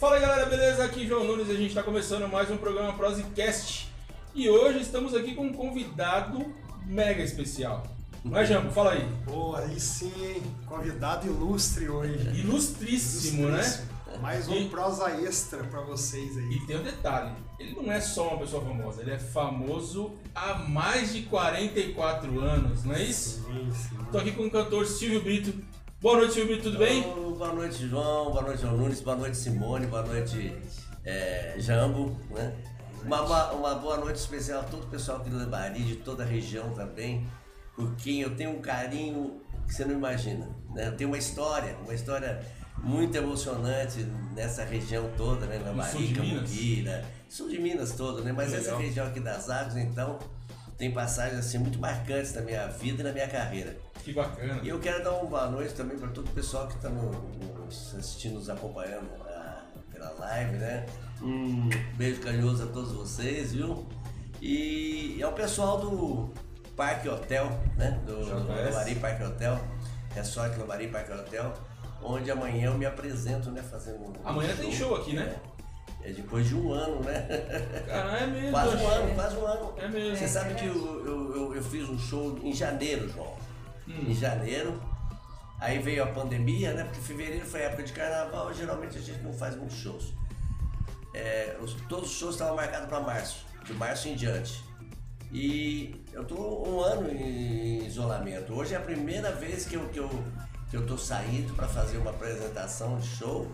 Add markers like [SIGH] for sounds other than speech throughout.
Fala galera, beleza? Aqui João Nunes e a gente está começando mais um programa Prosecast. E hoje estamos aqui com um convidado mega especial. Não é, Jambo? Fala aí. Pô, aí sim, hein? Convidado ilustre hoje. Ilustríssimo, né? Ilustríssimo. Mais um E- prosa extra pra vocês aí. E tem um detalhe, ele não é só uma pessoa famosa, ele é famoso há mais de 44 anos, não é isso? Sim, sim. Tô aqui com o cantor Silvio Brito. Boa noite, Silvio tudo bem? Ô, boa noite, João. Boa noite, João Nunes. Boa noite, Simone. Boa noite, é, Jambo. Né? Uma, uma, uma boa noite especial a todo o pessoal aqui do Lambari, de toda a região também, por quem eu tenho um carinho que você não imagina. Né? Eu tenho uma história, uma história muito emocionante nessa região toda, né? Minas? Cambuquira, sul de Minas todo, né? Mas essa região aqui das águas, então, tem passagens assim, muito marcantes na minha vida e na minha carreira. Que bacana. E eu quero dar uma boa noite também para todo o pessoal que está nos assistindo, nos acompanhando ah, pela live, né? Um beijo carinhoso a todos vocês, viu? E é o pessoal do Parque Hotel, né? Do, do. Lambari Parque Hotel, Resort Lambari Parque Hotel, onde amanhã eu me apresento, né? Fazendo um Amanhã tem show aqui, né? É depois de um ano, né? Caralho, é mesmo. Quase um ano, quase um ano. É mesmo. Você sabe que eu, eu, eu, eu fiz um show em janeiro, João. Hum. Em janeiro. Aí veio a pandemia, né? Porque fevereiro foi época de carnaval, geralmente a gente não faz muitos shows. É, os- todos os shows estavam marcados para março, de março em diante. E eu tô um ano em isolamento. Hoje é a primeira vez que eu, que eu, que eu tô saindo para fazer uma apresentação de show,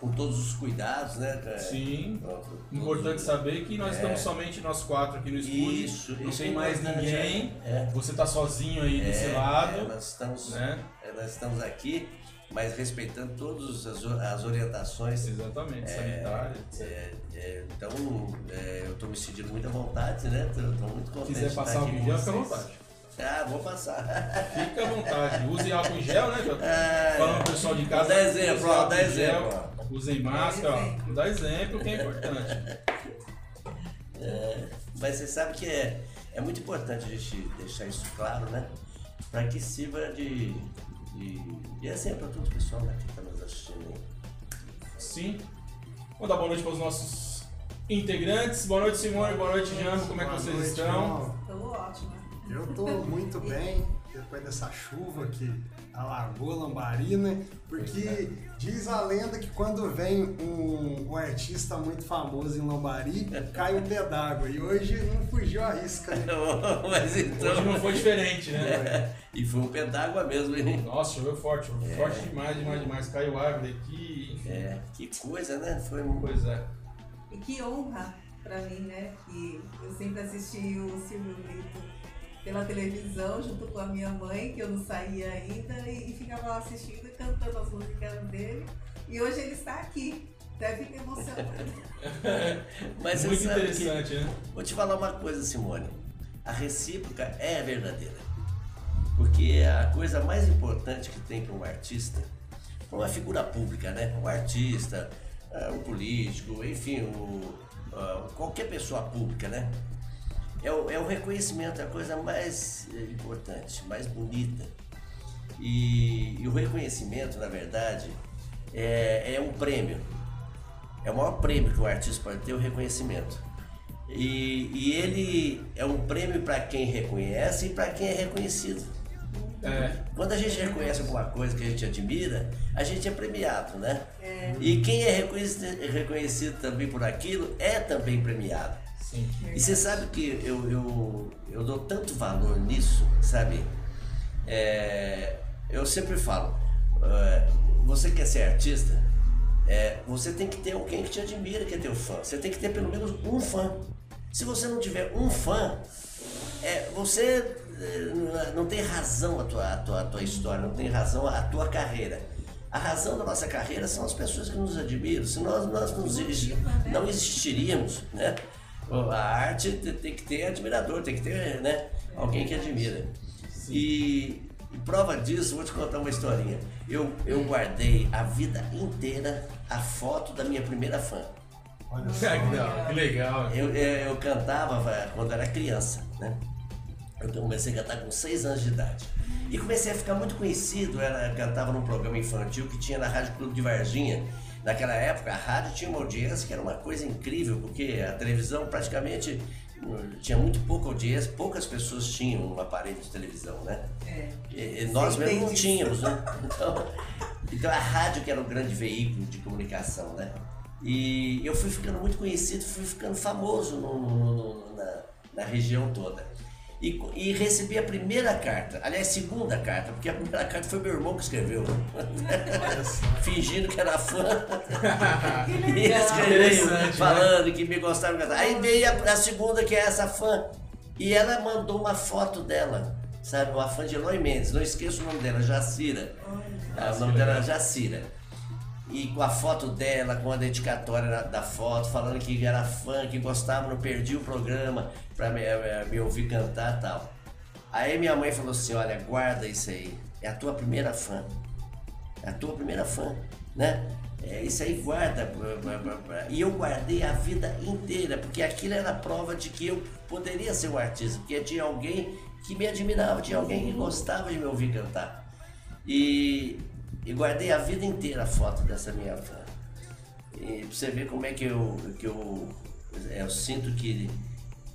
com todos os cuidados, né? Sim. Pronto, Importante saber que nós É. estamos somente nós quatro aqui no estúdio. Isso, não tem mais ninguém. é. Você tá sozinho aí desse É, lado. é, nós, estamos, né? é, nós estamos aqui, mas respeitando todas as, as orientações. Exatamente. É, é, então, eu estou me sentindo muito à vontade, né? Estou muito Se contente quiser de estar passar aqui o com gel, fica à vontade. Ah, vou passar. Fica à vontade. Use álcool em gel, né, Jota? É. Falando pro pessoal de casa. Dá exemplo, ó, dá gel, exemplo, Usem máscara, ó. Dá exemplo que é importante. É, mas você sabe que é, é muito importante a gente deixar isso claro, né? Para que sirva de, de, de exemplo para todo o pessoal né, que está nos assistindo. Sim. Vamos dar boa noite para os nossos integrantes. Boa noite, Simone. Boa noite, Jambo. Como é que vocês noite, estão? Tô ótima. Eu tô muito bem depois dessa chuva que alagou Lambari, né? Porque diz a lenda que quando vem um, um artista muito famoso em Lambari, cai um pé d'água. E hoje não fugiu a risca, né? [LAUGHS] mas então. Hoje não foi diferente, né? É, e foi um pé d'água mesmo, hein? Nossa, choveu forte, choveu forte demais, demais, demais. Caiu árvore aqui, enfim. É, que coisa, né? Foi um. Pois é. E que honra pra mim, né? Que eu sempre assisti o Silvio Brito pela televisão junto com a minha mãe, que eu não saía ainda, e, e ficava lá assistindo e cantando as músicas dele. E hoje ele está aqui. Deve ficar emocionado. [LAUGHS] Mas você Muito sabe que- interessante, né? Vou te falar uma coisa, Simone. A recíproca é verdadeira. Porque a coisa mais importante que tem para um artista, para uma figura pública, né? Um artista, ah, um político, enfim, o- ah, qualquer pessoa pública, né? É o, é o reconhecimento, é a coisa mais eh, importante, mais bonita. E, e o reconhecimento, na verdade, é, é um prêmio. É o maior prêmio que um artista pode ter, o reconhecimento. E, e ele é um prêmio para quem reconhece e para quem é reconhecido. É. Quando a gente reconhece alguma coisa que a gente admira, a gente é premiado, né? E quem é reconhecido, reconhecido também por aquilo é também premiado. Sim. E você sabe que eu, eu, eu dou tanto valor nisso, sabe? É, eu sempre falo, é, você quer ser artista, é, você tem que ter alguém que te admira, que é teu fã. Você tem que ter pelo menos um fã. Se você não tiver um fã, é, você é, não tem razão a tua, a, tua, a tua história, não tem razão a tua carreira. A razão da nossa carreira são as pessoas que nos admiram. Se nós, nós exi- não existiríamos, né? A arte te- tem que ter admirador, tem que ter né, alguém que admira. E, e prova disso, vou te contar uma historinha. Eu, eu guardei a vida inteira a foto da minha primeira fã. Olha [LAUGHS] só. Que legal, que legal. Eu, eu, eu cantava quando era criança, né? Eu comecei a cantar com 6 anos de idade. E comecei a ficar muito conhecido, era, cantava num programa infantil que tinha na Rádio Clube de Varginha, Naquela época, a rádio tinha uma audiência que era uma coisa incrível, porque a televisão praticamente hum, tinha muito pouca audiência, poucas pessoas tinham um aparelho de televisão, né? É. E, e nós mesmo não tínhamos, né? [LAUGHS] Então, então a rádio que era o grande veículo de comunicação, né? E eu fui ficando muito conhecido, fui ficando famoso no- no- no- na, na região toda. E, e recebi a primeira carta, aliás, segunda carta, porque a primeira carta foi meu irmão que escreveu, [LAUGHS] fingindo que era fã. [LAUGHS] E legal. escreveu Interessante, falando que me gostava. Aí veio a, a segunda, que é essa fã. E ela mandou uma foto dela, sabe? Uma fã de Eloy Mendes, não esqueço o nome dela, Jacira. Ah, o nome dela era Jacira. E com a foto dela, com a dedicatória da, foto, falando que era fã, que gostava, não perdia o programa pra me, eh, me ouvir cantar e tal. Aí minha mãe falou assim, olha, guarda isso aí, é a tua primeira fã. É a tua primeira fã, né? É, isso aí guarda. E eu guardei a vida inteira, porque aquilo era prova de que eu poderia ser um artista, porque tinha alguém que me admirava, tinha alguém que gostava de me ouvir cantar. E, e guardei a vida inteira a foto dessa minha fã. E pra você ver como é que eu, que eu, eu sinto que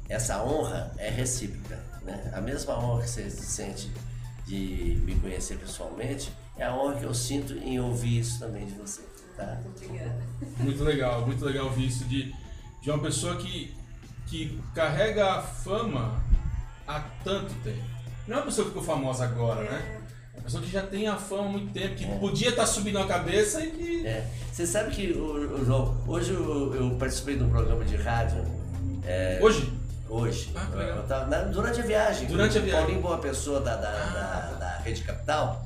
essa honra é recíproca. Né? A mesma honra que você sente de me conhecer pessoalmente é a honra que eu sinto em ouvir isso também de você. Tá? Obrigada. Muito legal, muito legal ouvir isso de, de uma pessoa que, que carrega a fama há tanto tempo. Não é uma pessoa que ficou famosa agora, né? É pessoa que já tem a fama há muito tempo, que podia estar subindo a cabeça e que. É. Você sabe que, o, o João, hoje eu, eu participei de um programa de rádio. é, Hoje? Hoje. Ah. Eu tava na- durante a viagem. Durante a viagem. Paulinho Boa Pessoa da, da, Ah. da, da Rede Capital,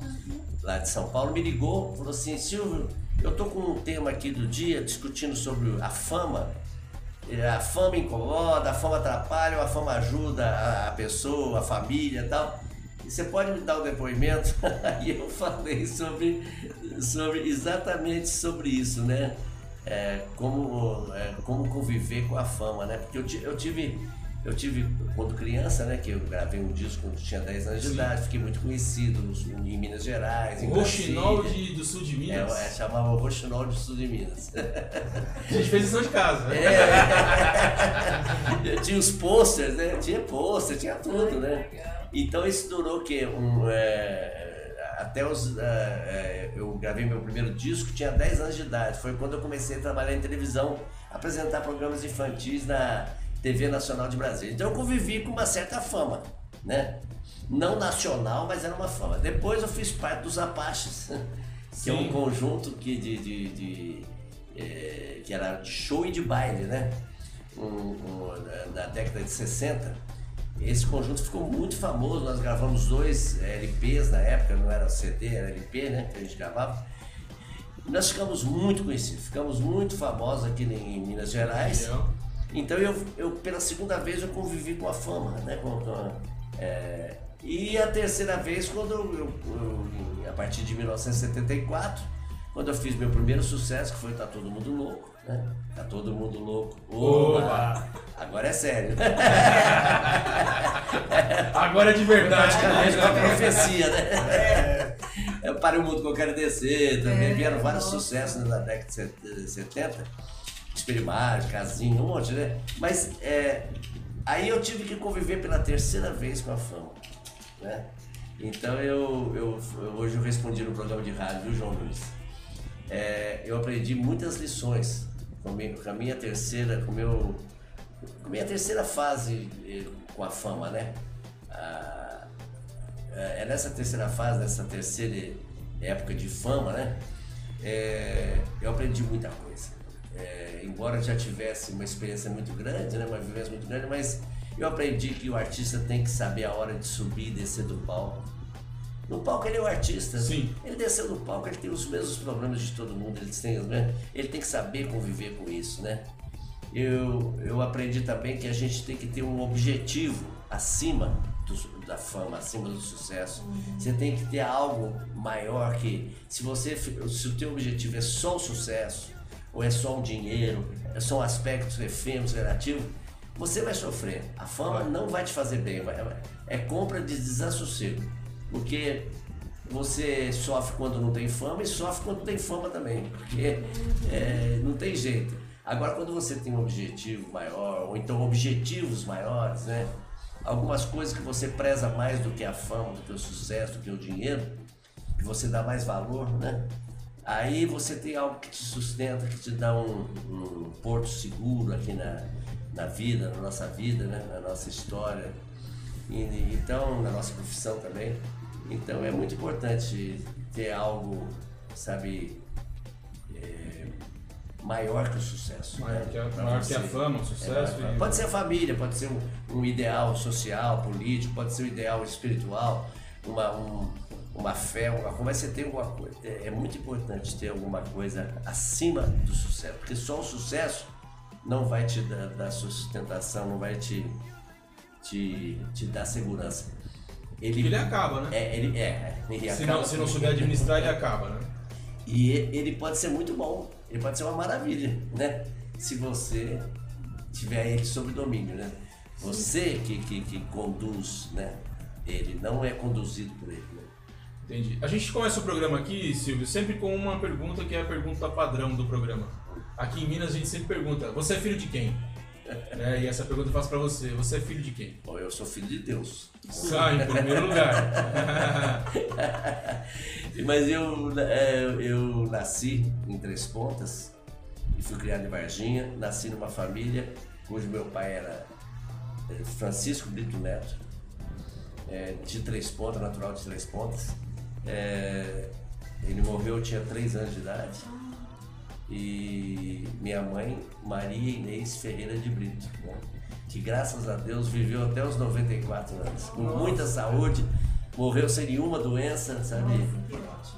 lá de São Paulo, me ligou, falou assim, Silvio, eu tô com um tema aqui do dia discutindo sobre a fama. A fama incomoda, a fama atrapalha, a fama ajuda a pessoa, a família e tal. E você pode me dar um depoimento? [LAUGHS] Aí eu falei sobre, sobre exatamente sobre isso, né? É, como, é, como conviver com a fama, né? Porque eu, eu tive, eu tive, quando criança, né? Que eu gravei um disco quando tinha 10 anos de Sim. idade, fiquei muito conhecido em Minas Gerais, em Roxinol de, do sul de É, Minas. é, chamava Roxinol de Sul de Minas. [LAUGHS] A gente fez lição de casa, né? É, [LAUGHS] tinha os posters, né? Tinha pôster, tinha tudo, né? Então isso durou o quê? Um, é, até os. é, é, eu gravei meu primeiro disco, tinha 10 anos de idade. Foi quando eu comecei a trabalhar em televisão, apresentar programas infantis na TV Nacional de Brasília. Então eu convivi com uma certa fama, né? Não nacional, mas era uma fama. Depois eu fiz parte dos Apaches, [LAUGHS] que é um Sim. conjunto que, de, de- de, eh, que era de show e de baile, né? Um, um, na década de 60. Esse conjunto ficou muito famoso, nós gravamos dois LPs na época, não era CD, era LP, né? Que a gente gravava. Nós ficamos muito conhecidos, ficamos muito famosos aqui em Minas Gerais. Então eu, eu pela segunda vez eu convivi com a fama, né? Com, com é, e a terceira vez quando eu, eu- eu- a partir de 1974, quando eu fiz meu primeiro sucesso, que foi Tá Todo Mundo Louco, né? [LAUGHS] Tá Todo Mundo Louco. Oba! Agora é sério. [LAUGHS] Agora é de verdade. Praticamente uma [LAUGHS] profecia, né? É, Para o Mundo que eu quero descer, também É, vieram vários nossa. sucessos na década de set- de 70. Espelho Mágico, Casinho, um monte, né? Mas é, aí eu tive que conviver pela terceira vez com a fama, né? Então eu, eu, eu- hoje eu respondi no programa de rádio, viu, João Luiz? É, eu aprendi muitas lições com a minha, terceira, com meu, com a minha terceira fase com a fama, né? Ah, é nessa terceira fase, nessa terceira época de fama, né? É, eu aprendi muita coisa. É, embora já tivesse uma experiência muito grande, né? Uma vivência muito grande, mas eu aprendi que o artista tem que saber a hora de subir e descer do palco. No palco ele é o artista. né? Sim. Ele desceu do palco, ele tem os mesmos problemas de todo mundo, ele tem, os mesmos- ele tem que saber conviver com isso, né? Eu, eu aprendi também que a gente tem que ter um objetivo acima do- da fama, acima do sucesso. Você tem que ter algo maior que se você se o teu objetivo é só o sucesso ou é só o dinheiro, é só um aspecto efêmero, relativo, você vai sofrer. A fama não vai te fazer bem, vai- é compra de desassossego. Porque você sofre quando não tem fama e sofre quando tem fama também, porque é, não tem jeito. Agora, quando você tem um objetivo maior, ou então objetivos maiores, né? Algumas coisas que você preza mais do que a fama, do que o sucesso, do que o dinheiro, que você dá mais valor, né? Aí você tem algo que te sustenta, que te dá um, um porto seguro aqui na, na vida, na nossa vida, né? na nossa história. E, então, na nossa profissão também. Então é muito importante ter algo, sabe, é, maior que o sucesso. Maior, né? que, a, maior que a fama, o sucesso. É, e- Pode ser a família, pode ser um, um ideal social, político, pode ser um ideal espiritual, uma, um- uma fé, uma coisa, mas você tem alguma coisa. É é muito importante ter alguma coisa acima do sucesso, porque só o sucesso não vai te dar, dar sustentação, não vai te, te, te dar segurança. Ele, Ele acaba, né? É, ele é. Ele Se acaba não, se não souber administrar, ele acaba, né? e e- ele pode ser muito bom, ele pode ser uma maravilha, né? Se você tiver ele sob domínio, né? Você que, que, que conduz, né? Ele não é conduzido por ele. Né? Entendi. A gente começa o programa aqui, Silvio, sempre com uma pergunta que é a pergunta padrão do programa. Aqui em Minas a gente sempre pergunta: você é filho de quem? [LAUGHS] Né, E essa pergunta eu faço pra você: você é filho de quem? Bom, eu sou filho de Deus. Ah, em primeiro lugar. [LAUGHS] Mas eu, é, eu nasci em Três Pontas e fui criado em Varginha. Nasci numa família cujo meu pai era é, Francisco Brito Neto, é, de Três Pontas, natural de Três Pontas. É, ele morreu, eu tinha três anos de idade. E minha mãe, Maria Inês Ferreira de Brito, né? que graças a Deus viveu até os 94 anos, com muita saúde, morreu sem nenhuma doença, sabe?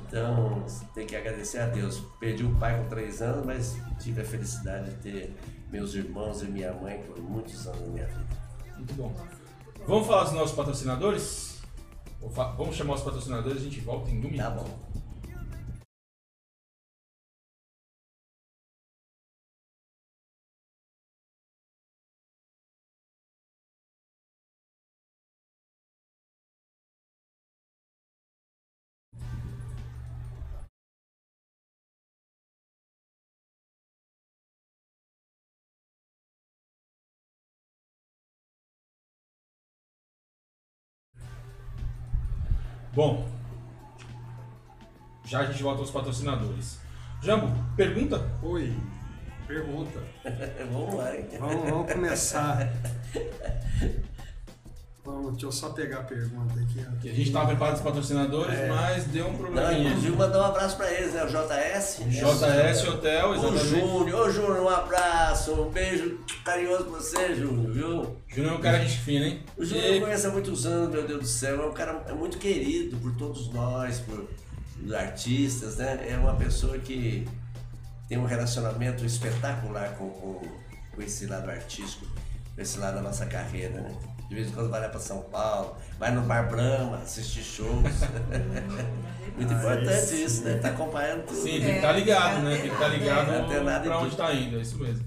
Então, tem que agradecer a Deus. Perdi o pai com três anos, mas tive a felicidade de ter meus irmãos e minha mãe por muitos anos na minha vida. Muito bom. Vamos falar dos nossos patrocinadores? Vamos chamar os patrocinadores e a gente volta em um minuto. Tá bom. Bom, já a gente volta aos patrocinadores. Jambo, pergunta? Oi, pergunta. [LAUGHS] Vamos lá, hein? Vamos, vamos começar. [LAUGHS] Vamos, deixa eu só pegar a pergunta aqui. ó. Que a gente estava preparado os patrocinadores, É. mas deu um Não, probleminha. inclusive mandar um abraço pra eles, né? O JS. JS Hotel, O exatamente. Júnior, ô Júnior, um abraço, um beijo carinhoso pra você, Júnior, viu? Júnior é um cara de gente fina, hein? O Júnior eu E- conheço há muitos anos, meu Deus do céu, é um cara é muito querido por todos nós, por artistas, né? É uma pessoa que tem um relacionamento espetacular com, com, com esse lado artístico, com esse lado da nossa carreira, né? De vez em quando vai lá para São Paulo, vai no Bar Brahma, assistir shows. [LAUGHS] Muito Ah, importante esse- isso, né? Tá acompanhando tudo. Sim, tem que estar ligado, né? Tem que estar ligado nada em pra onde tudo. tá indo, é isso mesmo.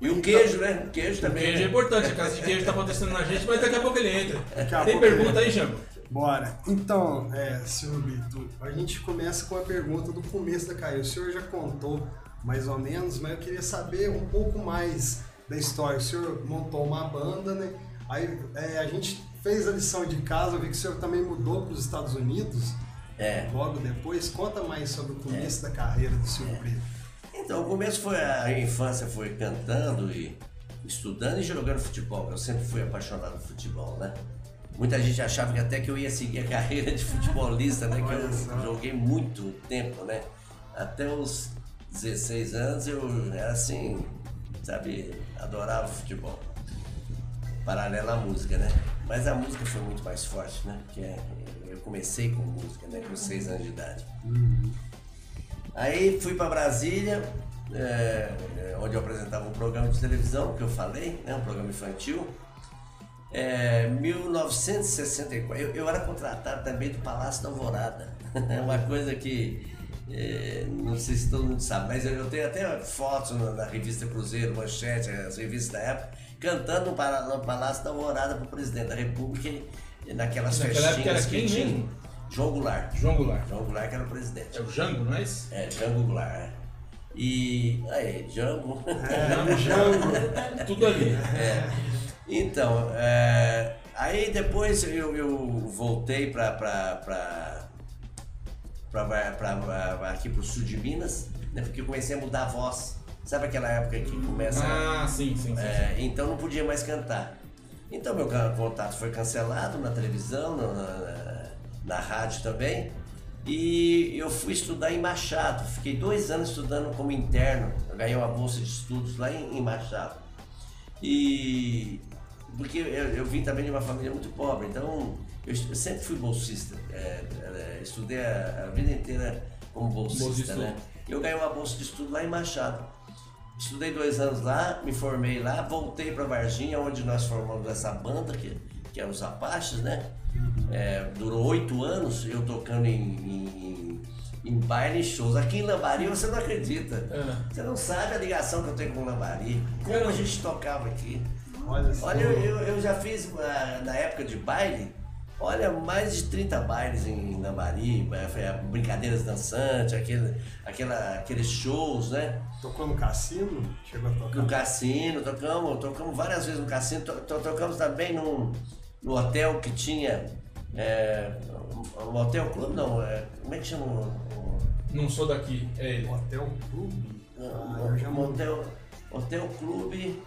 E o queijo, né? O queijo O também. queijo é né? importante, a casa de queijo tá patrocinando a gente, mas daqui a pouco ele entra. Daqui a Tem pergunta aí, Jambo? Bora. Então, é, senhor Brito, a gente começa com a pergunta do começo da carreira. O senhor já contou mais ou menos, mas eu queria saber um pouco mais da história. O senhor montou uma banda, né? Aí é, a gente fez a lição de casa, eu vi que o senhor também mudou para os Estados Unidos. É. Logo depois, conta mais sobre o começo da carreira do senhor Brito. Então, o começo foi a infância foi cantando e estudando e jogando futebol. Eu sempre fui apaixonado por futebol, né? Muita gente achava que até que eu ia seguir a [LAUGHS] carreira de futebolista, né? Que só. eu joguei muito tempo, né? Até os 16 anos eu era assim, sabe, adorava futebol. Paralelo à música, né? Mas a música foi muito mais forte, né? Porque eu comecei com música, né? Com 6 anos de idade. Aí fui para Brasília, é, é, onde eu apresentava um programa de televisão, que eu falei, né, um programa infantil. É, 1964, eu, eu era contratado também do Palácio da Alvorada. [LAUGHS] É uma coisa que é, não sei se todo mundo sabe, mas eu, tenho até fotos na, na revista Cruzeiro, Manchete, as revistas da época, cantando no, Palácio da Alvorada para o presidente da República, naquelas Naquela festinhas que tinha. mesmo? João Goulart. João Goulart. João Goulart que era o presidente. É o Jango, não é isso? É, Django Goulart. é. E. Aí, Django. É, Jango. Tudo ali. É. Então, é, aí depois eu, eu voltei para aqui para o sul de Minas, né, porque eu comecei a mudar a voz. Sabe aquela época que começa. Ah, sim, sim, sim. É, então não podia mais cantar. Então meu contato foi cancelado na televisão, na, na- na rádio também. E eu fui estudar em Machado. Fiquei dois anos estudando como interno. Eu ganhei uma bolsa de estudos lá em, em Machado. E porque eu, eu vim também de uma família muito pobre, então eu, eu sempre fui bolsista. É, é, estudei a, a vida inteira como bolsista, né? Eu ganhei uma bolsa de estudo lá em Machado. Estudei dois anos lá, me formei lá, voltei para Varginha, onde nós formamos essa banda, que, que é os Apaches, né? É, durou oito anos eu tocando em, em, em baile e shows. Aqui em Lambari você não acredita. É. Você não sabe a ligação que eu tenho com o Lambari. Como a gente tocava aqui. Olha. Olha, eu, eu, eu já fiz ah, na época de baile, olha, mais de 30 bailes em foi, ah, brincadeiras dançantes, aquele, aquela, aqueles shows, né? Tocou no cassino? Chegou a tocar? No cassino, tocamos, tocamos várias vezes no cassino, to- to- tocamos também num, no hotel que tinha. É, um, hotel clube não, é, como é que chama? Um, Não sou daqui, é ele. Hotel Clube? Ah, um- eu já um hotel, hotel clube.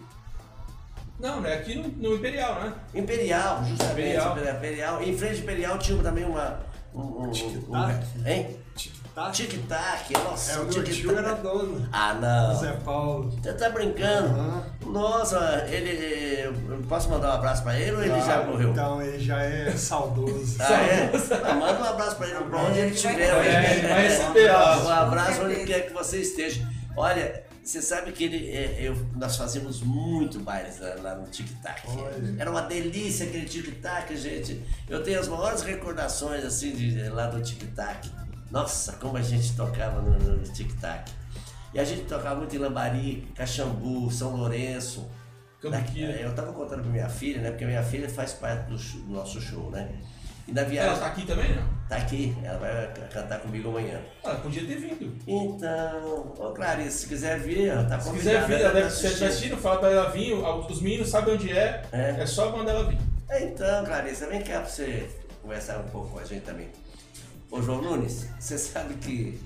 Não, não é aqui no, no Imperial, né? Imperial, justamente. Imperial. Imperial. Em frente ao Imperial tinha também uma. Um, um, um, Tic-tac? hein? Tic-tac? Tic-tac, nossa, É, o meu tic-tac. tio era dono. Ah, não. Zé Paulo. Você tá brincando? Aham. Nossa, ele. Eu posso mandar um abraço pra ele ou ele já Claro, morreu? Então ele já é saudoso. Ah, é? Ah, manda um abraço pra ele, pra onde ele estiver. É, receber, ó. Um abraço onde quer que você esteja. Olha, você sabe que ele, é, eu, nós fazíamos muito bailes lá, lá no Tic Tac. Olha. Era uma delícia aquele Tic Tac, gente. Eu tenho as maiores recordações assim de, lá do Tic Tac. Nossa, como a gente tocava no, no Tic Tac. E a gente tocava muito em Lambari, Caxambu, São Lourenço. Cambuquira. Eu tava contando pra minha filha, né? Porque minha filha faz parte do, do nosso show, né? E na viagem. Ela tá aqui também, não? Tá aqui, ela vai cantar comigo amanhã. Ela podia ter vindo. Então, ô Clarice, se quiser vir, ela tá Se convidada. quiser vir, ela ela deve tá se estiver assistindo. fala pra ela vir. Os meninos sabem onde é. É. É só mandar ela vir. Então, Clarice, vem cá pra você conversar um pouco com a gente também. Ô João Nunes, você sabe que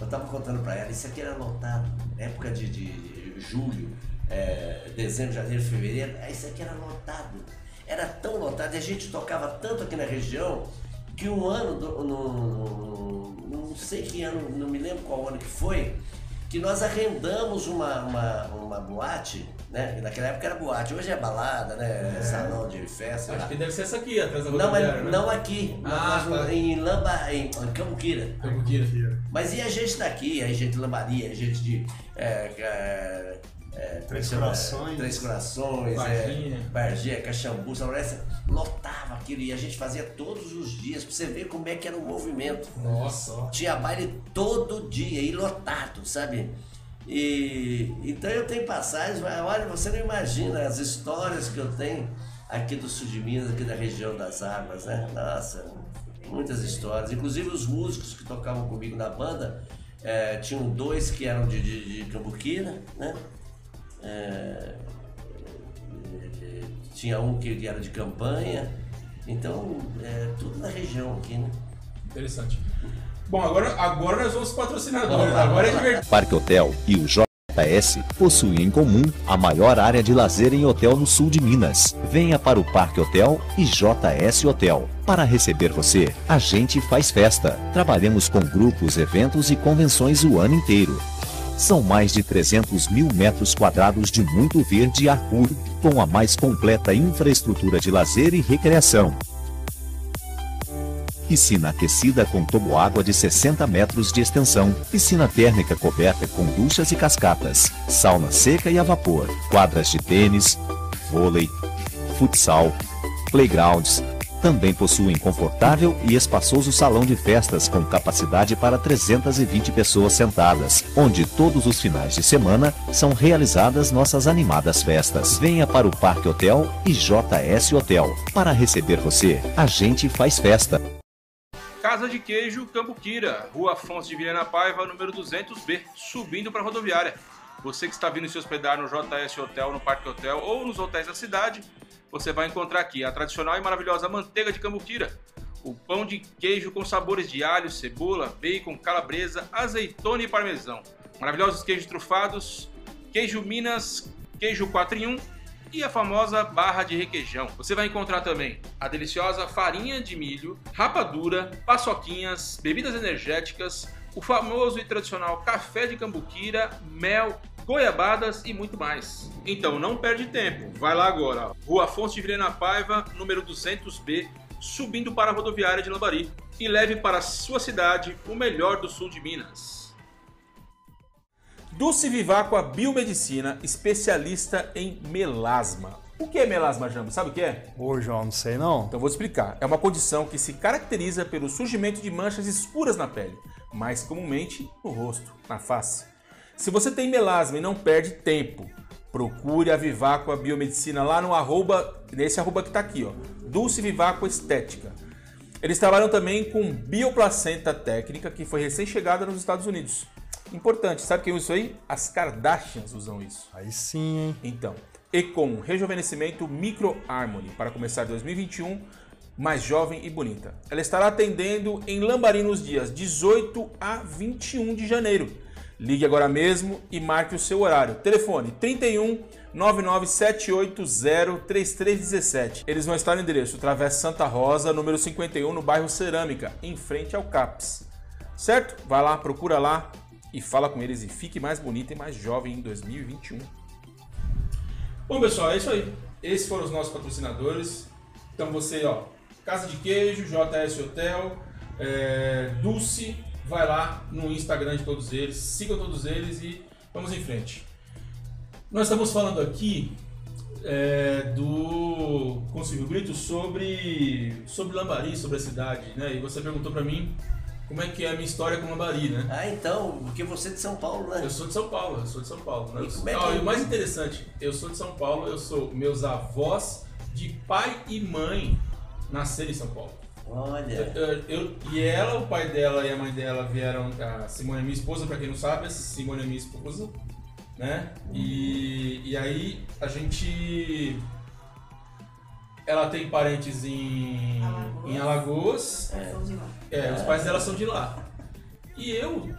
eu tava contando pra ela, isso aqui era lotado, época de, de julho, é, dezembro, janeiro, fevereiro, é, isso aqui era lotado. Era tão lotado e a gente tocava tanto aqui na região que um ano, do- no, no- não sei que ano, não me lembro qual ano que foi, que nós arrendamos uma, uma, uma boate, né? Naquela época era boate, hoje é balada, né? Salão de festa. Acho lá. que deve ser essa aqui, atrás da Não, mas né? não aqui. Ah, Nós- tá. Em Lamba, em Cambuquira. Cambuquira. Mas e a gente daqui, a gente de Lambaria, a gente de. é, é, é, Três? Corações. Três Corações, Varginha. é, Varginha, Caxambu, lotava aquilo e a gente fazia todos os dias, pra você ver como é que era o movimento. Nossa. Tinha baile todo dia e lotado, sabe? E então eu tenho passagens, olha, você não imagina as histórias que eu tenho aqui do sul de Minas, aqui da região das águas, né? Nossa, muitas histórias. Inclusive os músicos que tocavam comigo na banda, eh, tinham dois que eram de, de, de Cambuquira, né? Eh, eh, tinha um que era de campanha, então é tudo na região aqui, né? Interessante. Bom, agora, agora nós vamos patrocinadores. Vamos lá, Agora é divertido. Parque Hotel e o JS possuem em comum a maior área de lazer em hotel no sul de Minas. Venha para o Parque Hotel e JS Hotel. Para receber você, a gente faz festa. Trabalhamos com grupos, eventos e convenções o ano inteiro. São mais de 300 mil metros quadrados de muito verde e ar puro, com a mais completa infraestrutura de lazer e recreação. Piscina aquecida com toboágua de 60 metros de extensão, piscina térmica coberta com duchas e cascatas, sauna seca e a vapor, quadras de tênis, vôlei, futsal, playgrounds. Também possuem confortável e espaçoso salão de festas com capacidade para 320 pessoas sentadas, onde todos os finais de semana são realizadas nossas animadas festas. Venha para o Parque Hotel e JS Hotel. Para receber você, a gente faz festa. Casa de Queijo Cambuquira, Rua Afonso de Vilhena Paiva, número 200B, subindo para a rodoviária. Você que está vindo se hospedar no JS Hotel, no Parque Hotel ou nos hotéis da cidade, você vai encontrar aqui a tradicional e maravilhosa manteiga de cambuquira, o pão de queijo com sabores de alho, cebola, bacon, calabresa, azeitona e parmesão, maravilhosos queijos trufados, queijo Minas, queijo 4 em 1 e a famosa barra de requeijão. Você vai encontrar também a deliciosa farinha de milho, rapadura, paçoquinhas, bebidas energéticas, o famoso e tradicional café de cambuquira, mel, goiabadas e muito mais. Então não perde tempo, vai lá agora. Rua Afonso de Vilhena Paiva, número 200B, subindo para a rodoviária de Lambari e leve para a sua cidade o melhor do sul de Minas. Dulce Viváqua Biomedicina, especialista em melasma. O que é melasma, Jambo? Sabe o que é? Ô, João, não sei não. Então vou te explicar. É uma condição que se caracteriza pelo surgimento de manchas escuras na pele, mais comumente no rosto, na face. Se você tem melasma e não perde tempo, procure a Viváqua Biomedicina lá no arroba, nesse arroba que está aqui, ó, Dulce Viváqua Estética. Eles trabalham também com bioplacenta técnica que foi recém-chegada nos Estados Unidos. Importante, sabe quem usa isso aí? As Kardashians usam isso. Aí sim, hein? Então, e com rejuvenescimento Micro Harmony para começar 2021 mais jovem e bonita. Ela estará atendendo em Lambari nos dias 18 a 21 de janeiro. Ligue agora mesmo e marque o seu horário. Telefone 31 99780 3317. Eles vão estar no endereço Travessa Santa Rosa, número 51, no bairro Cerâmica, em frente ao CAPS. Certo? Vai lá, procura lá e fala com eles e fique mais bonita e mais jovem em 2021. Bom, pessoal, é isso aí. Esses foram os nossos patrocinadores. Então você, ó, Casa de Queijo, JS Hotel, é, Dulce, vai lá no Instagram de todos eles, sigam todos eles e vamos em frente. Nós estamos falando aqui é, do com Silvio Brito sobre sobre Lambari, sobre a cidade, né? E você perguntou para mim como é que é a minha história com Lambari, né? Ah, então, porque você é de São Paulo, né? Eu sou de São Paulo, eu sou de São Paulo. Né? E é Ah, e o mais interessante, eu sou de São Paulo, eu sou meus avós de pai e mãe nasceram em São Paulo. Olha. Eu, eu- e ela, o pai dela e a mãe dela vieram, a Simone é minha esposa, pra quem não sabe, a Simone é minha esposa, né? E, e aí a gente. Ela tem parentes em Alagoas. em Alagoas, de lá. é, os pais dela são de lá. E eu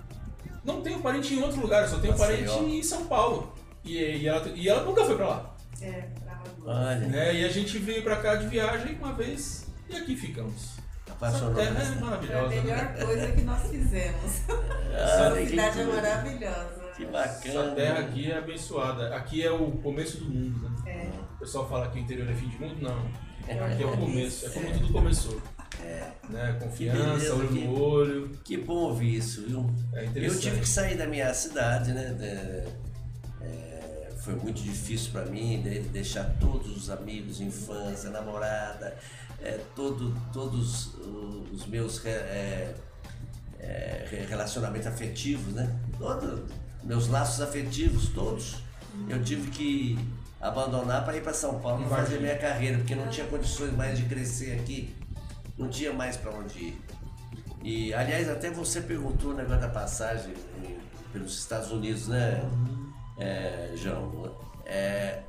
não tenho parente em outro lugar, eu só tenho Maceió. parente em São Paulo. E, e, ela, e ela nunca foi pra lá. É, pra Alagoas. Olha. Né? E a gente veio pra cá de viagem uma vez e aqui ficamos. Essa Apaixonou. terra é né? Foi a maravilhosa. melhor né? coisa que nós fizemos. [LAUGHS] Ah, A que cidade é maravilhosa. Que Essa bacana. terra aqui é abençoada. Aqui é o começo do mundo, né? É. O pessoal fala que o interior é fim de mundo, não. É. Aqui é o começo, é como tudo começou. Né? Confiança, beleza, olho que- no olho. Que bom ouvir isso, viu? É Eu tive que sair da minha cidade, né? de- é, foi muito difícil para mim de- deixar todos os amigos, infância, namorada, é, todo, todos os meus é, é, re- relacionamentos afetivos, né? Todos meus laços afetivos, todos. Eu tive que abandonar para ir para São Paulo para fazer minha carreira, porque não tinha condições mais de crescer aqui, não tinha mais para onde ir. E, aliás, até você perguntou o negócio da passagem em- pelos Estados Unidos, né, é, João? É,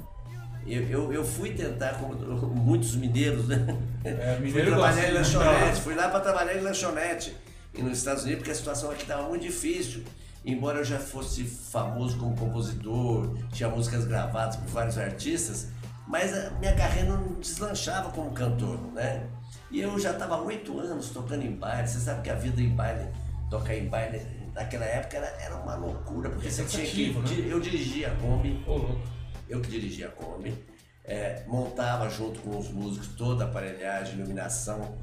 eu, eu, eu fui tentar, como [LAUGHS] muitos mineiros, né? É, fui mineiro trabalhar em lanchonete, fui lá para trabalhar em lanchonete e nos Estados Unidos, porque a situação aqui estava muito difícil. Embora eu já fosse famoso como compositor, tinha músicas gravadas por vários artistas, mas a minha carreira não deslanchava como cantor, né? E eu já estava oito anos tocando em baile. Você sabe que a vida em baile, tocar em baile, naquela época era, era uma loucura, porque É você tinha que. né? Eu dirigia a Kombi, louco. Eu que dirigia a Kombi, é, montava junto com os músicos toda a aparelhagem, iluminação,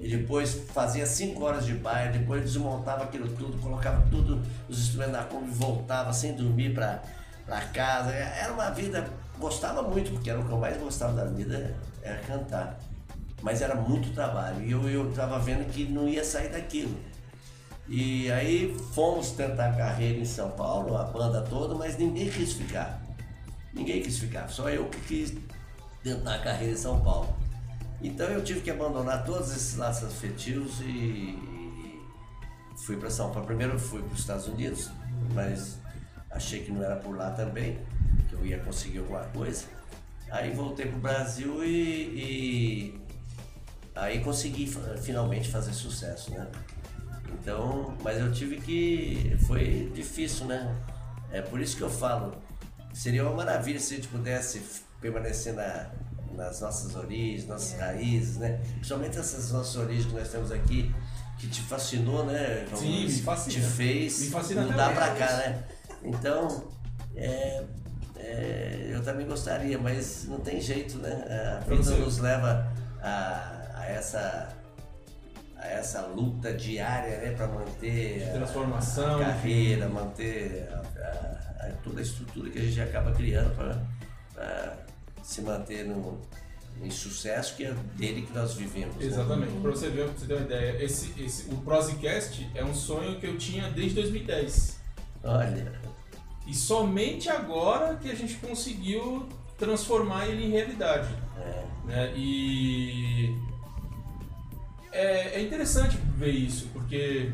e depois fazia cinco horas de baile, depois desmontava aquilo tudo, colocava tudo, os instrumentos da Kombi, voltava sem dormir para casa. Era uma vida, gostava muito, porque era o que eu mais gostava da vida, era cantar. Mas era muito trabalho, e eu, eu vendo que não ia sair daquilo. E aí fomos tentar carreira em São Paulo, a banda toda, mas ninguém quis ficar. Ninguém quis ficar, só eu que quis tentar a carreira em São Paulo. Então eu tive que abandonar todos esses laços afetivos e, fui para São Paulo. Primeiro fui para os Estados Unidos, mas achei que não era por lá também, que eu ia conseguir alguma coisa. Aí voltei para o Brasil e, e aí consegui finalmente fazer sucesso, né? Então, mas eu tive que. Foi difícil, né? É por isso que eu falo. Seria uma maravilha se a gente pudesse permanecer na, nas nossas origens, nossas raízes, né? Principalmente essas nossas origens que nós temos aqui, que te fascinou, né? Como Sim, me te fascina. fez Me fascina mudar pra cá, né? Então, é, é, eu também gostaria, mas não tem jeito, né? A vida nos leva a, a essa a essa luta diária, né, para manter De a- transformação, a, carreira, manter a- a- a- toda a estrutura que a gente acaba criando para se manter no, em sucesso, que é dele que nós vivemos. né? Exatamente. Pra você ver, pra você ter uma ideia, esse, esse, o Prosecast é um sonho que eu tinha desde 2010. Olha, E somente agora que a gente conseguiu transformar ele em realidade. é, né? E é, é interessante ver isso, porque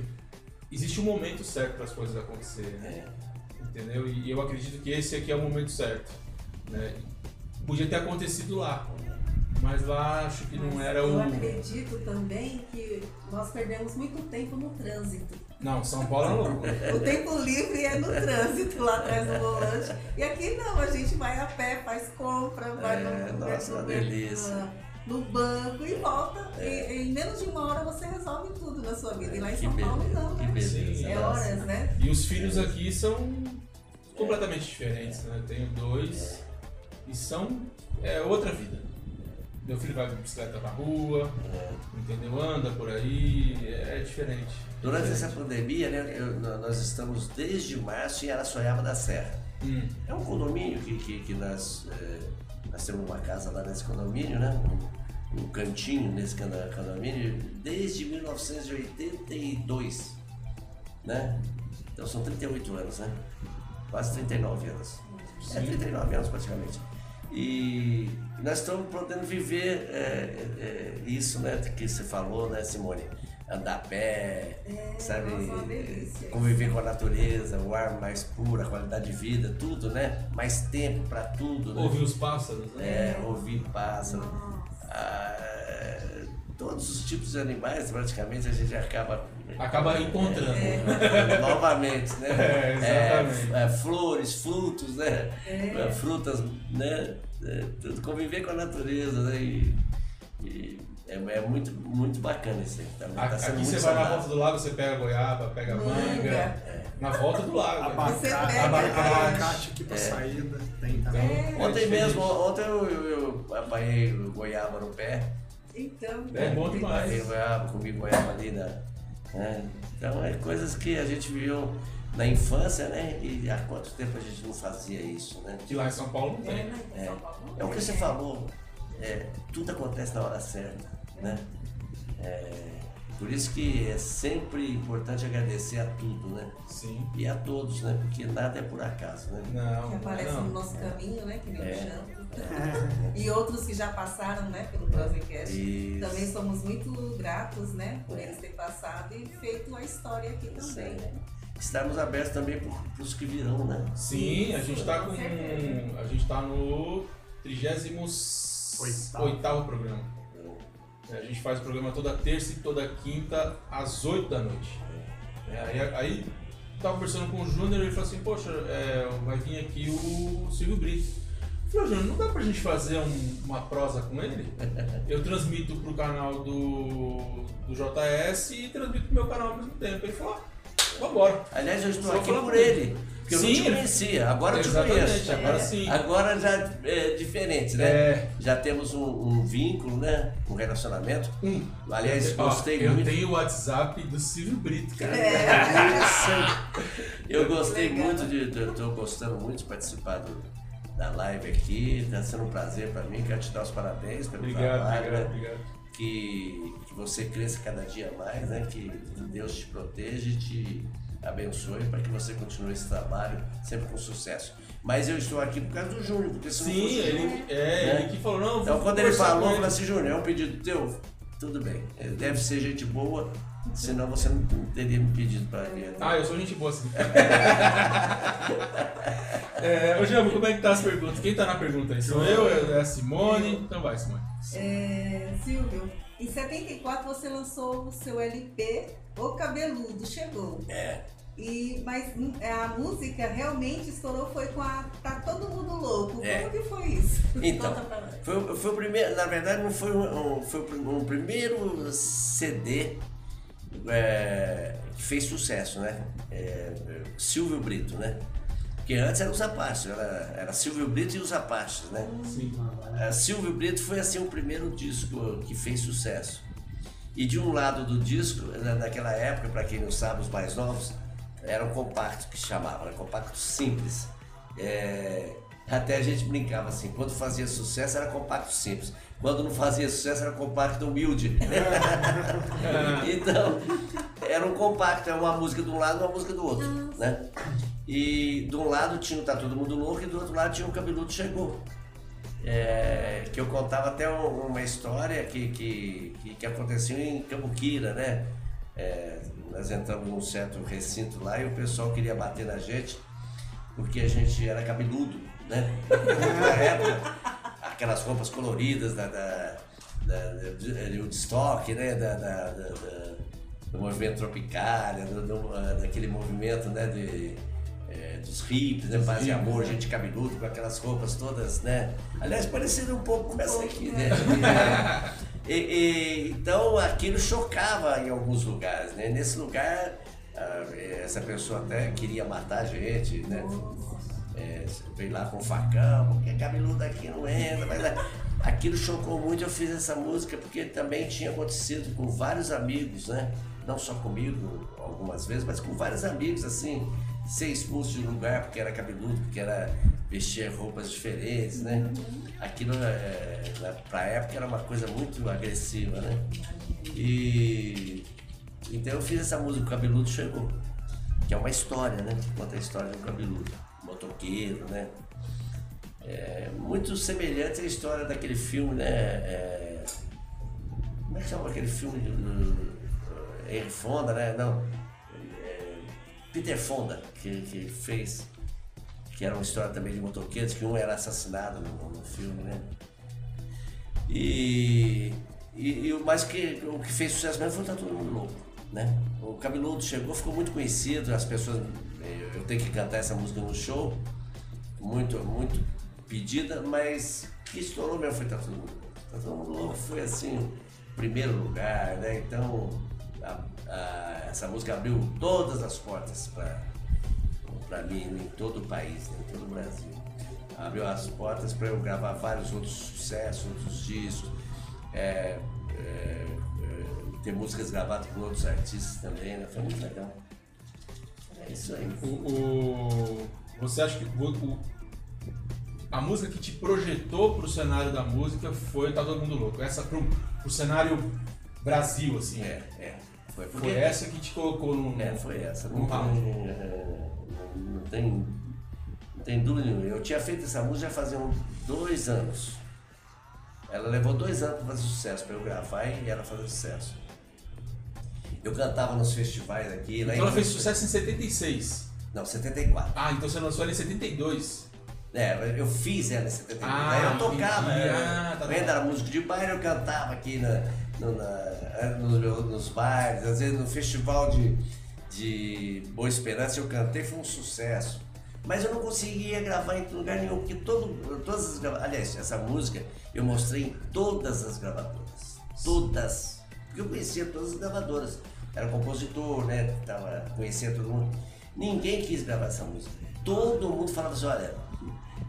existe um momento certo para as coisas acontecerem, né? é, entendeu? E eu acredito que esse aqui é o momento certo. Né? Podia ter acontecido lá, mas lá acho que não Mas era Eu o. acredito também que nós perdemos muito tempo no trânsito. Não, São Paulo é loucura. [LAUGHS] O tempo livre é no trânsito lá atrás do volante. E aqui não, a gente vai a pé, faz compra, vai É, no, nossa, no- delícia. no banco e volta. E, em menos de uma hora você resolve tudo na sua vida. E lá em que São Paulo não, né? beleza. É horas, né? E os filhos aqui são completamente diferentes, né? Tenho dois e são é outra vida. Meu filho vai de bicicleta na rua, entendeu? Anda por aí, é diferente. Durante Diferente. essa pandemia, né, eu- nós estamos desde março em Araçoiaba da Serra. Hum, É um condomínio que, que, que nós, eh, nós temos uma casa lá nesse condomínio, né? Um, um cantinho nesse condomínio desde 1982, né? Então são 38 anos, né? Quase 39 anos. É 39 anos praticamente. E nós estamos podendo viver é, é, isso, né? Que você falou, né, Simone? Andar a pé, sabe? nossa, uma delícia. Conviver com a natureza, o ar mais puro, a qualidade de vida, tudo, né? Mais tempo para tudo, né? ouvir os pássaros, né? É, ouvir pássaro. Ah, todos os tipos de animais, praticamente, a gente acaba. Acaba encontrando. [LAUGHS] Novamente, né? É, exatamente. É, é, flores, frutos, né? É, frutas, né? É, tudo, conviver com a natureza, né? E, e é, é muito, muito bacana isso aí. Tá sendo Aqui muito você vai na saudável. volta do lago, você pega goiaba, pega manga. Manga. Na volta do lago. né? Abacate, pega- abacate aqui É. pra saída, tem também. Então, Ontem é mesmo, ontem eu, eu, eu apanhei goiaba no pé. Então, É bom demais. Apanhei goiaba, comi goiaba ali na. né? Então é coisas que a gente viu na infância, né? E há quanto tempo a gente não fazia isso, né? Que lá em São Paulo não É, tem. né? É, não é o que você falou, é, tudo acontece na hora certa, né? É, por isso que é sempre importante agradecer a tudo, né? Sim. E a todos, né? Porque nada é por acaso, né? Não, Que aparece não. no nosso caminho, né? Que nem É. o Janto. [LAUGHS] E outros que já passaram, né? Pelo Prosecast. Isso. Também somos muito gratos, né? Por eles terem passado e feito a história aqui também, né? Estarmos abertos também para os que virão, né? Sim, a gente tá com. A gente tá no 38 Oitavo. programa. É, A gente faz o programa toda terça e toda quinta, às 8 da noite. É, aí, aí tava conversando com o Júnior e ele falou assim, poxa, é, vai vir aqui o Silvio Brito. Eu falei, Júnior, não dá pra gente fazer um- uma prosa com ele? Eu transmito pro canal do, do JS e transmito pro meu canal ao mesmo tempo. Ele falou, ah, vambora. Aliás, eu estou Só aqui por ele. Porque eu Sim. não te conhecia, agora eu te Exatamente, conheço. agora É, sim. Agora já é diferente, né? É. Já temos um, um vínculo, né? Um relacionamento. Aliás, Ó, gostei eu muito. tenho o WhatsApp do Silvio Brito, cara. [LAUGHS] Eu gostei Legal. muito de. de- eu tô gostando muito de participar do- da live aqui. Está sendo um prazer para mim. Quero te dar os parabéns pelo Obrigado, trabalho. obrigado, né? obrigado. que, que você cresça cada dia mais, né? Que Deus te proteja e te abençoe para que você continue esse trabalho sempre com sucesso. Mas eu estou aqui por causa do Júnior, porque se não Sim, fosse o ele, Júnior- é, né? ele que falou, não, Então quando ele falou, eu falei assim, Júnior, é um pedido teu? Tudo bem. Ele deve ser gente boa, Senão você não teria me pedido para vir. Ah, eu sou gente boa assim. [LAUGHS] é, ô Jambo, como é que tá as perguntas? Quem tá na pergunta aí? Sou eu, é a Simone. Então vai, Simone. É, Silvio, em 74 você lançou o seu LP O Cabeludo, chegou. É. E, mas hum, a música realmente estourou foi com a Tá Todo Mundo Louco. É. Como que foi isso? [LAUGHS] Então, Conta pra nós. foi, o- foi o primeiro, na verdade não foi um, foi um primeiro CD é, que fez sucesso, né? É, Silvio Brito, né? Porque antes era os Apaches, era, era Silvio Brito e os Apaches, né? Sim. A Silvio Brito foi assim o primeiro disco que fez sucesso. E de um lado do disco, na- naquela época, para quem não sabe, os mais novos, era um compacto que chamava, era compacto simples. É, até a gente brincava assim, quando fazia sucesso era compacto simples, quando não fazia sucesso era compacto humilde. [LAUGHS] [LAUGHS] então, era um compacto, era uma música de um lado e uma música do outro, né? E de um lado tinha o Tá Todo Mundo Louco e do outro lado tinha o Cabeludo Chegou. É, que eu contava até um- uma história que, que, que, que aconteceu em Cambuquira, né? É, nós entramos num certo recinto lá e o pessoal queria bater na gente porque a gente era cabeludo, né? [LAUGHS] Na época, aquelas roupas coloridas da, da, da, da, de Woodstock, né? Da, da, da- do movimento Tropicália, do, do, ah, daquele movimento né? de, eh, dos hippies, né? Paz e amor, né? gente cabeludo com aquelas roupas todas, né? Aliás, parecido um pouco com essa aqui, né? né? [LAUGHS] E- e- então aquilo chocava em alguns lugares, né? Nesse lugar, ah, essa pessoa até queria matar a gente, né? É, veio lá com facão, porque cabeludo aqui não entra, mas é, aquilo chocou muito, eu fiz essa música porque também tinha acontecido com vários amigos, né? Não só comigo algumas vezes, mas com vários amigos, assim, ser expulso de um lugar porque era cabeludo, porque era vestir roupas diferentes, né? Aquilo, é, pra época, era uma coisa muito agressiva, né? E então eu fiz essa música, o Cabeludo Chegou, que é uma história, né? Que conta a história do cabeludo, motoqueiro, né? É, muito semelhante à história daquele filme, né? É, como é que chama aquele filme Henry Fonda, né? Não. é, Peter Fonda, que, que fez, que era uma história também de motoqueiros, que um era assassinado no, no filme, né? E, e, e o mais que o que fez sucesso mesmo foi Tá Todo Mundo Louco, né? O Cabeludo chegou, ficou muito conhecido, as pessoas, eu, tenho que cantar essa música no show, muito, muito pedida, mas que estourou mesmo foi Tá Todo Mundo Louco. Tá Todo Mundo Louco foi assim, primeiro lugar, né? Então a- a- essa música abriu todas as portas para mim em todo o país, né, em todo o Brasil. Abriu as portas para eu gravar vários outros sucessos, outros discos, é, é, é, ter músicas gravadas por outros artistas também, né? Foi muito legal. É isso aí. O, o- você acha que o, a música que te projetou pro cenário da música foi Tá Todo Mundo Louco? Essa pro, pro cenário Brasil, assim. É, é. Foi, Foi essa que te colocou no. É, foi essa. no é, não, não tem, não tem dúvida nenhuma. Eu tinha feito essa música já fazia uns dois anos. Ela levou dois anos para fazer sucesso, para eu gravar e ela fazer sucesso. Eu cantava nos festivais aqui. Então ela fez sucesso em 76. Não, 74. Ah, então você lançou ela em 72. É, eu fiz ela em 74. Ah, Daí eu tocava. Ah, tá, eu tá. ainda era músico de baile, eu cantava aqui na, no- na- nos, nos bares, às vezes no festival de, de Boa Esperança eu cantei, foi um sucesso. Mas eu não conseguia gravar em lugar nenhum, porque todo, todas as Aliás, essa música eu mostrei em todas as gravadoras. Todas. Porque eu conhecia todas as gravadoras. Era compositor, né? Tava, conhecia todo mundo. Ninguém quis gravar essa música. Todo mundo falava assim, olha,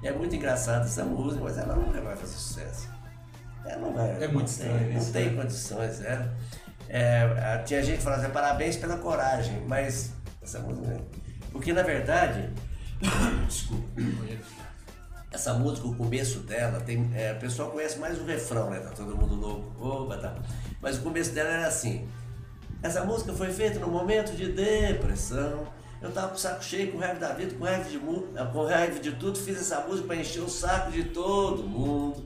é muito engraçada essa música, mas ela nunca vai fazer sucesso. Ela não vai. É muito não estranho tem, isso, Não tem né? condições, é. É, tinha gente que falava assim, parabéns pela coragem, mas essa música. Porque na verdade, [COUGHS] desculpa, essa música, o começo dela, tem, é, o pessoal conhece mais o refrão, né? Tá todo mundo louco, oba, tá. Mas o começo dela era assim. Essa música foi feita num momento de depressão. Eu tava com o saco cheio, com raiva da vida, com raiva de, mu- com raiva de tudo, fiz essa música para encher o saco de todo mundo.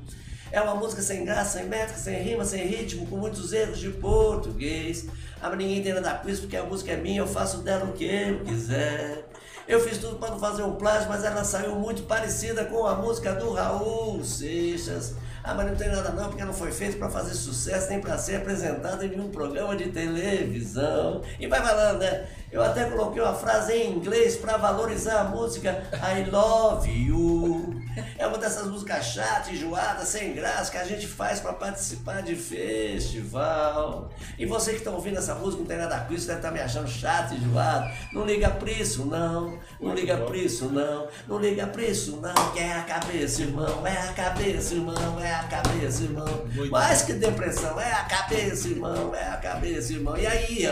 É uma música sem graça, sem métrica, sem rima, sem ritmo, com muitos erros de português. Mas ninguém tem nada com isso porque a música é minha, eu faço dela o que eu quiser. Eu fiz tudo para não fazer um plágio, mas ela saiu muito parecida com a música do Raul Seixas. Ah, mas não tem nada não, porque não foi feito para fazer sucesso nem para ser apresentado em nenhum programa de televisão. E vai falando, né? Eu até coloquei uma frase em inglês para valorizar a música I Love You. É uma dessas músicas chatas, enjoadas, sem graça que a gente faz para participar de festival. E você que está ouvindo essa música não tem nada com isso, deve estar tá me achando chato, enjoado. Não liga para isso, não. Não liga para isso, não. Não liga para isso, não. Que é a cabeça, irmão. É a cabeça, irmão. É a cabeça, irmão. Mais que depressão, é a cabeça, irmão. É a cabeça, irmão. E aí,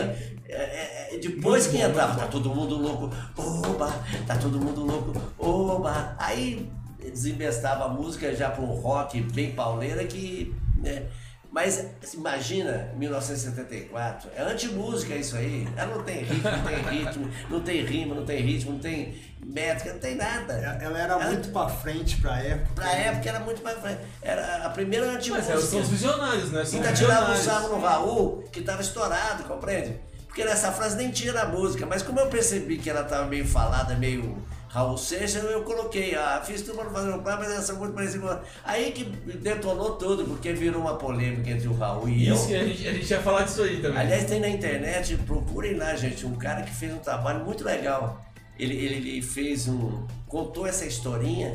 é, é, é, depois que entrava, tá todo mundo louco, oba, tá todo mundo louco, oba. Aí desembestava a música já para um rock bem pauleira que. Né? Mas imagina 1974, é anti-música isso aí. Ela não tem ritmo, não tem ritmo, não tem rima, não tem ritmo, não tem métrica, não tem nada. Ela era ela, muito pra frente pra época. Pra né? época era muito pra frente. Era a primeira anti-música. Mas são os visionários, né? São Ainda tirava um sarro no Raul, que tava estourado, compreende? Porque nessa frase nem tinha na música, mas como eu percebi que ela tava meio falada, meio Raul Seixas, eu coloquei, ah, fiz tudo para fazer um plano, mas essa muito parecida com Aí que detonou tudo, porque virou uma polêmica entre o Raul e Isso, eu. a gente, a gente ia falar disso aí também. Aliás, tem na internet, procurem lá, gente, um cara que fez um trabalho muito legal. Ele, ele, ele fez um. contou essa historinha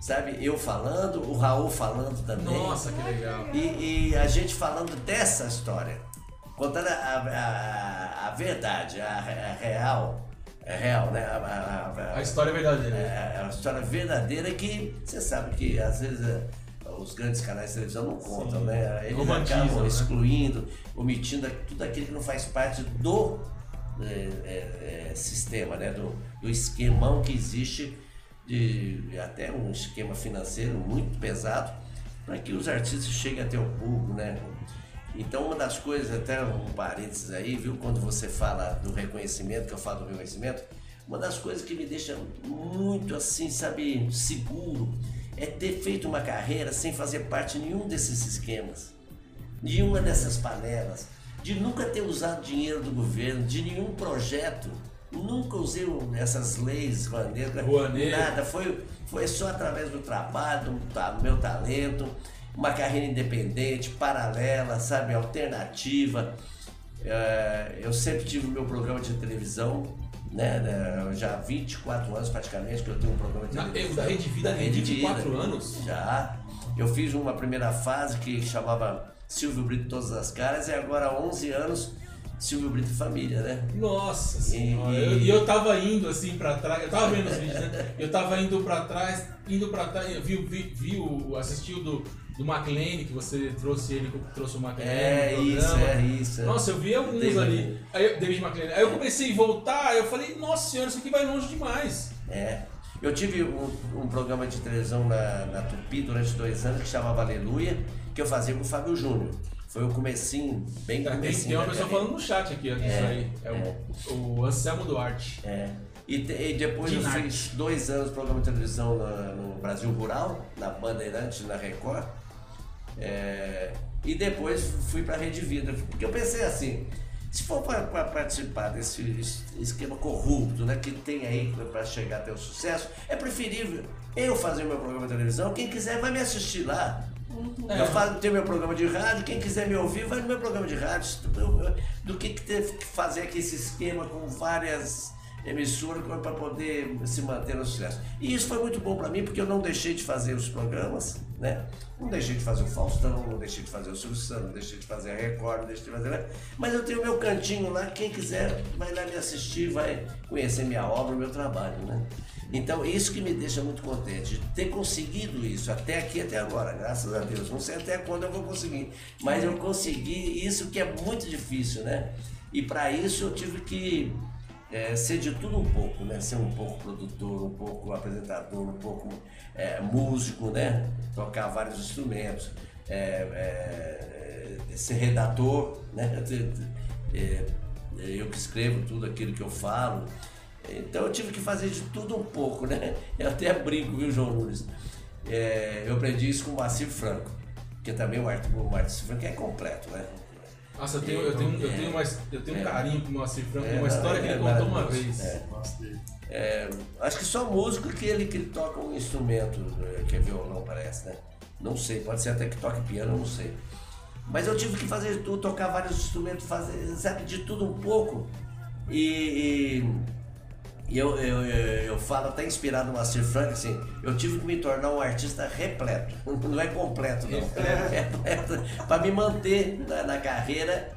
sabe? Eu falando, o Raul falando também. Nossa, que legal. E, e a gente falando dessa história, contando a, a, a verdade, a, a real é real, né? A, a, a, a história verdadeira. É, é a história verdadeira que você sabe que às vezes é, os grandes canais de televisão não contam, Sim. né? Eles acabam né? excluindo, omitindo tudo aquilo que não faz parte do é, é, é, sistema, né? Do, do esquemão que existe de até um esquema financeiro muito pesado para que os artistas cheguem até o público, né? Então, uma das coisas, até um parênteses aí, viu, quando você fala do reconhecimento, que eu falo do reconhecimento, uma das coisas que me deixa muito assim, sabe, seguro, é ter feito uma carreira sem fazer parte de nenhum desses esquemas, nenhuma dessas panelas, de nunca ter usado dinheiro do governo, de nenhum projeto, nunca usei essas leis, Rouanet, nada, foi, foi só através do trabalho, do, do meu talento, uma carreira independente, paralela, sabe, alternativa. É, eu sempre tive o meu programa de televisão, né, né, já há 24 anos praticamente que eu tenho um programa de televisão. Na, da Rede Vida, da Rede 24 Vida, anos? Já. Eu fiz uma primeira fase que chamava Silvio Brito Todas as Caras e agora há 11 anos Silvio Brito Família, né? Nossa senhora. E eu, eu tava indo assim pra trás, eu tava vendo os vídeos, né? Eu tava indo pra trás, indo pra trás, vi, vi, vi o, assisti o do do McLean, que você trouxe ele, trouxe o McLean é. Isso, é isso. Nossa, eu vi alguns David ali. Aí eu, David McLean. Aí eu comecei a voltar, eu falei, nossa senhora, isso aqui vai longe demais. É. Eu tive um, um programa de televisão na, na, Tupi durante dois anos que chamava Aleluia, que eu fazia com o Fábio Júnior. Foi o comecinho, bem tá, comecinho. Tem, tem uma pessoa falando no chat aqui, é, isso aí. É, é. O, o Anselmo Duarte. É. E, e depois de eu fiz dois anos de programa de televisão na, no Brasil Rural, na Bandeirantes, na Record. É, e depois fui para a Rede Vida, porque eu pensei assim, se for para participar desse esquema corrupto né, que tem aí para chegar até o sucesso, é preferível eu fazer o meu programa de televisão, quem quiser vai me assistir lá. Uhum. Eu faço, tenho meu programa de rádio, quem quiser me ouvir vai no meu programa de rádio. Do que, que teve que fazer aqui esse esquema com várias emissora para poder se manter no sucesso. E isso foi muito bom para mim, porque eu não deixei de fazer os programas, né? Não deixei de fazer o Faustão, não deixei de fazer o Silvio Santos, não deixei de fazer a Record, não deixei de fazer. Mas eu tenho meu cantinho lá, quem quiser vai lá me assistir, vai conhecer minha obra, meu trabalho, né? Então, isso que me deixa muito contente, de ter conseguido isso até aqui, até agora, graças a Deus. Não sei até quando eu vou conseguir, mas eu consegui isso que é muito difícil, né? E para isso eu tive que é, ser de tudo um pouco, né? Ser um pouco produtor, um pouco apresentador, um pouco é, músico, né? Tocar vários instrumentos, é, é ser redator, né? [LAUGHS] É, eu que escrevo tudo aquilo que eu falo. Então eu tive que fazer de tudo um pouco, né? [LAUGHS] Eu até brinco, viu, João Nunes? É, eu aprendi isso com o Moacir Franco, que também o Art- o Franco é completo, né? Nossa, eu tenho, eu tenho, eu tenho, mais, eu tenho um É. carinho com o Moacir Franco, É, uma história que é ele contou uma vez. É. É, acho que só músico que ele, que ele toca um instrumento, eh, que é violão, parece, né? Não sei, pode ser até que toque piano, não sei. Mas eu tive que fazer tudo, tocar vários instrumentos, fazer, sabe, de tudo um pouco. E, e- e eu, eu, eu, eu falo até inspirado no Moacir Frank, assim, eu tive que me tornar um artista repleto. [LAUGHS] Não é completo, não. É repleto. [LAUGHS] Para me manter na, na carreira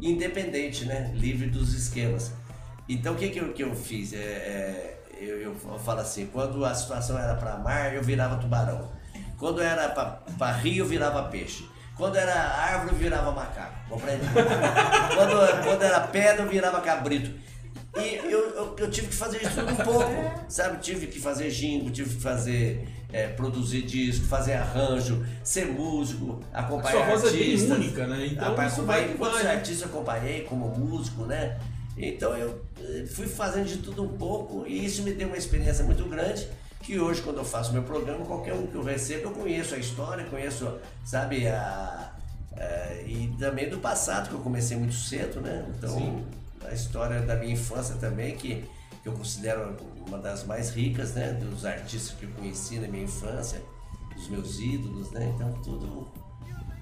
independente, né? Livre dos esquemas. Então o que, que, eu, que eu fiz? É, é, eu, eu falo assim, quando a situação era para mar, eu virava tubarão. Quando era para rio, eu virava peixe. Quando era árvore, eu virava macaco. Compreende? [LAUGHS] quando, quando era pedra, eu virava cabrito. E eu, eu, eu tive que fazer isso tudo um pouco, sabe? Tive que fazer jingo, tive que fazer, é, produzir disco, fazer arranjo, ser músico, A acompanhar sua voz é artistas. única, né? Então Rapaz, isso vai que acompanhei vai. né? artistas acompanhei como músico, né? Então eu eh, fui fazendo de tudo um pouco e isso me deu uma experiência muito grande que hoje quando eu faço meu programa, qualquer um que eu recebo, eu conheço a história, conheço, sabe, a, eh, e também do passado, que eu comecei muito cedo, né? Então Sim. A história da minha infância também, que, que eu considero uma das mais ricas, né? Dos artistas que eu conheci na minha infância, dos meus ídolos, né? Então tudo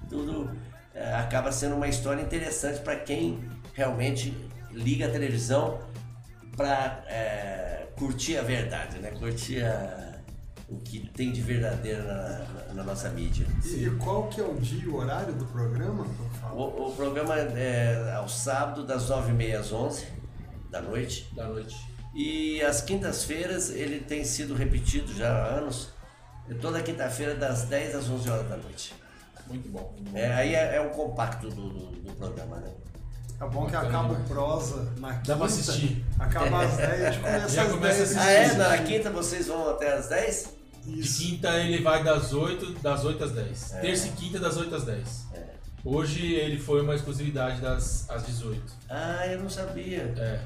tudo eh, acaba sendo uma história interessante para quem realmente liga a televisão para curtir a verdade, né? Curtir a- o que tem de verdadeiro na, na- nossa mídia. E qual que é o dia e o horário do programa? O, o programa é ao sábado, das 9h30 às 11 da noite. Da noite. E às quintas-feiras ele tem sido repetido já há anos. Toda quinta-feira, das 10 às 11 horas da noite. Muito bom. É, aí é, é o compacto do, do, do programa, né? É bom que acaba o prosa na quinta. Dá pra assistir. Acaba às 10, a gente [LAUGHS] começa às começa 10. a Ah, é? assistir. Na quinta vocês vão até às 10? De Isso. quinta ele vai das 8, das 8 às 10. É. Terça e quinta das 8 às 10. É. Hoje ele foi uma exclusividade das às 18. Ah, eu não sabia. É.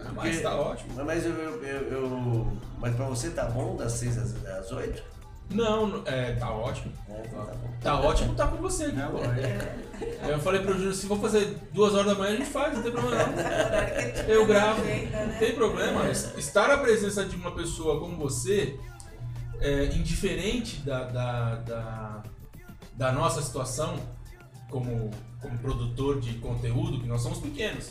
Ah, Mas Porque- tá ótimo. Mas eu, eu, eu- eu- Mas pra você tá bom das 6 às, às 8? Não, é, tá ótimo. É, então tá bom. Tá ótimo tá com você É. Aí Eu falei pro Júnior, se for fazer duas horas da manhã, a gente faz, não tem problema não. Eu gravo, não tem problema. Estar à presença de uma pessoa como você, é, indiferente da, da, da, da nossa situação, como, como produtor de conteúdo, que nós somos pequenos.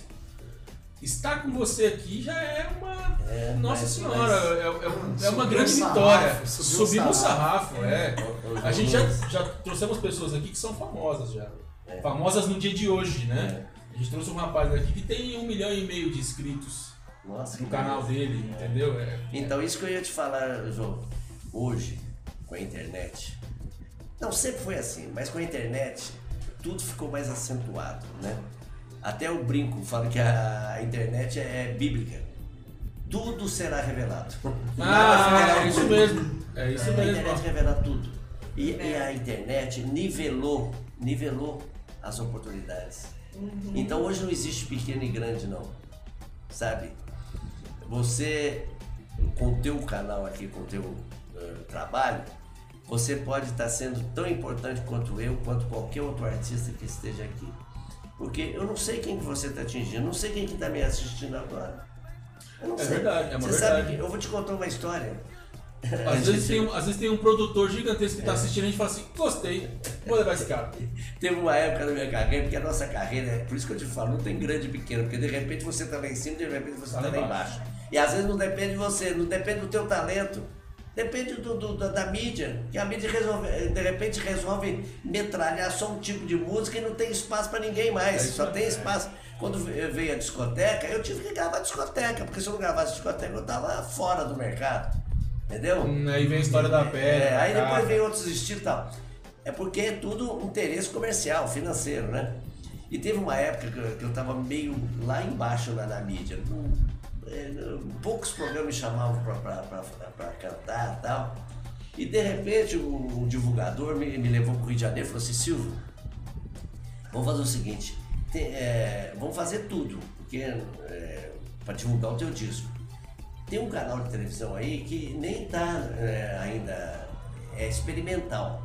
Estar com você aqui já é uma. É, Nossa mas- Senhora, mas- é, é- é uma grande sarrafo, vitória. subiu Subimos o sarrafo. sarrafo, é. A gente já, já trouxemos pessoas aqui que são famosas já. É. Famosas no dia de hoje, né? A gente trouxe um rapaz aqui que tem um milhão e meio de inscritos Nossa, no canal beleza. dele, entendeu? É, Então, isso que eu ia te falar, João. Hoje, com a internet. Não, sempre foi assim, mas com a internet, tudo ficou mais acentuado, né? Até o brinco fala que a internet é bíblica. Tudo será revelado. [LAUGHS] Ah, é isso mesmo. É isso A mesmo. internet revela tudo. E, e a internet nivelou, nivelou as oportunidades. Então hoje não existe pequeno e grande não. Sabe? Você, com o teu canal aqui, com o teu eh, trabalho, você pode estar sendo tão importante quanto eu, quanto qualquer outro artista que esteja aqui. Porque eu não sei quem que você está atingindo, não sei quem que está me assistindo agora. Eu não É sei. verdade, é uma Você sabe verdade. que eu vou te contar uma história. Às [LAUGHS] vezes, tem um, às vezes tem um produtor gigantesco que tá assistindo e a gente fala assim, gostei, vou levar esse cara. [LAUGHS] Teve uma época na minha carreira, porque a nossa carreira, é por isso que eu te falo, não tem grande e pequeno, porque de repente você tá lá em cima, de repente você Tá tá lá lá embaixo. E às vezes não depende de você, não depende do teu talento, depende do, do- da, da mídia, que a mídia resolve, de repente resolve metralhar só um tipo de música e não tem espaço para ninguém mais, É só tem é. espaço. Quando ve- veio a discoteca, eu tive que gravar discoteca, porque se eu não gravasse discoteca, eu tava fora do mercado. Entendeu? Hum, Aí vem a história da pedra. É, aí da depois vem outros estilos e tal. É porque é tudo interesse comercial, financeiro, né? E teve uma época que eu, tava meio lá embaixo na, na mídia. É, poucos programas chamavam pra cantar e tal. E de repente o, o divulgador me, me levou pro Rio de Janeiro e falou assim, Silvio, vamos fazer o seguinte, tem- é, vamos fazer tudo, porque é, para divulgar o teu disco. Tem um canal de televisão aí que nem está ainda é experimental.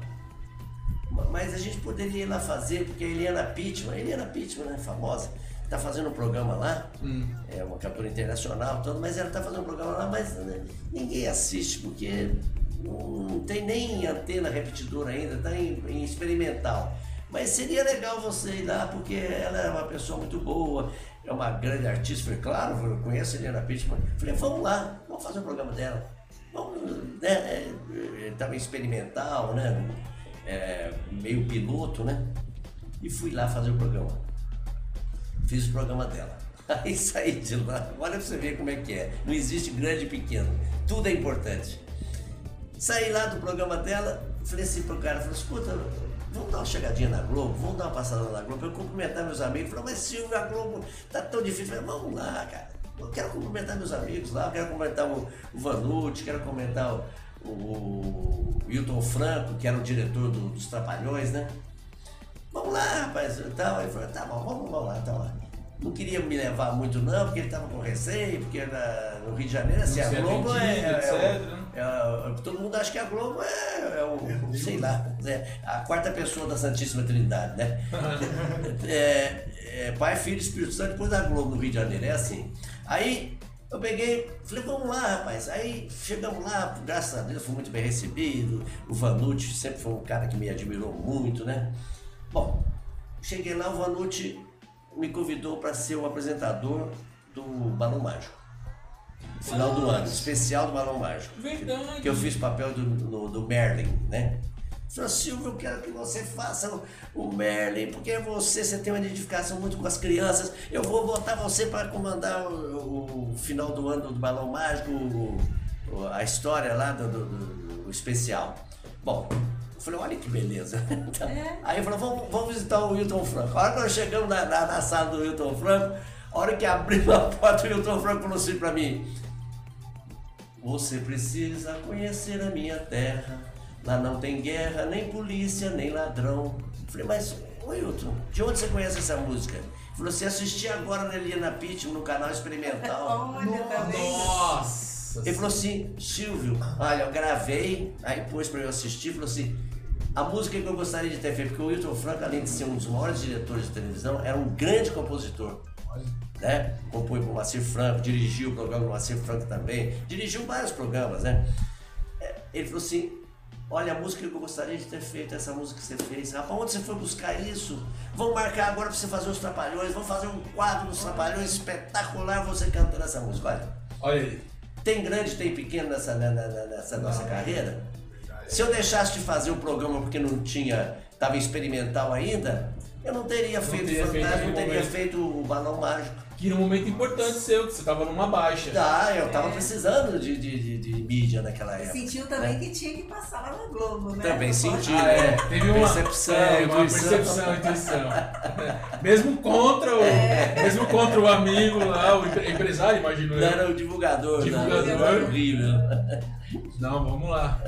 Ma- Mas a gente poderia ir lá fazer, porque a Eliana Pittman, a Eliana Pittman, né, famosa, está fazendo um programa lá, é uma cantora internacional, tudo, mas ela está fazendo um programa lá, mas né, ninguém assiste, porque não, não tem nem antena repetidora ainda, está em, em experimental. Mas seria legal você ir lá, porque ela é uma pessoa muito boa, é uma grande artista. Falei, claro, eu conheço a Eliana Pittman. Falei, vamos lá, vamos fazer o programa dela. Vamos, né? É, é, também experimental, né? É, meio piloto, né? E fui lá fazer o programa. Fiz o programa dela. [LAUGHS] Aí saí de lá. Olha pra você ver como é que é. Não existe grande e pequeno. Tudo é importante. Saí lá do programa dela, falei assim pro cara, falei, escuta, vamos dar uma chegadinha na Globo, vamos dar uma passada na Globo, eu cumprimentar meus amigos, falei, mas Silvio, a Globo tá tão difícil, falei, vamos lá, cara. Eu quero cumprimentar meus amigos lá, eu quero cumprimentar o, Vanucci, quero cumprimentar o, o, Hilton Franco, que era o diretor do- dos Trapalhões, né? Vamos lá, rapaz, e tal. Ele falou, tá bom, vamos, vamos lá, então lá. Não queria me levar muito não, porque ele tava com receio, porque na- no Rio de Janeiro, assim, Não a Globo é, é, etc, né? é, é, todo mundo acha que a Globo é, é o, sei lá, é a quarta pessoa da Santíssima Trindade, né? [LAUGHS] é, é Pai, Filho e Espírito Santo depois da Globo no Rio de Janeiro, é assim. Aí eu peguei, falei, vamos lá, rapaz. Aí chegamos lá, graças a Deus, fui muito bem recebido. O Vanucci sempre foi um cara que me admirou muito, né? Bom, cheguei lá, o Vanucci me convidou para ser o apresentador do Balão Mágico. Final do ano, especial do Balão Mágico. Verdade. Que eu fiz o papel do, do, do Merlin, né? Falei, Silvio, eu quero que você faça o, Merlin, porque você, você tem uma identificação muito com as crianças. Eu vou botar você para comandar o, o final do ano do Balão Mágico, o- a história lá do- do- do especial. Bom, eu falei, olha que beleza. [LAUGHS] Então, Aí eu falei, vamos, vamos visitar o Wilton Franco. A hora que nós chegamos na, na, na sala do Wilton Franco, a hora que abriu [LAUGHS] a porta, o Wilton Franco falou assim para mim, você precisa conhecer a minha terra. Lá não tem guerra, nem polícia, nem ladrão. Falei, mas, ô Hilton, de onde você conhece essa música? Ele falou, você assistiu agora na Eliana Pittman no canal experimental. [LAUGHS] Olha, tá vendo? Nossa. Ele falou assim, Silvio, olha, eu gravei, aí pôs pra eu assistir, falou assim, a música que eu gostaria de ter feito, porque o Wilton Franco, além de ser um dos maiores diretores de televisão, era um grande compositor. Né? Compôs para o Moacir Franco, dirigiu o programa do Moacir Franco também, dirigiu vários programas, né? É, Ele falou assim, olha, a música que eu gostaria de ter feito, essa música que você fez, rapaz, onde você foi buscar isso? Vamos marcar agora para você fazer os Trapalhões, vamos fazer um quadro dos Trapalhões espetacular, você cantando essa música, olha. Olha aí. Tem grande, tem pequeno nessa, na- na- na- nessa nossa carreira. Se eu deixasse de fazer o programa porque não tinha, estava experimental ainda, eu não teria feito teria feito Fantasma, não teria momento. feito o Balão Mágico. Que num momento importante seu, que você tava numa baixa. Tá, eu tava precisando de, de, de, de mídia naquela época. Sentiu também que tinha que passar lá na Globo, né? Também Não senti, pode- Ah, é, teve uma Percepção, é, uma intuição. percepção, intuição. mesmo contra o, mesmo contra o amigo lá, o empre- empresário, imagino Não eu. era o divulgador, Divulgador. Não, era horrível. Não, vamos lá.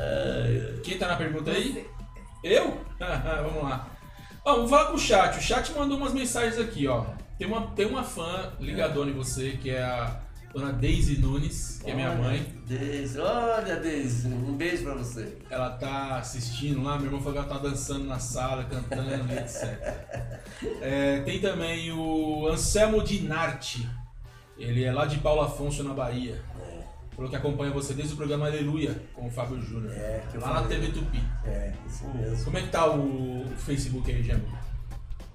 Quem tá na pergunta aí? Eu? [LAUGHS] vamos lá. Ó, vamos falar com o chat. O chat mandou umas mensagens aqui, ó. Tem uma, tem uma fã ligadona em você, que é a dona Daisy Nunes, que é minha Olha, mãe. Deise, olha, Deise, um beijo pra você. Ela tá assistindo lá, meu irmão falou que ela tá dançando na sala, cantando, etc. [LAUGHS] É, tem também o Anselmo Dinarte. Ele é lá de Paulo Afonso, na Bahia. Falou que acompanha você desde o programa Aleluia com o Fábio Júnior. É, que lá na falei. TV Tupi. É, isso mesmo. Como é que tá o Facebook aí, Gemo?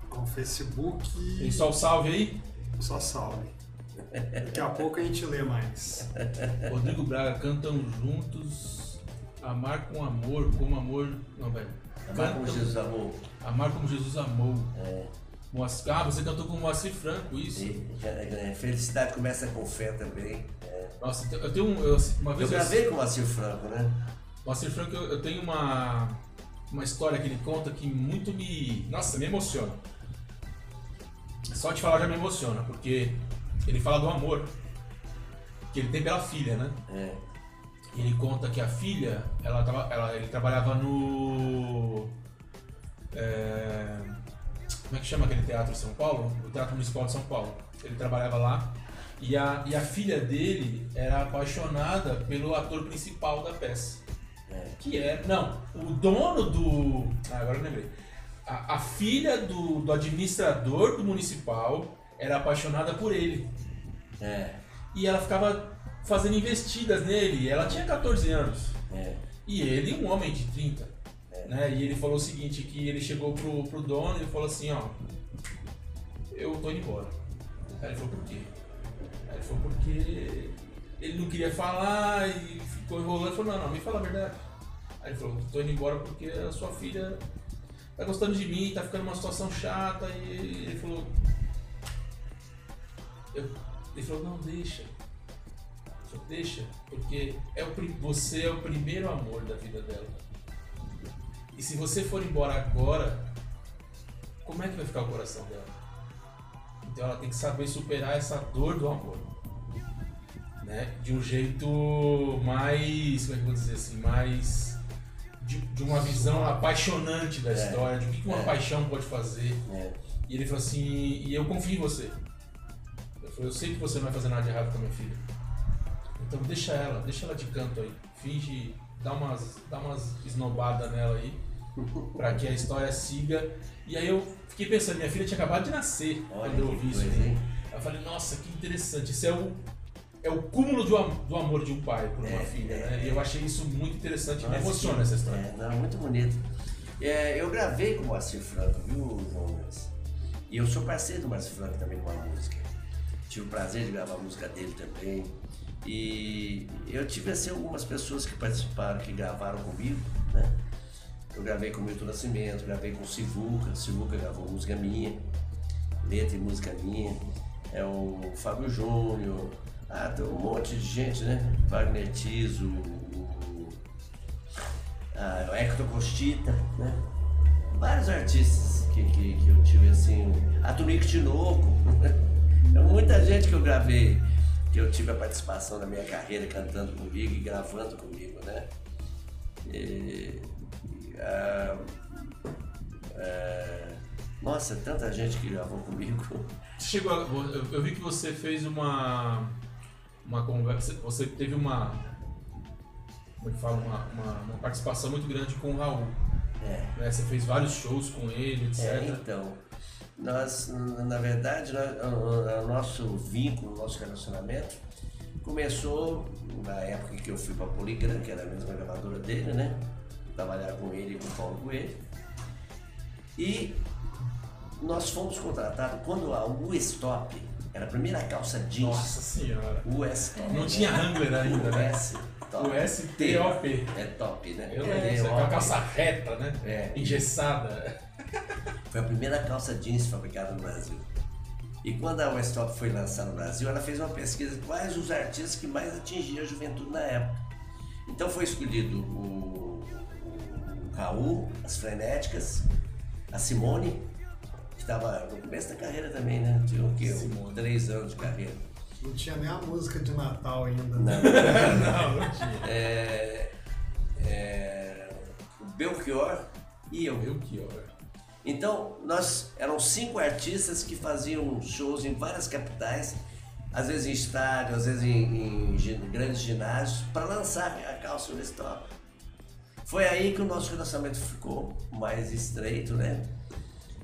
Com o Facebook, Tem só o salve aí? só salve. Daqui a pouco a gente lê mais. Rodrigo Braga, cantam juntos. Amar com amor, como amor. Não, velho. Amar como Jesus amou. Amar como Jesus amou. É. Moacir- Ah, você cantou com o Moacir Franco, isso. E, é, é, felicidade começa com fé também. É. Nossa, eu tenho um. eu- uma Eu vez eu, gravei com o Moacir Franco, né? Moacir Franco, eu, eu tenho uma. Uma história que ele conta que muito me. Nossa, me emociona. Só de falar já me emociona, porque ele fala do amor que ele tem pela filha, né? É. Ele conta que a filha, ela ela, ele trabalhava no. é, como é que chama aquele teatro em São Paulo? O Teatro Municipal de São Paulo. Ele trabalhava lá. E a, e a filha dele era apaixonada pelo ator principal da peça. É. Que é. Não, o dono do. Ah, agora eu lembrei. A, a filha do, do administrador do municipal era apaixonada por ele. É, E ela ficava fazendo investidas nele. Ela tinha 14 anos. é. E ele, um homem de 30. Né? E ele falou o seguinte, que ele chegou pro, pro dono e falou assim, ó. Eu tô indo embora. Aí ele falou, por quê? Aí ele falou, porque ele não queria falar e ficou enrolando. Ele falou, não, não, me fala a verdade. Aí ele falou, tô indo embora porque a sua filha tá gostando de mim, tá ficando numa situação chata. E ele falou... eu- ele falou, não, deixa. Deixa, porque é o, você é o primeiro amor da vida dela. E se você for embora agora, como é que vai ficar o coração dela? Então ela tem que saber superar essa dor do amor. Né? De um jeito mais. Como é que eu vou dizer assim? Mais. De, de uma visão apaixonante da história, de o que que uma É. paixão pode fazer. é. E ele falou assim: e eu confio em você. Eu sei que você não vai fazer nada de errado com a minha filha. Então deixa ela, deixa ela de canto aí. Finge, dá umas, dá umas esnobadas nela aí, [LAUGHS] pra que a história siga. E aí eu fiquei pensando: minha filha tinha acabado de nascer Olha quando eu ouvi isso aí. eu falei: nossa, que interessante. Isso é o, é o cúmulo do, do amor de um pai por uma É, filha, é, né? E eu achei isso muito interessante, me Nossa, emociona que- essa história. É, não, muito bonito. É, eu gravei com o Moacir Franco, viu, João? E eu sou parceiro do Moacir Franco também com a música. Tive o prazer de gravar música dele também. E eu tive assim algumas pessoas que participaram, que gravaram comigo, né? Eu gravei com o Milton Nascimento, gravei com o Sivuca, o Sivuca gravou música minha, letra e música minha. É o Fábio Júnior, ah, tem um monte de gente, né? Wagner Tiso, o ah, o Hector Costita, né? Vários artistas que, que, que eu tive assim, a Tunico Tinoco, é muita gente que eu gravei, que eu tive a participação na minha carreira cantando comigo e gravando comigo, né? E, ah, ah, nossa, tanta gente que gravou comigo. Chegou a- eu, eu vi que você fez uma uma conversa, você teve uma como é que fala, uma, uma, uma participação muito grande com o Raul. É. né? Você fez vários shows com ele, etc. É, então, nós, na verdade, nós- o, nosso vínculo, o nosso relacionamento começou na época que eu fui para a Poligram, que era a mesma gravadora dele, né? Trabalhar com ele e com o Paulo Coelho. E nós fomos contratados quando a U-Stop, era a primeira calça jeans, Nossa senhora. U-Stop. Não tinha Wrangler ainda, né? U-S-Top. O STOP. É top, né? Eu É, lembro, aquela top. calça reta, né? É. Engessada. Foi a primeira calça jeans fabricada no Brasil. E quando a Westop foi lançada no Brasil, ela fez uma pesquisa de quais os artistas que mais atingiam a juventude na época. Então foi escolhido o, o Raul, as Frenéticas, a Simone, que estava no começo da carreira também, né? Tinha o quê? Simone. Três anos de carreira. Não tinha nem a música de Natal ainda. Não. né? [LAUGHS] Não, [LAUGHS] não tinha. É, é, o Belchior e eu. Hora. Então, nós eram cinco artistas que faziam shows em várias capitais, às vezes em estádio, às vezes em, em grandes ginásios, para lançar a calça Stop. Foi aí que o nosso relacionamento ficou mais estreito, né?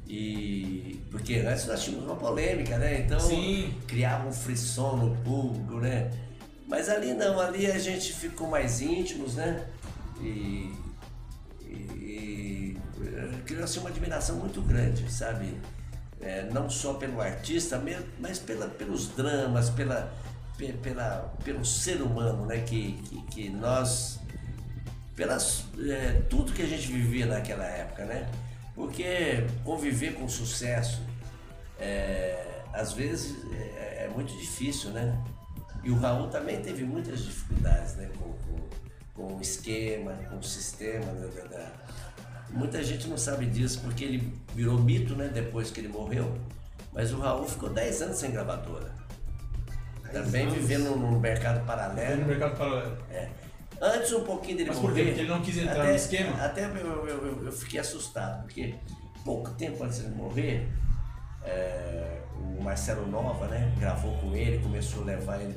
E porque antes nós tínhamos uma polêmica, né? Então Sim. criava um frisson no público, né? Mas ali não, ali a gente ficou mais íntimos, né? E, e, e criou-se uma admiração muito grande, sabe? É, não só pelo artista, mas pela, pelos dramas, pela, pe- pela, pelo ser humano, né? Que, que, que nós pelas é, tudo que a gente vivia naquela época, né? Porque conviver com sucesso é, às vezes é, é muito difícil, né? E o Raul também teve muitas dificuldades, né? Com, com, com o esquema, com o sistema. Da, da- da- Muita gente não sabe disso porque ele virou mito, né? Depois que ele morreu. Mas o Raul ficou 10 anos sem gravadora. Também anos? vivendo num mercado paralelo. no mercado paralelo. É. Antes um pouquinho dele Mas por morrer. Porque ele não quis entrar até, no esquema? Até eu, eu, eu- eu fiquei assustado, porque pouco tempo antes dele morrer, é, o Marcelo Nova, né, gravou com ele, começou a levar ele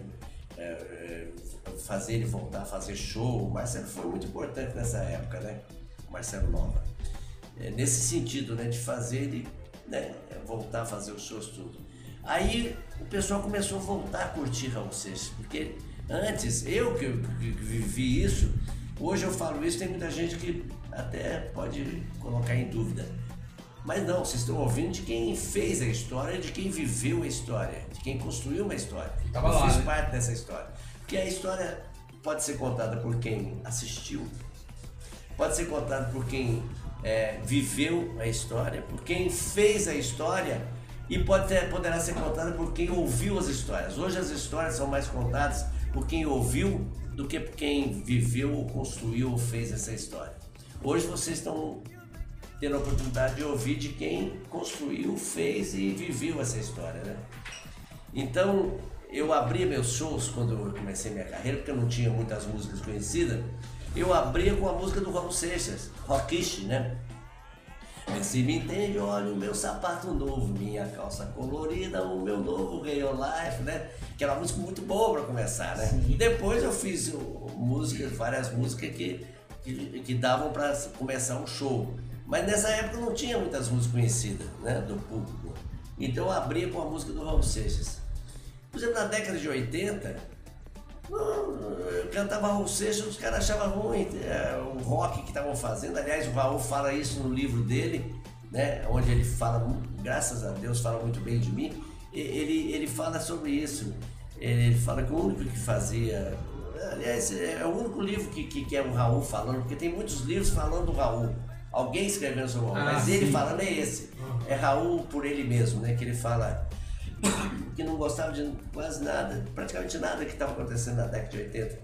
é, é, fazer ele voltar a fazer show. O Marcelo foi muito importante nessa época, né? O Marcelo Nova. É, nesse sentido, né? De fazer ele né, voltar a fazer os shows tudo. Aí o pessoal começou a voltar a curtir Raul Seixas, porque antes, eu que, que, que vivi isso, hoje eu falo isso, tem muita gente que até pode colocar em dúvida. Mas não, vocês estão ouvindo de quem fez a história, de quem viveu a história, de quem construiu uma história. Tava eu lá, fiz né? parte dessa história. Porque a história pode ser contada por quem assistiu, pode ser contada por quem é, viveu a história, por quem fez a história e pode ter, poderá ser contada por quem ouviu as histórias. Hoje as histórias são mais contadas por quem ouviu do que por quem viveu, ou construiu ou fez essa história. Hoje vocês estão tendo a oportunidade de ouvir de quem construiu, fez e viveu essa história, né? Então, eu abria meus shows quando eu comecei minha carreira, porque eu não tinha muitas músicas conhecidas, eu abria com a música do Raul Seixas, Rockish, né? Se me entende, olha o meu sapato novo, minha calça colorida, o meu novo Real Life, né? Que era uma música muito boa para começar, né? Depois eu fiz músicas, várias músicas que, que, que davam para começar um show. Mas nessa época não tinha muitas músicas conhecidas, né? Do público. Então eu abria com a música do Raul Seixas. Por exemplo, na década de 80, não, eu cantava Raul Seixas, os caras achavam ruim é, o rock que estavam fazendo. Aliás, o Raul fala isso no livro dele, né, onde ele fala, graças a Deus, fala muito bem de mim. Ele, ele fala sobre isso. Ele fala que o único que fazia. Aliás, é o único livro que, que, que é o Raul falando, porque tem muitos livros falando do Raul. Alguém escrevendo sobre o Raul, Ah, mas ele sim. falando é esse. É Raul por ele mesmo, né? Que ele fala que não gostava de quase nada, praticamente nada que estava acontecendo na década de 80,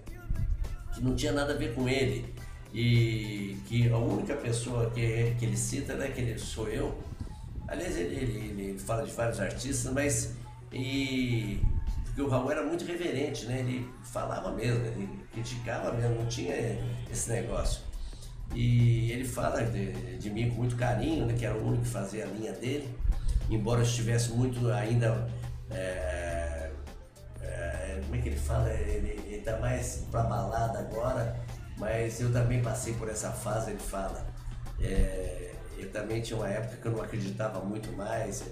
que não tinha nada a ver com ele. E que a única pessoa que, que ele cita, né, que ele sou eu. Aliás, ele, ele, ele fala de vários artistas, mas. E, porque o Raul era muito reverente, né? Ele falava mesmo, ele criticava mesmo, não tinha esse negócio. E ele fala de, de mim com muito carinho, né, que era o único que fazia a linha dele, embora eu estivesse muito ainda. é, é, como é que ele fala? Ele, ele tá mais pra balada agora, mas eu também passei por essa fase, ele fala. É, eu também tinha uma época que eu não acreditava muito mais.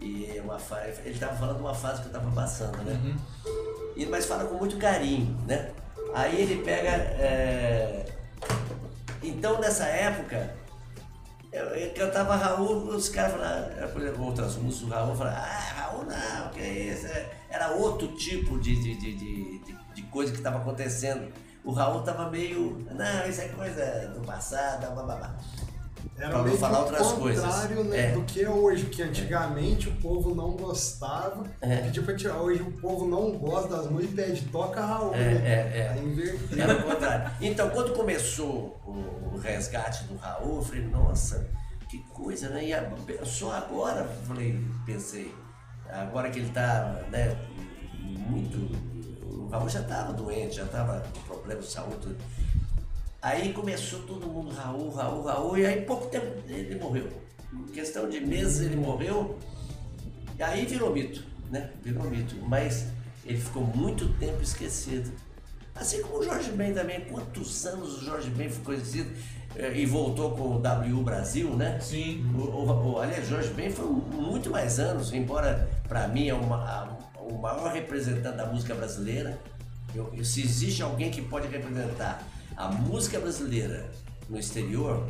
E uma fa... ele estava falando de uma fase que eu estava passando, né? E, mas fala com muito carinho, né? Aí ele pega. é, Então nessa época, eu, eu cantava Raul, os caras falavam, por exemplo, outras músicas do Raul falavam, ah, Raul não, que é isso? Era outro tipo de, de, de, de- de coisa que estava acontecendo. O Raul estava meio, não, isso é coisa do passado, blá, blá, blá. Era Pra não falar outras coisas. contrário né, É. do que é hoje, que antigamente o povo não gostava, É. pedia pra tirar. Hoje o povo não gosta das músicas e pede, toca Raul, É, né? é, é. Era o contrário. Então, quando começou o, o resgate do Raul, eu falei, nossa, que coisa, né? E só agora, falei, pensei, agora que ele tá, né, muito. O Raul já estava doente, já estava com problema de saúde. Aí começou todo mundo, Raul, Raul, Raul, e aí pouco tempo ele morreu. Em questão de meses ele morreu, e aí virou mito, né? Virou mito. Mas ele ficou muito tempo esquecido. Assim como o Jorge Ben também. Quantos anos o Jorge Ben ficou esquecido eh, e voltou com o W Brasil, né? Sim. O, o, o, aliás, Jorge Ben foi muito mais anos, embora para mim é uma, a- o maior representante da música brasileira. Eu- se existe alguém que pode representar a música brasileira no exterior,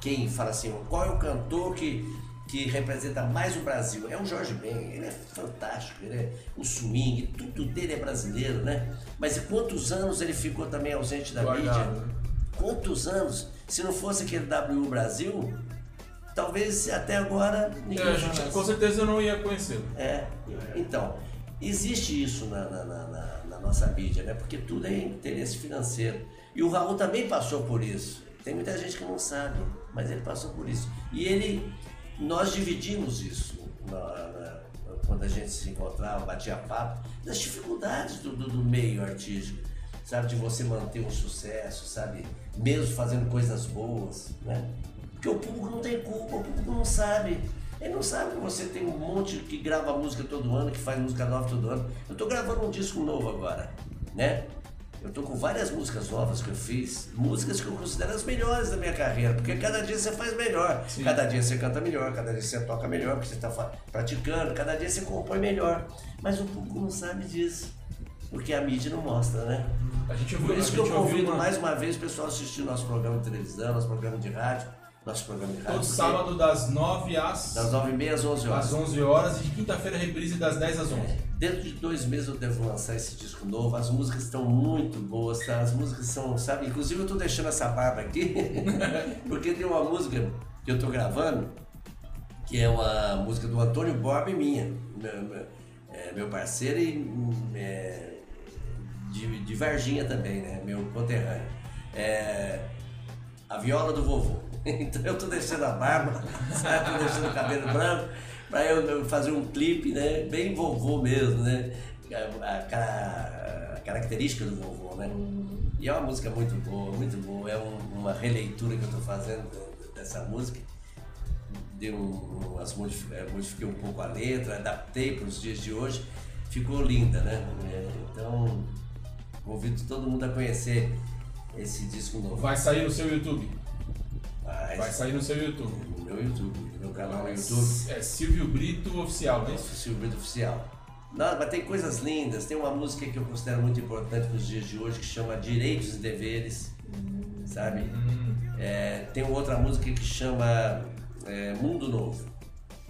quem fala assim, qual é o cantor que, que representa mais o Brasil? É o Jorge Ben, ele é fantástico, ele é o swing, tudo dele é brasileiro, né? Mas e quantos anos ele ficou também ausente da Guardado, mídia? né? Quantos anos? Se não fosse aquele W Brasil, talvez até agora ninguém É, gente, com certeza eu não ia conhecê-lo. É, então, existe isso na, na- na- na- na nossa mídia, né? Porque tudo é interesse financeiro. E o Raul também passou por isso. Tem muita gente que não sabe, mas ele passou por isso. E ele, nós dividimos isso na- na- quando a gente se encontrava, batia papo, das dificuldades do, do- do meio artístico, sabe? De você manter um sucesso, sabe? Mesmo fazendo coisas boas, né? Porque o público não tem culpa, o público não sabe. Ele não sabe que você tem um monte que grava música todo ano, que faz música nova todo ano. Eu tô gravando um disco novo agora, né? Eu tô com várias músicas novas que eu fiz, músicas que eu considero as melhores da minha carreira, porque cada dia você faz melhor, Sim. cada dia você canta melhor, cada dia você toca melhor, porque você está praticando, cada dia você compõe melhor. Mas o público não sabe disso, porque a mídia não mostra, né? A gente ouviu, Por isso a que eu convido uma- mais uma vez o pessoal a assistir nosso programa de televisão, nosso programa de rádio, nosso programa de rádio. todo sábado das 9 às, Das 9h30 às 11 horas. às 11 horas e de quinta-feira reprise das 10 às 11. Dentro de dois meses eu devo lançar esse disco novo. As músicas estão muito boas, tá? As músicas são, sabe? Inclusive eu tô deixando essa barba aqui, [LAUGHS] porque tem uma música que eu tô gravando, que é uma música do Antônio Borba e minha, meu, é, meu parceiro e é, de, de Varginha também, né? Meu conterrâneo. É, a viola do vovô. [LAUGHS] Então eu tô deixando a barba, [LAUGHS] sabe? Tô deixando o cabelo branco, pra eu fazer um clipe, né? Bem vovô mesmo, né? A, a cara- a característica do vovô, né? E é uma música muito boa, muito boa. É um- uma releitura que eu tô fazendo de- dessa música. Dei um, umas eh, modifiquei um pouco a letra, adaptei para os dias de hoje. Ficou linda, né? É, Então, convido todo mundo a conhecer esse disco novo. Vai sair no seu YouTube. Mas- Vai sair no seu YouTube. No meu YouTube, no meu canal no YouTube, É Silvio Brito Oficial, né? Silvio Oficial. Não, mas tem coisas lindas, tem uma música que eu considero muito importante para os dias de hoje que chama Direitos e Deveres, sabe? Hum, É, tem outra música que chama é, Mundo Novo,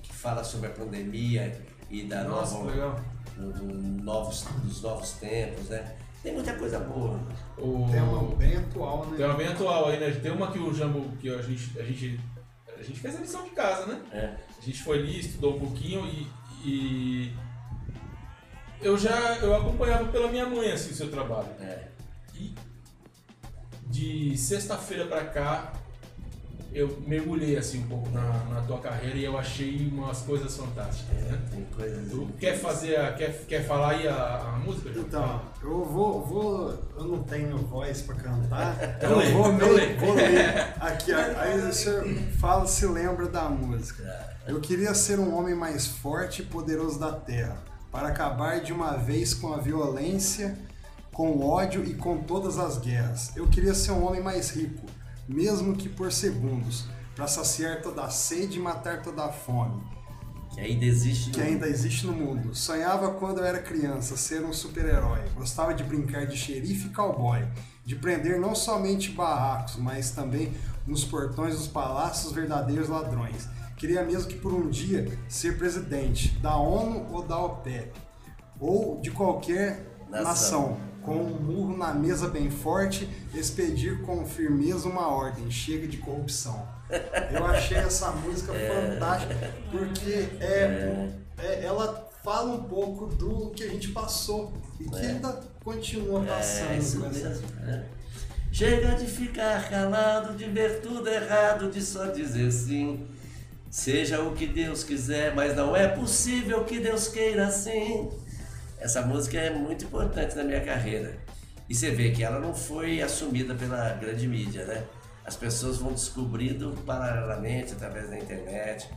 que fala sobre a pandemia e da Nossa, nova, do- do novos, dos novos tempos, né? Tem muita coisa boa. O... Tema bem atual, né? Tem uma bem atual aí, né? Tem uma que o Jambo, que a gente, a gente, a gente fez a lição de casa, né? É. A gente foi ali, estudou um pouquinho e, e eu já eu acompanhava pela minha mãe assim o seu trabalho. É. E de sexta-feira pra cá eu mergulhei assim um pouco na, na tua carreira e eu achei umas coisas fantásticas, né? Tem coisas. Tu quer fazer a, quer, quer falar aí a, a música? Então, eu vou, vou. Eu não tenho voz pra cantar. [LAUGHS] Então eu lê, vou, então me- lê. vou ler. Aqui, aí o senhor fala se lembra da música. Eu queria ser um homem mais forte e poderoso da terra, para acabar de uma vez com a violência, com o ódio e com todas as guerras. Eu queria ser um homem mais rico, mesmo que por segundos, para saciar toda a sede e matar toda a fome Que ainda existe. que no- ainda existe no mundo. Sonhava quando eu era criança ser um super-herói. Gostava de brincar de xerife e cowboy, de prender não somente barracos, mas também nos portões dos palácios verdadeiros ladrões. Queria mesmo que por um dia ser presidente da ONU ou da OPEP, ou de qualquer Nação. nação, com um murro na mesa bem forte, expedir com firmeza uma ordem, chega de corrupção. Eu achei essa música [LAUGHS] fantástica, porque é, é- ela fala um pouco do que a gente passou e que ainda continua passando. É isso né? mesmo. né? Chega de ficar calado, de ver tudo errado, de só dizer sim. Seja o que Deus quiser, mas não é possível que Deus queira assim. Essa música é muito importante na minha carreira. E você vê que ela não foi assumida pela grande mídia, né? As pessoas vão descobrindo paralelamente através da internet.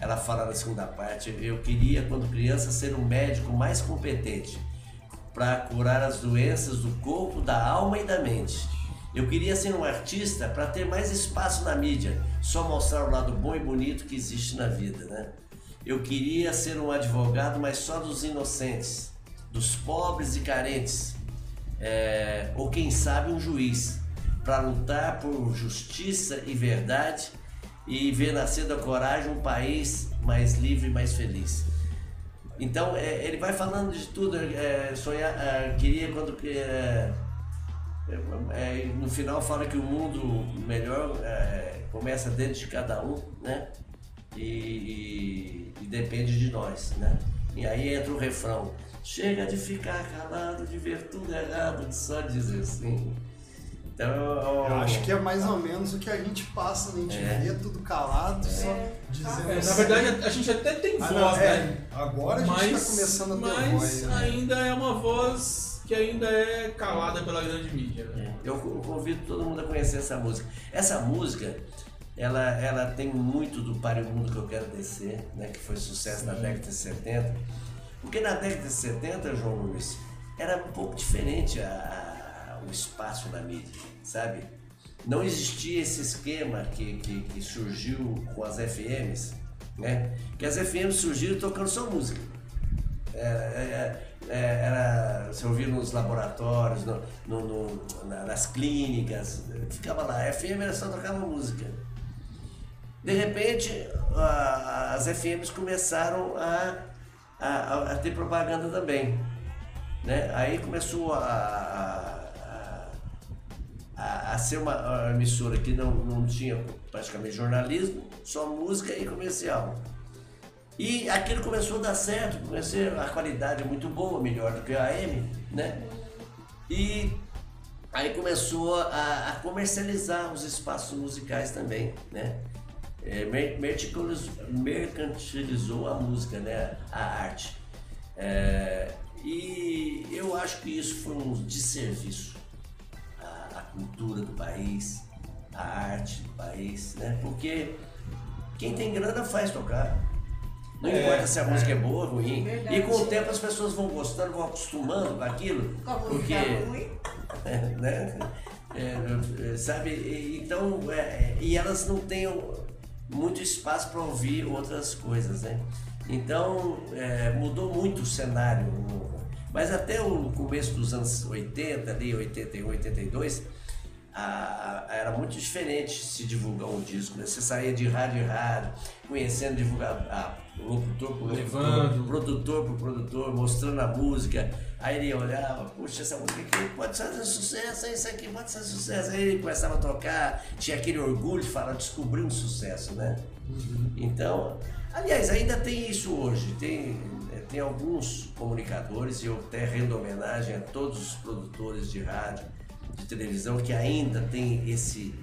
Ela fala na segunda parte: eu queria, quando criança, ser um médico mais competente para curar as doenças do corpo, da alma e da mente. Eu queria ser um artista para ter mais espaço na mídia, só mostrar o lado bom e bonito que existe na vida, né? Eu queria ser um advogado, mas só dos inocentes, dos pobres e carentes, É, ou quem sabe um juiz, para lutar por justiça e verdade e ver nascer da coragem um país mais livre e mais feliz. Então é, ele vai falando de tudo. É, sonhar, é, queria quando que, é, é, no final fala que o mundo melhor é, começa dentro de cada um, né? E, e- e depende de nós, né? E aí entra o refrão. Chega de ficar calado, de ver tudo errado, de só dizer sim. Então Eu acho que é mais ou menos o que a gente passa, né? A gente É. vê tudo calado, só É. dizendo É, na verdade, a gente até tem Ah, voz, é, né? agora a gente mas, está começando a ter mas voz. né? ainda é uma voz que ainda é calada pela grande mídia. Né? Eu co- convido todo mundo a conhecer essa música. Essa música, ela, ela tem muito do Pare o Mundo que eu quero descer, né? Que foi sucesso na década de 70. Porque na década de 70, João Luiz, era um pouco diferente a, a- o espaço na mídia, sabe? Não existia esse esquema que, que, que surgiu com as FMs, né? Que as FMs surgiram tocando só música. Era, é, é, era, você ouvia nos laboratórios, no, no- no- na- nas clínicas, ficava lá. A FM era só tocava música. De repente, a- as FMs começaram a, a, a ter propaganda também. Né? Aí começou a, a, a, a ser uma, uma emissora que não, não tinha praticamente jornalismo, só música e comercial. E aquilo começou a dar certo, comecei, a qualidade é muito boa, melhor do que a AM, né? E aí começou a, a comercializar os espaços musicais também, né? É, mer- mercantilizou, mercantilizou a música, né? A arte. É, e eu acho que isso foi um desserviço à, à cultura do país, à arte do país, né? Porque quem tem grana faz tocar. Não É, importa se a música é boa ou ruim. Verdade. E com o tempo as pessoas vão gostando, vão acostumando com aquilo. Com a porque ruim. [LAUGHS] né? É, é, sabe? Então, é, e elas não têm muito espaço para ouvir outras coisas, né? Então, é, mudou muito o cenário. Mas até o começo dos anos 80, ali, 81, 82, a- a- era muito diferente se divulgar um disco, né? Você saía de rádio em rádio, conhecendo, divulgar, a, locutor locutor, Levando. produtor por produtor, mostrando a música. Aí ele olhava, puxa, essa música aqui pode fazer sucesso, isso aqui pode fazer sucesso. Aí ele começava a tocar, tinha aquele orgulho de falar, descobrir um sucesso, né? Então, aliás, ainda tem isso hoje. Tem, eh, tem alguns comunicadores, e eu até rendo homenagem a todos os produtores de rádio, de televisão, que ainda tem esse,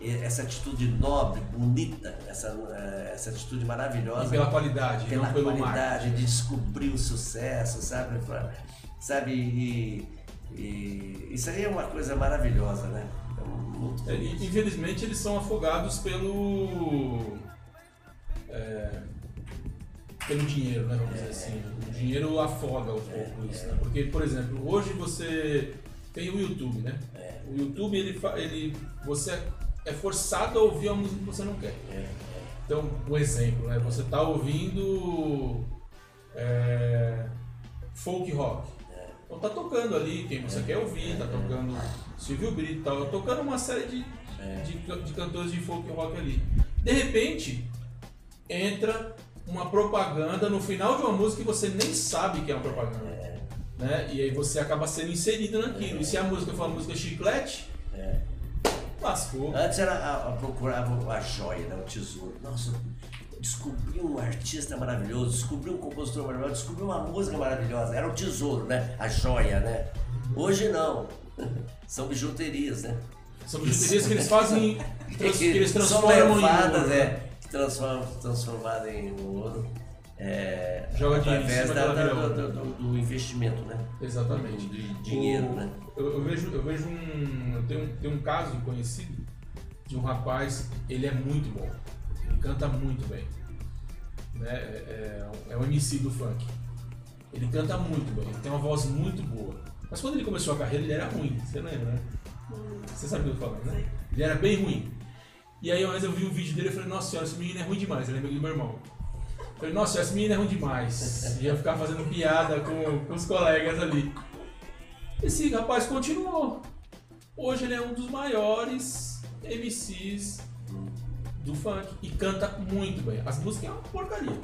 essa atitude nobre, bonita, essa, eh, essa atitude maravilhosa E pela qualidade, pela não pelo qualidade marketing. de descobrir o sucesso, sabe? Sabe? E, e isso aí é uma coisa maravilhosa, né? É É, e, infelizmente eles são afogados pelo. é, pelo dinheiro, né? Vamos dizer assim. O dinheiro afoga um pouco isso, né? Porque, por exemplo, hoje você tem o YouTube, né? O YouTube, ele, ele, você é forçado a ouvir a música que você não quer. Então, um exemplo, né? Você tá ouvindo é, folk rock. Então tá tocando ali quem você quer ouvir, tá tocando Silvio Brito, tá tocando uma série de, de, de cantores de folk rock ali. De repente, entra uma propaganda no final de uma música que você nem sabe que é uma propaganda. Né? E aí você acaba sendo inserido naquilo. E se a música for uma música chiclete, lascou. Antes era a, a procurava a joia, né? o tesouro. Nossa, descobri um artista maravilhoso, descobri um compositor maravilhoso, descobri uma música maravilhosa. Era o tesouro, né? A joia, né? Hoje não. [LAUGHS] São bijuterias, né? São bijuterias que eles fazem, trans- [LAUGHS] que eles transformam em levadas, ouro, né? Que transformam, transformado em ouro. É, Joga através da- da- do, do- do investimento, né? Exatamente. De dinheiro, O- né? Eu, eu vejo, eu vejo um. Eu tenho, um- tenho um caso conhecido de um rapaz, ele é muito bom. Ele canta muito bem. Né? É, é, é um MC do funk. Ele canta muito bem, ele tem uma voz muito boa. Mas quando ele começou a carreira, ele era ruim, você lembra, né? Você sabe o que eu tô falando, né? Ele era bem ruim. E aí uma vez eu vi um vídeo dele e falei, nossa senhora, esse menino é ruim demais, ele é do meu irmão. Eu falei, nossa, esse menino é ruim demais. E ia ficar fazendo piada com, com os colegas ali. Esse rapaz continuou. Hoje ele é um dos maiores MCs do funk e canta muito bem. As músicas é uma porcaria.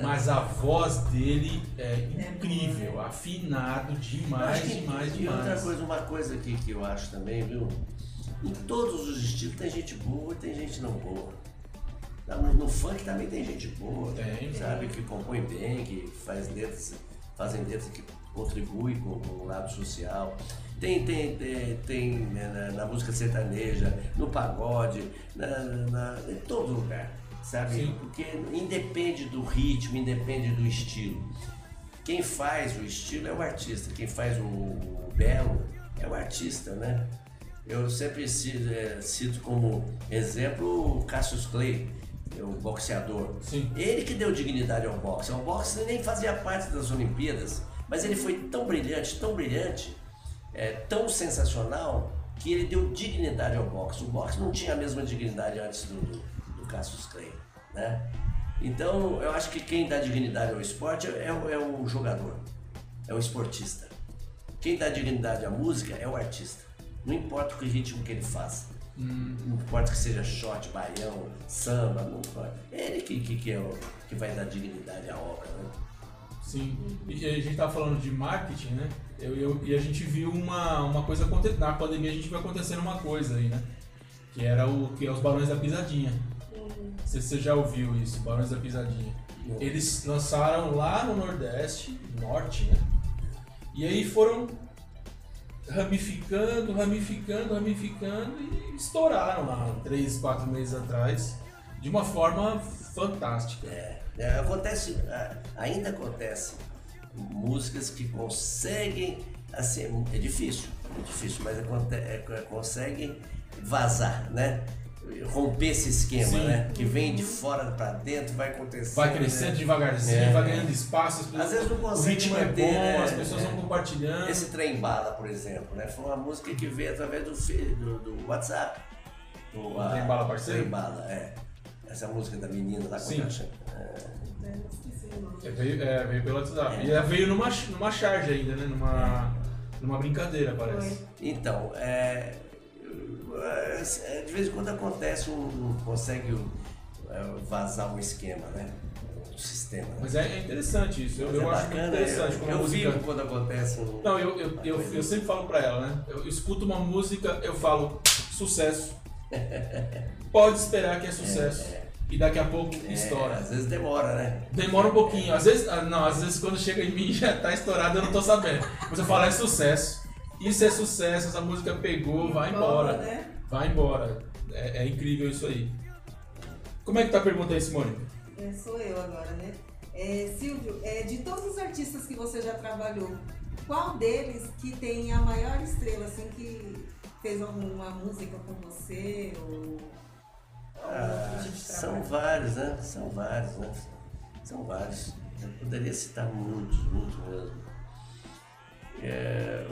Mas a voz dele é incrível, afinado demais, que- demais, E outra demais. coisa, uma coisa que, que eu acho também, viu? Em todos os estilos tem gente boa e tem gente não boa. No, no funk também tem gente boa, Tem, sabe? Que compõe bem, que faz letras, fazem letras que contribuem com, com o lado social. Tem, tem, tem, tem, né, na, na música sertaneja, no pagode, na, na- em todo lugar, sabe? Sim. Porque independe do ritmo, independe do estilo. Quem faz o estilo é o artista, quem faz o, o belo é o artista, né? eu sempre ci- eh, cito como exemplo o Cassius Clay, o boxeador. Sim. Ele que deu dignidade ao boxe. O boxe nem fazia parte das Olimpíadas, mas ele foi tão brilhante, tão brilhante, é, tão sensacional, que ele deu dignidade ao boxe. O boxe não tinha a mesma dignidade antes do, do, do Cassius Clay. Né? Então, eu acho que quem dá dignidade ao esporte é, o- é o jogador, é o esportista. Quem dá dignidade à música é o artista. Não importa o ritmo que ele faça. Não importa que seja shot, baião, samba, não importa. É ele que, que, que, é o, que vai dar dignidade à obra. Né? Sim. E a gente tava falando de marketing, né? Eu, eu- e a gente viu uma, uma coisa acontecer. Na pandemia a gente viu acontecendo uma coisa aí, né? Que era o que é os Barões da Pisadinha. Não sei se você já ouviu isso, Barões da Pisadinha. Eles lançaram lá no Nordeste, Norte, né? E aí foram ramificando, ramificando, ramificando e estouraram lá três, quatro meses atrás de uma forma fantástica. É, acontece, a- ainda acontece músicas que conseguem, assim, é difícil, é difícil, mas é, é, conseguem vazar, né? Romper esse esquema, Sim. né? Que vem de fora pra dentro, vai acontecer. Vai crescendo devagarzinho, É. vai ganhando espaço, pessoas- Às vezes não o consegue ritmo manter, é bom, né? as pessoas É. vão compartilhando. Esse trem bala, por exemplo, né? Foi uma música que veio através do, do, do WhatsApp. Do, a- Trem Bala Parceiro? Trem Bala, é. Essa música da menina lá com Sim. a. É. né, o. É, veio, é, veio pelo WhatsApp. E ela veio numa, numa charge ainda, né? Numa, numa brincadeira, parece. Então, é, é, de vez em quando acontece um, consegue é, vazar um esquema, né? Um sistema. né? Mas é, é interessante isso. Eu, eu é acho muito bacana, interessante eu, como a eu música. vivo quando acontece um. Não, eu, eu, eu, eu sempre falo pra ela, né? Eu escuto uma música, eu falo sucesso. [LAUGHS] Pode esperar que é sucesso. E daqui a pouco É, estoura. às vezes demora, né? Demora um pouquinho. Às vezes, ah, não, às vezes quando chega em mim já tá estourado, eu não tô sabendo. Mas eu falo, é sucesso. Isso é sucesso, essa música pegou, vai embora. né? Vai embora. É, é incrível isso aí. Como é que tá a pergunta aí, Simone? É, sou eu agora, né? É, Silvio, é, de todos os artistas que você já trabalhou, qual deles que tem a maior estrela, assim, que fez alguma música com você? Ou Ah, tipo são vários, né? São vários, né? São vários. Eu poderia citar muitos, muitos mesmo. É,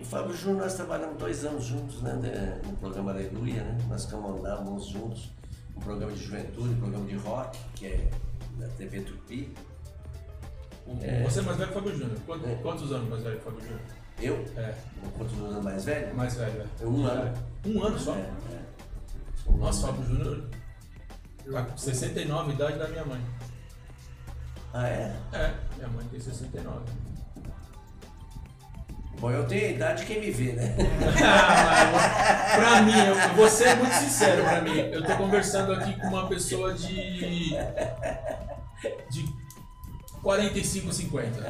o Fábio Júnior, nós trabalhamos dois anos juntos né, né, no programa Aleluia, né? Nós comandávamos juntos um programa de juventude, um programa de rock, que é da TV Tupi. É. Você é mais velho que o Fábio Júnior. Quantos, É. quantos anos mais velho que o Fábio Júnior? Eu, É, quantos anos mais velho? mais velho, é. Um ano. Um ano só? É, é. Um Nossa. Fábio Júnior tá com 69, idade da minha mãe. Ah, é? É, minha mãe tem 69. Bom, eu tenho a idade de quem me vê, né? [LAUGHS] Ah, pra mim, eu, vou ser muito sincero pra mim. Eu tô conversando aqui com uma pessoa de. de 45, 50.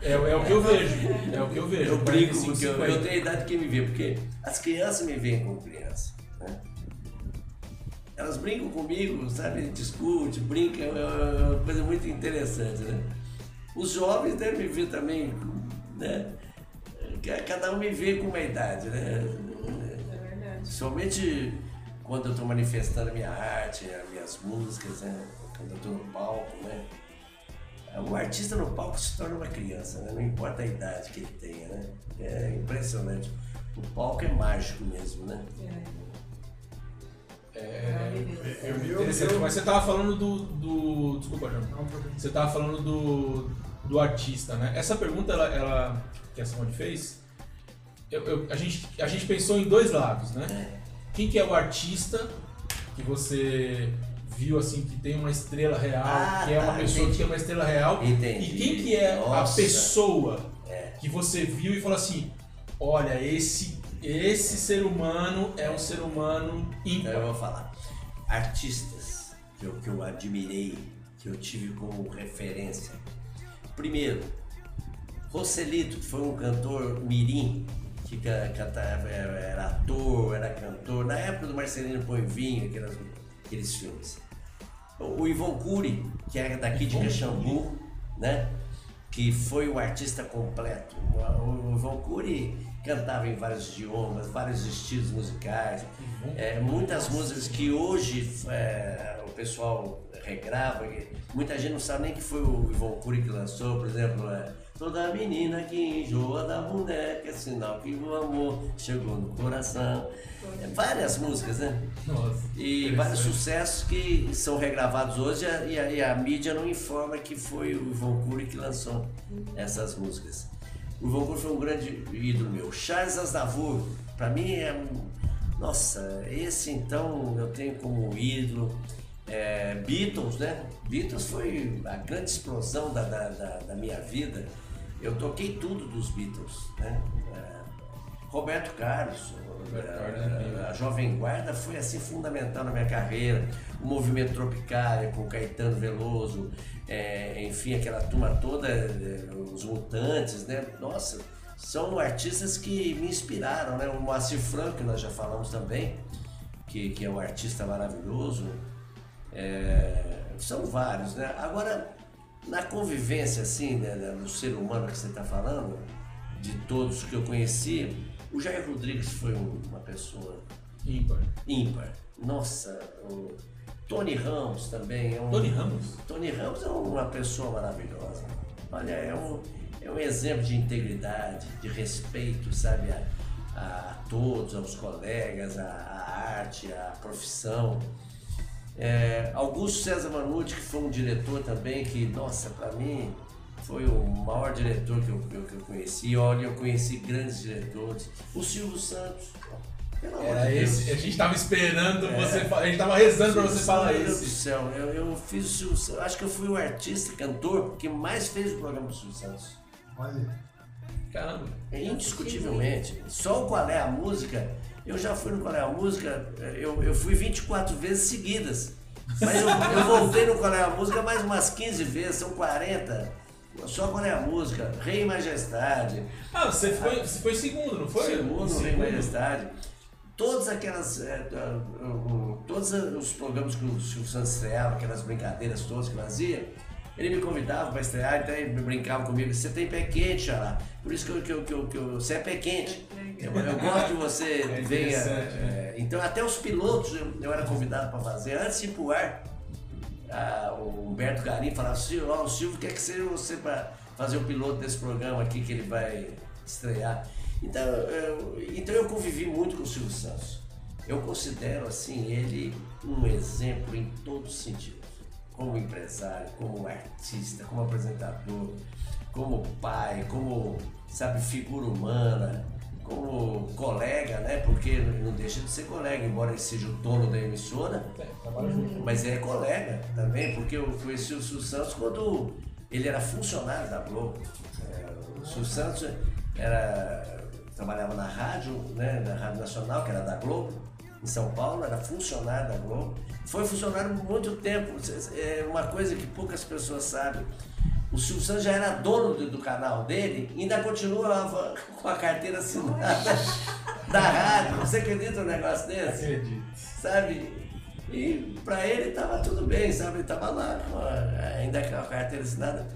É, é o que eu vejo. É o que eu vejo. Eu brinco 45, porque eu, 50. eu tenho a idade de quem me vê, porque as crianças me veem como criança. Né? Elas brincam comigo, sabe? Discute, brinca, é uma uma coisa muito interessante, né? Os jovens devem me ver também, né? Cada um me vê com uma idade, né? É verdade. Principalmente quando eu estou manifestando a minha arte, as minhas músicas, né? quando eu estou no palco, né? O artista no palco se torna uma criança, né? Não importa a idade que ele tenha, né? É impressionante. O palco é mágico mesmo, né? É. É eu interessante, mas você tava falando do. do desculpa, João. Você tava falando do, do artista, né? Essa pergunta ela, ela- que a Simone fez, eu- eu- a, gente, a gente pensou em dois lados, né? Quem que é o artista que você viu assim que tem uma estrela real, Ah, que é uma tá, pessoa entendi. que tem uma estrela real, Entendi. e quem que é Nossa. a pessoa É. que você viu e falou assim, olha, esse esse ser humano é um ser humano Então eu ímpar. vou falar. Artistas que eu, que eu admirei, que eu tive como referência. Primeiro, Roselito, que foi um cantor mirim, que ca- cantava, era, era ator, era cantor, na época do Marcelino Poivinho, aquelas, aqueles filmes. O, o Ivon Cury, que era daqui de Ivon Caxambu, né? que foi um artista completo. O Ivan Cury cantava em vários idiomas, vários estilos musicais, é, muitas músicas que hoje é, o pessoal regrava, muita gente não sabe nem que foi o Ivan Cury que lançou, por exemplo, é, Toda menina que enjoa da boneca, é sinal que o amor chegou no coração. É, várias músicas, né? Nossa. E vários sucessos que são regravados hoje e a, e a- mídia não informa que foi o Ivan Cury que lançou essas músicas. O Ivan Cury foi um grande ídolo meu. Charles Aznavour, pra mim é. Nossa, esse então eu tenho como ídolo. É, Beatles, né? Beatles foi a grande explosão da, da, da- da minha vida. Eu toquei tudo dos Beatles, né? É, Roberto Carlos, Roberto é, Carlos é a Jovem Guarda foi assim fundamental na minha carreira. O movimento Tropicália com Caetano Veloso, é, enfim, aquela turma toda, os Mutantes, né? Nossa, são artistas que me inspiraram, né? O Moacir Franco, que nós já falamos também, que, que é um artista maravilhoso. É, são vários, né? Agora, na convivência, assim, né, né, do ser humano que você está falando, de todos que eu conheci, o Jair Rodrigues foi um- uma pessoa Ímpar. ímpar. Nossa, o Tony Ramos também é um. Tony Ramos? Tony Ramos é uma pessoa maravilhosa. Olha, é um, é um exemplo de integridade, de respeito, sabe, a, a todos, aos colegas, a arte, a profissão. É, Augusto César Manucci, que foi um diretor também, que, nossa, para mim foi o maior diretor que eu, que eu, que eu conheci. Olha, eu conheci grandes diretores. O Silvio Santos, pelo amor Era de Deus. esse. A gente tava esperando É. você falar. A gente tava rezando pra você falar Meu Deus do céu, eu, eu fiz o Silvio Santos. eu Acho que eu fui o artista, cantor que mais fez o programa do Silvio Santos. Olha, Caramba. É Indiscutivelmente. Só o Qual é a Música, eu já fui no Qual é Música, eu, eu fui 24 vezes seguidas. Mas eu, eu voltei no Qual é Música mais umas 15 vezes, são 40. Só Qual é a Música, Rei e Majestade, Ah, você foi, você foi segundo, não foi? Segundo, Em Rei e Majestade. Todas aquelas. é, todos os programas que o Silvio Santos estreava, aquelas brincadeiras todas que fazia, ele me convidava para estrear, então ele brincava comigo, você tem pé quente, Xará. Por isso que eu, que eu, que eu, que eu- você é pé quente. Eu, eu gosto que você É venha. interessante, é, então até os pilotos eu, eu era convidado para fazer, antes de ir pro ar, ah, o Humberto Garim falava, Silvio, ó, o Silvio quer que seja você para fazer o piloto desse programa aqui que ele vai estrear. Então eu, então eu convivi muito com o Silvio Santos. Eu considero assim ele um exemplo em todos os sentidos. Como empresário, como artista, como apresentador, como pai, como, sabe, figura humana, como colega, né? Porque não deixa de ser colega, embora ele seja o dono da emissora, É, junto. mas é colega também, porque eu conheci o Silvio Santos quando ele era funcionário da Globo. É, o Silvio Santos era, trabalhava na rádio, né, na Rádio Nacional, que era da Globo, em São Paulo, era funcionário da Globo. Foi funcionário por muito tempo, é uma coisa que poucas pessoas sabem. O Silvio Santos já era dono do, do canal dele e ainda continuava com a carteira assinada [LAUGHS] da rádio. Você acredita num negócio desse? Acredito. sabe? E pra ele tava tudo bem, sabe? Ele tava lá, com a- ainda com a carteira assinada.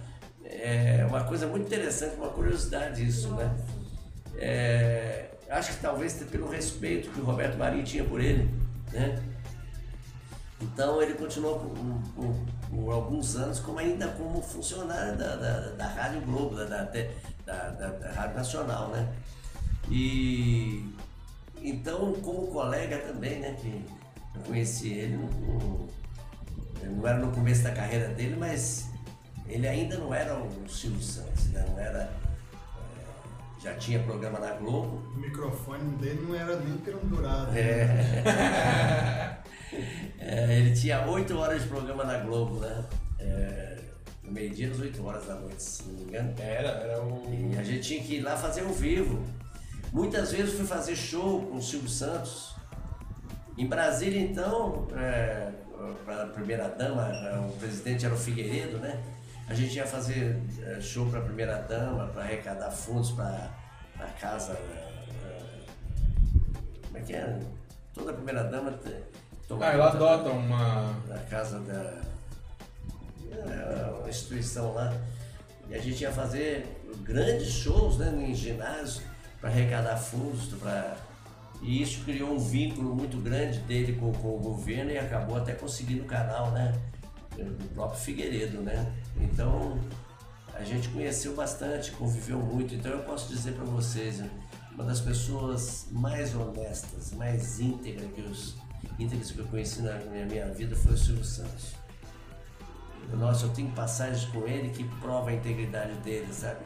É uma coisa muito interessante, uma curiosidade isso, né? É, acho que talvez pelo respeito que o Roberto Marinho tinha por ele, né? Então ele continuou por, por- por alguns anos como ainda como funcionário da, da, da Rádio Globo, da, da, da, da- Rádio Nacional, né? E então como colega também, né? Que eu conheci ele, no- não era no começo da carreira dele, mas ele ainda não era o Silvio Santos, né? Não era. É, já tinha programa na Globo, o microfone dele não era nem pendurado. É. [LAUGHS] É, ele tinha 8 horas de programa na Globo, né? É, no meio-dia, às 8 horas da noite, se não me engano. Era, era o. E a gente tinha que ir lá fazer ao vivo. Muitas vezes fui fazer show com o Silvio Santos. Em Brasília, então, para a primeira dama, é, o presidente era o Figueiredo, né? A gente ia fazer é, show para a primeira dama, para arrecadar fundos para a casa. é, é, como é que é? Toda primeira dama toma Ah, ela adota uma. da casa da é, uma instituição lá. E a gente ia fazer grandes shows né, em ginásios para arrecadar fundos. Pra... E isso criou um vínculo muito grande dele com, com o governo e acabou até conseguindo o canal, né? Do próprio Figueiredo, né? Então a gente conheceu bastante, conviveu muito. Então eu posso dizer para vocês, uma das pessoas mais honestas, mais íntegras que, os, íntegras que eu conheci na minha, minha vida foi o Silvio Santos. Nossa, eu tenho passagens com ele que prova a integridade dele, sabe?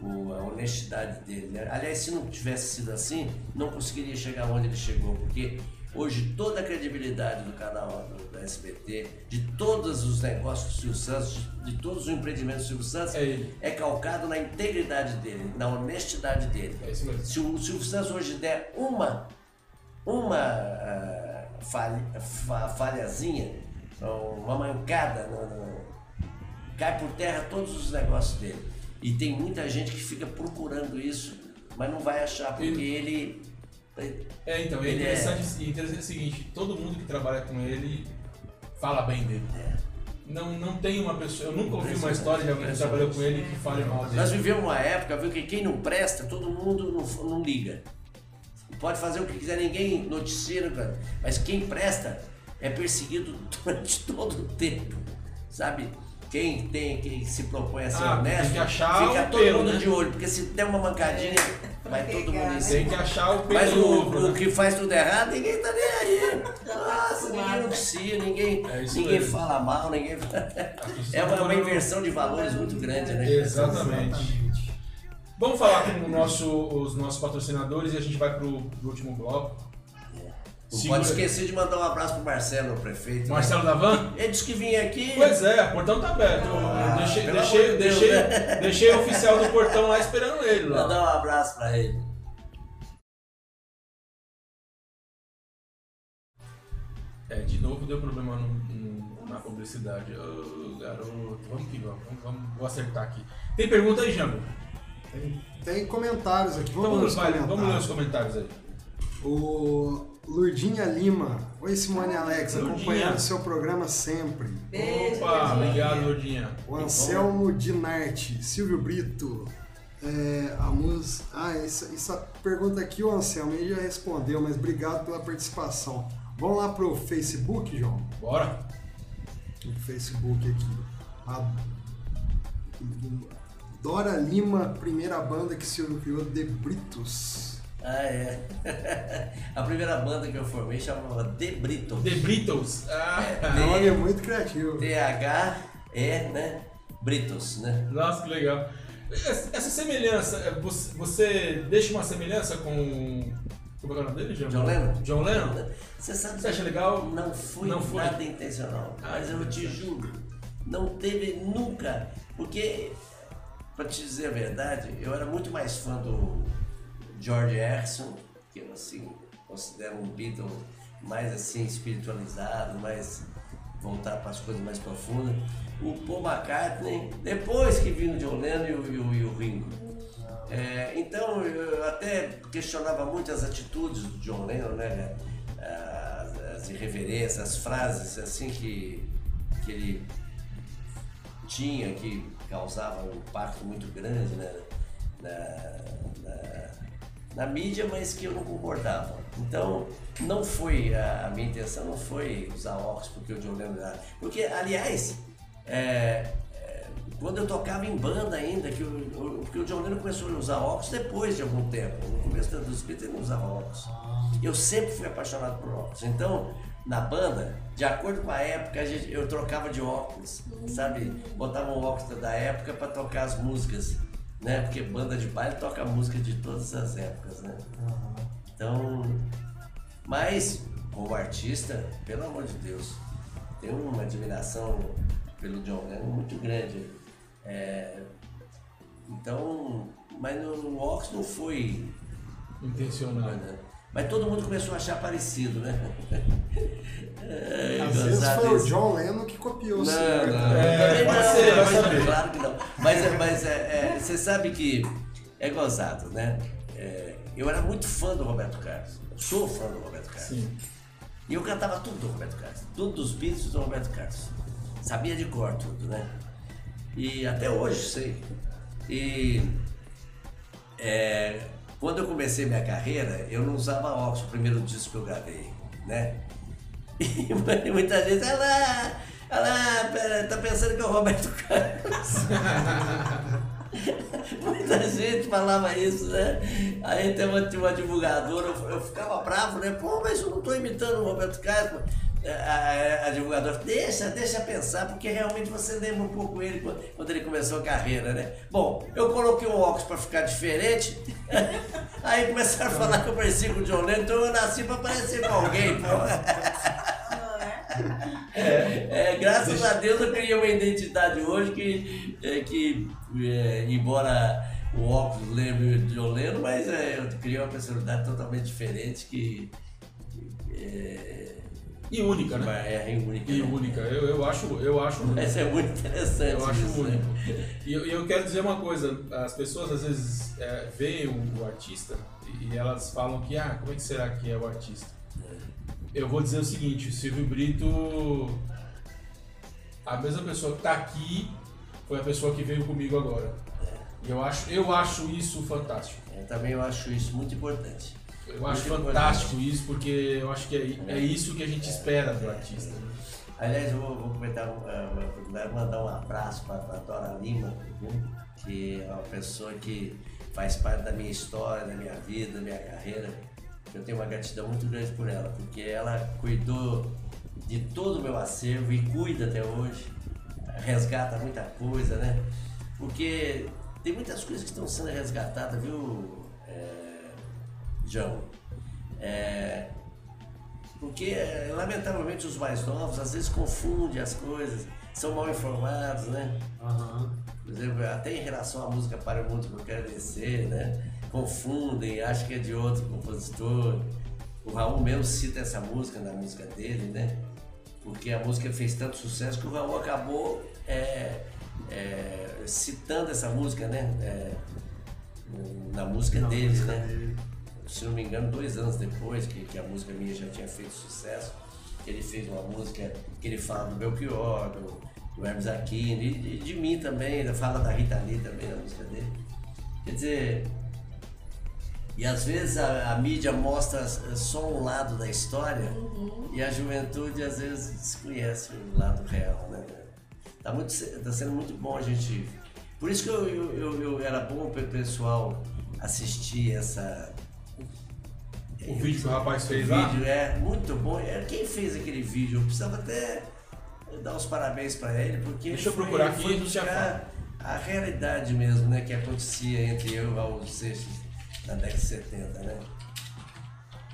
O, a honestidade dele. Né? Aliás, se não tivesse sido assim, não conseguiria chegar onde ele chegou, porque hoje toda a credibilidade do canal do, do SBT, de todos os negócios do Silvio Santos, de, de todos os empreendimentos do Silvio Santos, É é calcado na integridade dele, na honestidade dele. É isso mesmo. Se o Silvio Santos hoje der uma, uma ah, falha, fa- falhazinha, uma mancada, cai por terra todos os negócios dele. E tem muita gente que fica procurando isso, mas não vai achar, porque ele. É, então, é Ele interessante, e interessante o seguinte, todo mundo que trabalha com ele fala bem dele. É. Não, não tem uma pessoa, eu nunca ouvi uma história de alguém que trabalhou com ele que fale mal dele. Nós vivemos uma época, viu, que quem não presta, todo mundo não, não liga. Pode fazer o que quiser, ninguém noticia, cara. mas quem presta é perseguido [LAUGHS] durante todo o tempo, sabe? Quem tem, quem se propõe a ser Ah, honesto, tem que achar fica o todo pelo, mundo né? de olho, porque se der uma mancadinha, vai todo mundo pegar, né? Tem que achar o Mas o, né? que faz tudo errado, ninguém tá nem aí. Nossa, ninguém noticia, ninguém, É ninguém mesmo. fala mal, ninguém. É uma, não- uma inversão de valores muito grande, né? Exatamente. Vamos falar com o nosso- os nossos patrocinadores e a gente vai pro, pro último bloco. Não Segura- pode esquecer de mandar um abraço pro Marcelo, o prefeito. né? Marcelo Davan? Ele disse que vinha aqui. Pois é, o portão tá aberto. Ah, deixei, deixei, de Deus, deixei, né? [LAUGHS] deixei o oficial do portão lá esperando ele lá. Mandar um abraço pra ele. É, de novo deu problema no- no- na publicidade. Ô, garoto, vamos que vamos, vamos, vamos, vou acertar aqui. Tem pergunta aí, Jambo? Tem, tem comentários aqui. Então Vamos, ler vamos, ler os comentários. comentários aí. O Lurdinha Lima. Oi, Simone Alex. Lurdinha. Acompanhando seu programa sempre. Beijo, Opa, Lurdinha. obrigado, Lourdinha. O Anselmo Dinarte. Silvio Brito. É, a música. Ah, essa, essa pergunta aqui o Anselmo ele já respondeu, mas obrigado pela participação. Vamos lá pro Facebook, João? Bora. no Facebook aqui. A Dora Lima, primeira banda que Silvio criou, The Britos. Ah, é. [LAUGHS] A primeira banda que eu formei chamava The Brito. The Beatles. Ah, Nome é muito criativo. T-H-E, né? Britos, né? nossa, que legal. Essa semelhança, é, você, deixa uma semelhança com. Como é é o nome dele, Jambo? John Lennon? John Lennon? Você sabe Você acha legal? Não foi, Não foi. nada intencional. Ah, mas eu te juro, não teve nunca. Porque, pra te dizer a verdade, eu era muito mais fã do George Harrison, que eu assim, considero um Beatle mais assim espiritualizado, mais voltar para as coisas mais profundas. O Paul McCartney, depois que viu o John Lennon e o, e o, e o Ringo. É, então eu até questionava muito as atitudes do John Lennon, né? As, as irreverências, as frases assim que, que ele tinha, que causavam um impacto muito grande né? na, na mídia, mas que eu não concordava. Então não foi, a, minha intenção não foi usar óculos porque o John Lennon era. Porque, aliás, é, é, quando eu tocava em banda ainda, que o- porque o John Lennon começou a usar óculos depois de algum tempo. No começo dos Beatles ele não usava óculos. Eu sempre fui apaixonado por óculos. Então, na banda, de acordo com a época, gente- eu trocava de óculos, sabe? Botava um óculos da época para tocar as músicas, né? Porque banda de baile toca música de todas as épocas, né? Então, mas como artista, pelo amor de Deus, tenho uma admiração pelo John Lennon muito grande. É, então, mas no, no óculos não foi Intencional. né? Mas todo mundo começou a achar parecido, né? É, Às [LAUGHS] vezes foi o isso. John Lennon que copiou o Não, senhor. não, É, também pode não, ser, vai mas- saber. Claro que não. Mas, é- mas é, é, você sabe que é gozado, né? É, eu era muito fã do Roberto Carlos. Sou fã do Roberto Carlos. Sim. E eu cantava tudo do Roberto Carlos. Tudo dos Beatles do Roberto Carlos. Sabia de cor tudo, né? E até hoje sei. E é, quando eu comecei minha carreira, eu não usava óculos, o primeiro disco que eu gravei, né? [LAUGHS] E muita gente, olha lá, olha lá, tá pensando que é o Roberto [LAUGHS] Carlos. [LAUGHS] Muita gente falava isso, né? Aí tem uma, uma divulgadora, eu, eu ficava bravo, né? Pô, mas eu não estou imitando o Roberto Carlos. A, a, divulgadora, deixa, deixa pensar, porque realmente você lembra um pouco ele quando, ele começou a carreira, né? Bom, eu coloquei um óculos para ficar diferente, [LAUGHS] aí começaram a falar que eu parecia com o John Lennon, então eu nasci para parecer com alguém, pô. [LAUGHS] É, é, graças a Deus eu criei uma identidade hoje que, é, que é, embora o óculos lembre de John Lennon, mas é, eu criei uma personalidade totalmente diferente que, que é, e única, né? É, é única. E né? única. Eu, eu acho. Eu acho [LAUGHS] Essa é muito interessante. Eu acho isso, único. Né? E eu, eu quero dizer uma coisa: as pessoas às vezes é, veem o, o, artista e elas falam que, ah, como é que será que é o artista? Eu vou dizer o seguinte: o Silvio Brito, a mesma pessoa que está aqui, foi a pessoa que veio comigo agora. E eu acho, eu acho isso fantástico. Eu também eu acho isso muito importante. Eu acho fantástico isso, porque eu acho que é, é isso que a gente espera do artista. Aliás, eu vou, vou aproveitar uh, mandar um abraço para a Dora Lima, que é uma pessoa que faz parte da minha história, da minha vida, da minha carreira. Eu tenho uma gratidão muito grande por ela, porque ela cuidou de todo o meu acervo e cuida até hoje, resgata muita coisa, né? Porque tem muitas coisas que estão sendo resgatadas, viu? João. É, porque, lamentavelmente, os mais novos às vezes confundem as coisas, são mal informados, né? Uhum. Por exemplo, até em relação à música Para o Mundo que eu quero descer, né? Confundem, acham que é de outro compositor. O Raul mesmo cita essa música na música dele, né? Porque a música fez tanto sucesso que o Raul acabou é, é, citando essa música, né? É, na música na dele, música né? Dele se não me engano, dois anos depois que, que a música minha já tinha feito sucesso, ele fez uma música que ele fala do Belchior, do, do Hermes Aquino, e de, de, mim também, fala da Rita Lee também na música dele. Quer dizer, e às vezes a, a, mídia mostra só um lado da história uhum. e a juventude às vezes desconhece o lado real, né? Tá, muito, tá sendo muito bom a gente. Por isso que eu, eu, eu, eu era bom para o pessoal assistir essa, o vídeo que o rapaz fez o lá? vídeo é muito bom. É, quem fez aquele vídeo? Eu precisava até dar os parabéns para ele, porque Deixa eu procurar aqui foi buscar a realidade mesmo, né, que acontecia entre eu e o Raul Seixas na década de 70, né?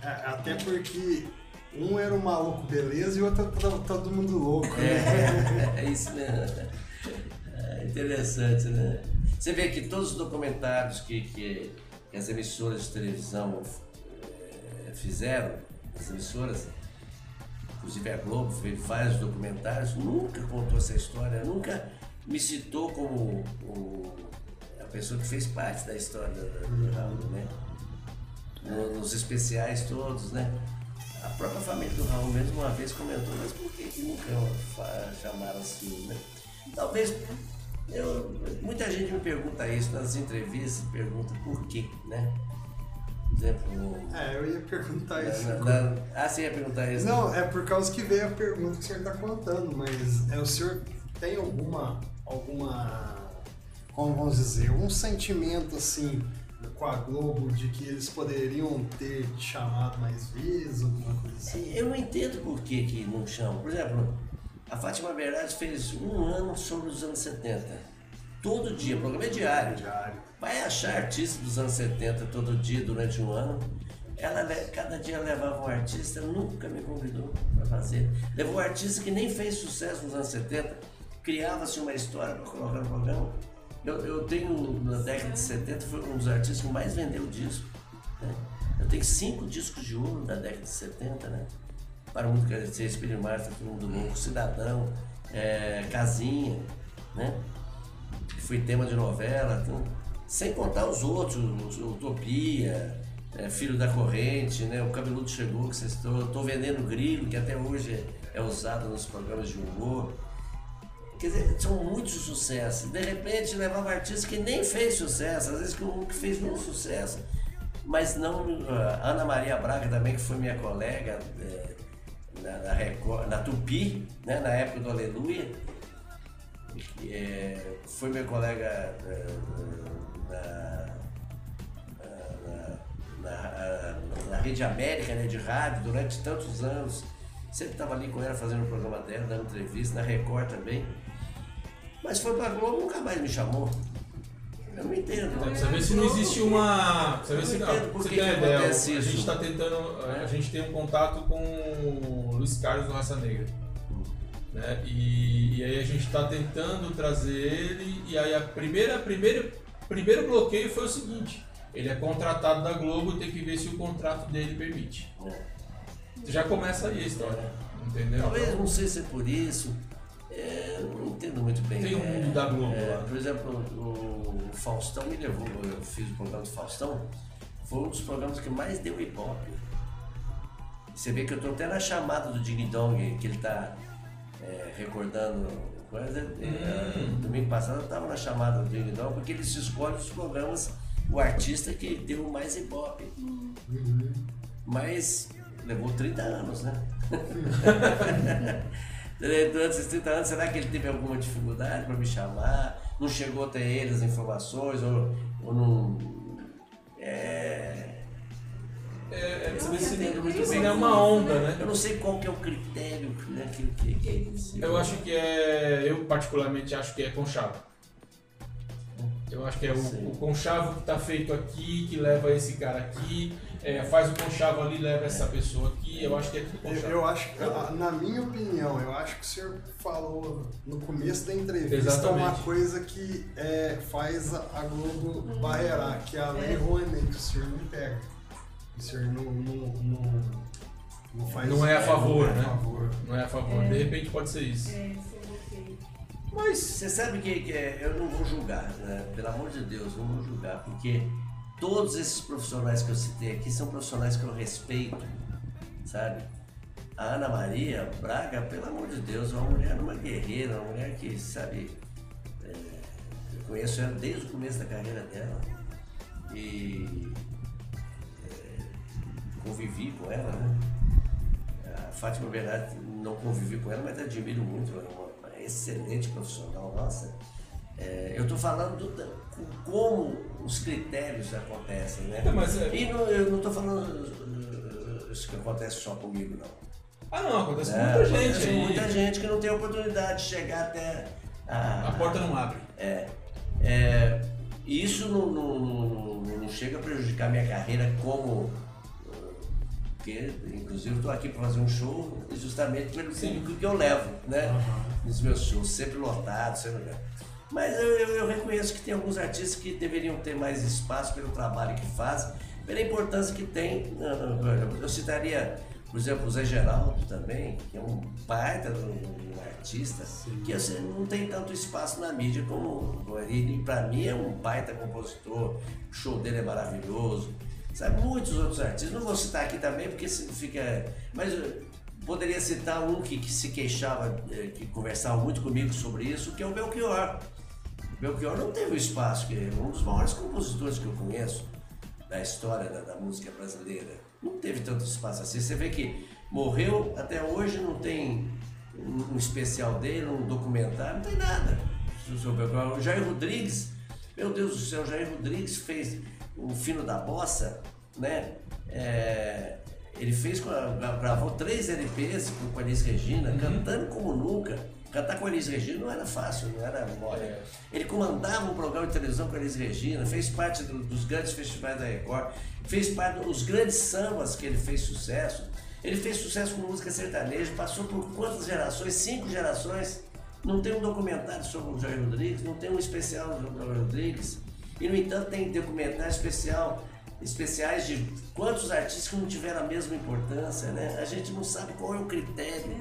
É, até porque um era um maluco beleza e o outro todo, todo mundo louco. Né? É, [LAUGHS] é, isso mesmo. É interessante, né? Você vê que todos os documentários que, que, que as emissoras de televisão fizeram, as emissoras, inclusive a Globo fez vários documentários, nunca contou essa história, nunca me citou como o, a pessoa que fez parte da história do Raul, né? Nos especiais todos, né? A própria família do Raul mesmo uma vez comentou, mas por que, que nunca chamaram assim, né? Talvez eu, muita gente me pergunta isso nas entrevistas, pergunta por quê, né? exemplo. É, eu ia perguntar isso. Na, na, ah, você ia perguntar isso? Não, é por causa que veio a pergunta que o senhor está contando, mas é, o senhor tem alguma. alguma. como vamos dizer, um sentimento assim com a Globo de que eles poderiam ter chamado mais vezes, alguma coisa assim? Eu não entendo por que, que não chamam. Por exemplo, a Fátima Bernardes fez um ano sobre os anos 70. Todo dia, o programa é diário. Diário vai achar artista dos anos 70 todo dia durante um ano. Ela cada dia levava um artista, nunca me convidou para fazer. Levou um artista que nem fez sucesso nos anos 70, criava-se uma história para colocar no programa. Eu, eu tenho, na década de 70, foi um dos artistas que mais vendeu disco. Né? Eu tenho cinco discos de ouro da década de 70, né? Para o mundo quer dizer, Espírito Marta, Todo Mundo Louco, Cidadão, é, Casinha, né? Fui tema de novela, tudo. Sem contar os outros, Utopia, é, Filho da Corrente, né? O Cabeludo Chegou, que vocês estão. Tô vendendo grilo, que até hoje é, é usado nos programas de humor. Quer dizer, são muitos sucessos. De repente levava artista que nem fez sucesso, às vezes que um que fez um sucesso. Mas não. a Ana Maria Braga também, que foi minha colega é, na, na, Record- na Tupi, né, na época do Aleluia. que, é, foi meu colega na, na, na- na Rede América, né, de rádio, durante tantos anos. Sempre estava ali com ela fazendo o programa dela, dando entrevista, na Record também. Mas foi pra Globo, nunca mais me chamou. Eu não entendo. Pra você ver se não existe uma. Você ver se não entendo Você tem que ideia. A gente está tentando. A gente tem um contato com o Luiz Carlos do Raça Negra. Né? E, e aí a gente está tentando trazer ele. E aí a primeira, primeira, primeiro bloqueio foi o seguinte: ele é contratado da Globo e tem que ver se o contrato dele permite. Já começa aí a história. Entendeu? Talvez, não sei se é por isso. É, não entendo muito bem. Tem o É, mundo da Globo é, lá. Por exemplo, o, o Faustão me levou, eu fiz o programa do Faustão, foi um dos programas que mais deu ibope. Você vê que eu estou até na chamada do Ding Dong, que ele está recordando. Coisa, é, Hum. domingo passado eu estava na chamada do Ding Dong, porque eles escolhem os programas, o artista que deu mais ibope. Mas levou 30 anos, né? [LAUGHS] Durante esses 30 anos, será que ele teve alguma dificuldade para me chamar? Não chegou até ele as informações? Ou, ou não. É, É, é se muito bem. é uma onda, né? eu não sei qual que é o critério né, que, que, que, Eu acho que é. Eu particularmente acho que é conchavo. Eu acho que é o, o conchavo que está feito aqui, que leva esse cara aqui, é, faz o conchavo ali, leva essa pessoa aqui. Eu acho que é tudo Eu, conchavo. eu acho que, a- na minha opinião, eu acho que o senhor falou no começo da entrevista Exatamente. uma coisa que é, faz a Globo barreirar, que é a lei Rouanet, que o senhor não pega. O senhor não, não, não, não faz Não é a favor, não é né? a favor. Não é a favor. De repente pode ser isso. É, eu. Mas. Você sabe que, que é- eu não vou julgar, né? pelo amor de Deus, não vou julgar, porque todos esses profissionais que eu citei aqui são profissionais que eu respeito, sabe? A Ana Maria Braga, pelo amor de Deus, é uma mulher, uma guerreira, uma mulher que, sabe, é, eu conheço ela desde o começo da carreira dela e é, convivi com ela, né? A Fátima Bernardi não convivi com ela, mas admiro muito, ela é uma excelente profissional, nossa. É, eu estou falando do, como os critérios acontecem, né? É, mas é- E não- eu não estou falando uh, isso que acontece só comigo, não. Ah não, acontece com É, muita gente acontece aí. muita gente que não tem oportunidade de chegar até a, A porta não abre. é, é, isso não, não, não- não chega a prejudicar minha carreira como. Porque, inclusive, eu estou aqui para fazer um show justamente pelo público que eu levo, né? Nos meus shows, sempre lotados, sempre. Mas eu, eu- eu reconheço que tem alguns artistas que deveriam ter mais espaço pelo trabalho que fazem, pela importância que tem. Eu citaria, por exemplo, o Zé Geraldo também, que é um baita de um artista, que assim, não tem tanto espaço na mídia como ele. Para mim é um baita compositor, o show dele é maravilhoso. Sabe, muitos outros artistas, não vou citar aqui também porque fica. Mas poderia citar um que, que se queixava, eh, que conversava muito comigo sobre isso, que é o Belchior. Belchior não teve o espaço, que é um dos maiores compositores que eu conheço da história da, da música brasileira. Não teve tanto espaço assim. Você vê que morreu, até hoje não tem um, um especial dele, um documentário, não tem nada o Jair Rodrigues, meu Deus do céu, o Jair Rodrigues fez o Fino da Bossa, né? É, ele fez, gravou três LPs com a Elis Regina, cantando como nunca. Cantar com a Elis Regina não era fácil, não era mole. É. Ele comandava um programa de televisão com Elis Regina, fez parte do- dos grandes festivais da Record, fez parte dos grandes sambas que ele fez sucesso. Ele fez sucesso com música sertaneja, passou por quantas gerações? Cinco gerações. Não tem um documentário sobre o Jair Rodrigues, não tem um especial sobre o Jair Rodrigues. E, no entanto, tem documentário especial, especiais de quantos artistas que não tiveram a mesma importância, né? A gente não sabe qual é o critério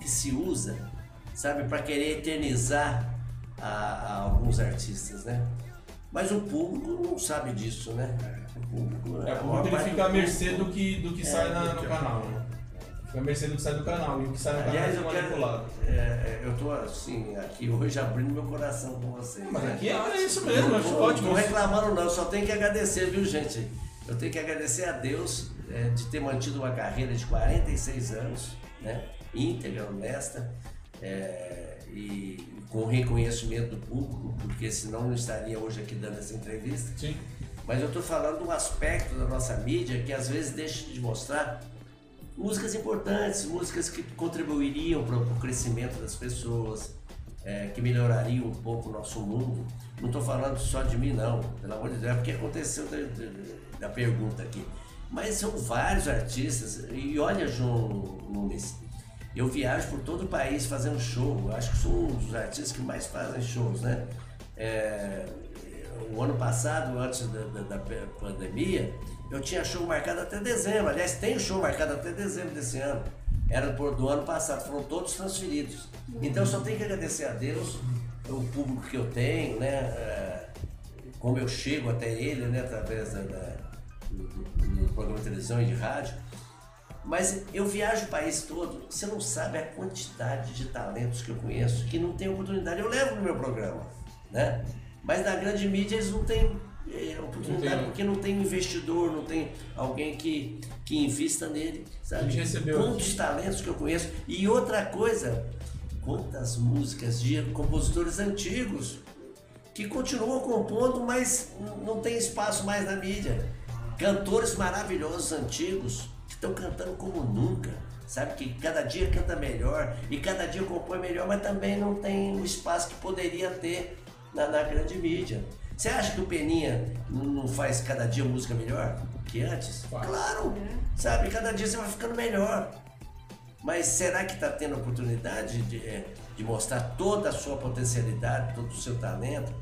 que se usa, sabe, para querer eternizar a, a alguns artistas, né? Mas o público não sabe disso, né? O público, É, o público ele fica à do mercê do que, do que É, sai na- do no canal, né? Fica merecendo que sai do canal. E o que sai do canal Aliás, é eu manipulado. é, é, eu tô assim, aqui hoje abrindo meu coração com vocês. Mas né? aqui é isso mesmo, Não acho tô- ótimo. Não reclamando não, só tenho que agradecer, viu gente? Eu tenho que agradecer a Deus é, de ter mantido uma carreira de 46 anos, né? íntegra, honesta, é, e com reconhecimento do público, porque senão não estaria hoje aqui dando essa entrevista. Sim. Mas eu estou falando de um aspecto da nossa mídia que às vezes deixa de mostrar músicas importantes, músicas que contribuiriam para o crescimento das pessoas, é, que melhorariam um pouco o nosso mundo. Não estou falando só de mim, não, pelo amor de Deus, é porque aconteceu da, da- da pergunta aqui. Mas são vários artistas, e olha, João Nunes, eu viajo por todo o país fazendo show, acho que sou um dos artistas que mais fazem shows, né? É, o ano passado, antes da, da- da pandemia, eu tinha show marcado até dezembro. Aliás, tem show marcado até dezembro desse ano. Era do ano passado, foram todos transferidos. Então só tenho que agradecer a Deus, o público que eu tenho, né? é, como eu chego até ele, né? Através da, do- do programa de televisão e de rádio. Mas eu viajo o país todo, você não sabe a quantidade de talentos que eu conheço que não tem oportunidade. Eu levo no meu programa, né? Mas na grande mídia eles não têm eh, oportunidade Não porque não tem investidor, não tem alguém que, que invista nele, sabe? Quantos talentos que eu conheço. E outra coisa, quantas músicas de compositores antigos que continuam compondo, mas não tem espaço mais na mídia. Cantores maravilhosos antigos estão cantando como nunca, sabe? Que cada dia canta melhor e cada dia compõe melhor, mas também não tem o espaço que poderia ter na, na grande mídia. Você acha que o Peninha não faz cada dia música melhor que antes? Faz. Claro! Sabe? Cada dia você vai ficando melhor. Mas será que está tendo a oportunidade de, eh, de mostrar toda a sua potencialidade, todo o seu talento?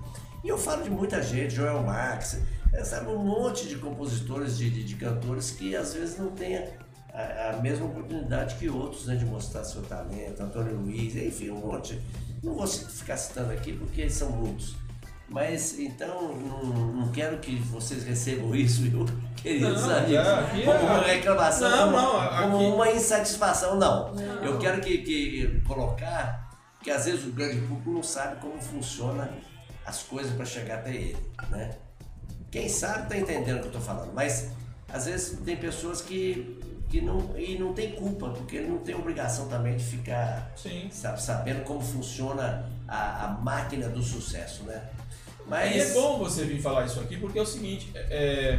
E eu falo de muita gente, Joel Marx, eh, sabe, um monte de compositores, de, de, de cantores que às vezes não têm a, a mesma oportunidade que outros né, de mostrar seu talento, Antônio Luiz, enfim, um monte. Não vou ficar citando aqui porque são muitos. Mas então, não, não quero que vocês recebam [LAUGHS] isso, viu, queridos Não, amigos, é, aqui como é- uma reclamação, Não, como, não, como aqui- uma insatisfação, não. Eu quero que, que colocar que às vezes o grande público não sabe como funciona as coisas para chegar até ele, né? Quem sabe está entendendo o que eu estou falando, mas às vezes tem pessoas que, que não e não tem culpa porque não tem obrigação também de ficar sabe, sabendo como funciona a, a máquina do sucesso, né? E é bom você vir falar isso aqui porque é o seguinte, é,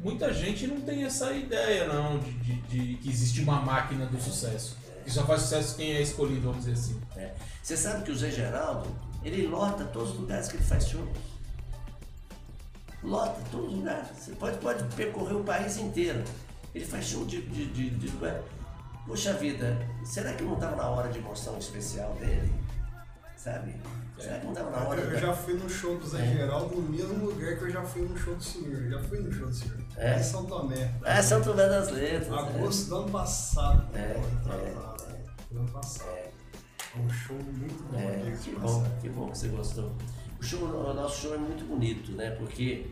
muita gente não tem essa ideia não de, de- de que existe uma máquina do sucesso. Que só faz sucesso quem é escolhido, vamos dizer assim. É. Você sabe que o Zé Geraldo, ele lota todos os lugares que ele faz show. Lota todos os lugares. Você pode, pode percorrer o país inteiro. Ele faz show de, de, de, de lugar. Poxa vida, será que não estava na hora de mostrar um especial dele? Sabe? Será que não estava na hora Eu da- já fui no show do Zé É. Geraldo no mesmo lugar que eu já fui no show do senhor. Eu já fui no show do senhor. É? Em São Tomé. Ah, São Tomé das Letras. né? Agosto do ano passado. É, pô, retrasado, né? Do ano passado. Foi um show muito bom. É, que de bom, que bom que você gostou. Show, o nosso show é muito bonito, né? Porque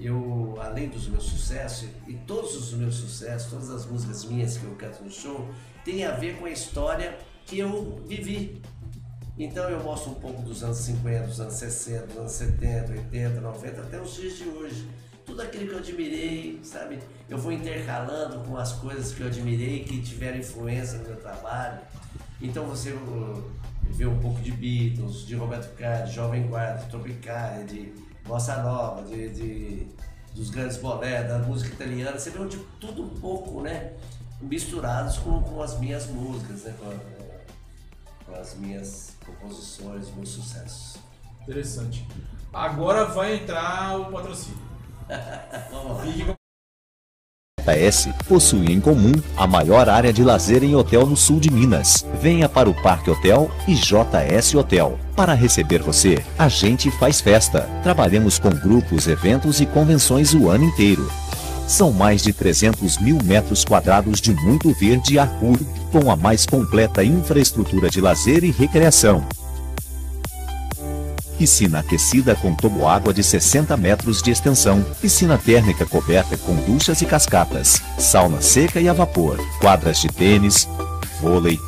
eu, além dos meus sucessos, e todos os meus sucessos, todas as músicas minhas que eu canto no show, tem a ver com a história que eu vivi. Então eu mostro um pouco dos anos 50, dos anos 60, dos anos 70, 80, 90, até os dias de hoje. Tudo aquilo que eu admirei, sabe? Eu vou intercalando com as coisas que eu admirei, que tiveram influência no meu trabalho. Então você vê um pouco de Beatles, de Roberto Carlos, de Jovem Guarda, de Tropicália, de Bossa Nova, de, de- dos grandes bolés, da música italiana. Você vê de tudo um pouco, né? Misturados com, com as minhas músicas, né? Com, com as minhas composições, meus sucessos. Interessante. Agora vai entrar o patrocínio. Vamos [LAUGHS] lá. Fique com JS possui em comum a maior área de lazer em hotel no sul de Minas. Venha para o Parque Hotel e JS Hotel. Para receber você, a gente faz festa. Trabalhamos com grupos, eventos e convenções o ano inteiro. São mais de 300 mil metros quadrados de muito verde e ar puro, com a mais completa infraestrutura de lazer e recreação. Piscina aquecida com toboágua de 60 metros de extensão, piscina térmica coberta com duchas e cascatas, sauna seca e a vapor, quadras de tênis, vôlei,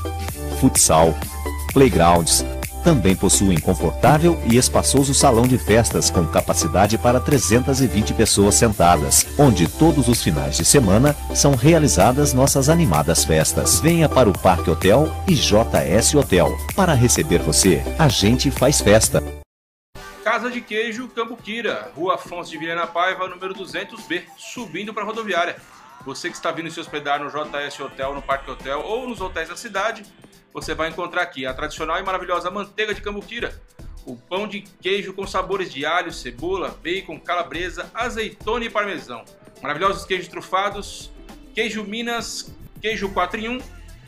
futsal, playgrounds, também possuem confortável e espaçoso salão de festas com capacidade para 320 pessoas sentadas, onde todos os finais de semana são realizadas nossas animadas festas. Venha para o Parque Hotel e JS Hotel. Para receber você, a gente faz festa. Casa de Queijo Cambuquira, Rua Afonso de Vilhena Paiva, número 200B, subindo para a rodoviária. Você que está vindo se hospedar no JS Hotel, no Parque Hotel ou nos hotéis da cidade, você vai encontrar aqui a tradicional e maravilhosa manteiga de cambuquira, o pão de queijo com sabores de alho, cebola, bacon, calabresa, azeitona e parmesão, maravilhosos queijos trufados, queijo Minas, queijo 4 em 1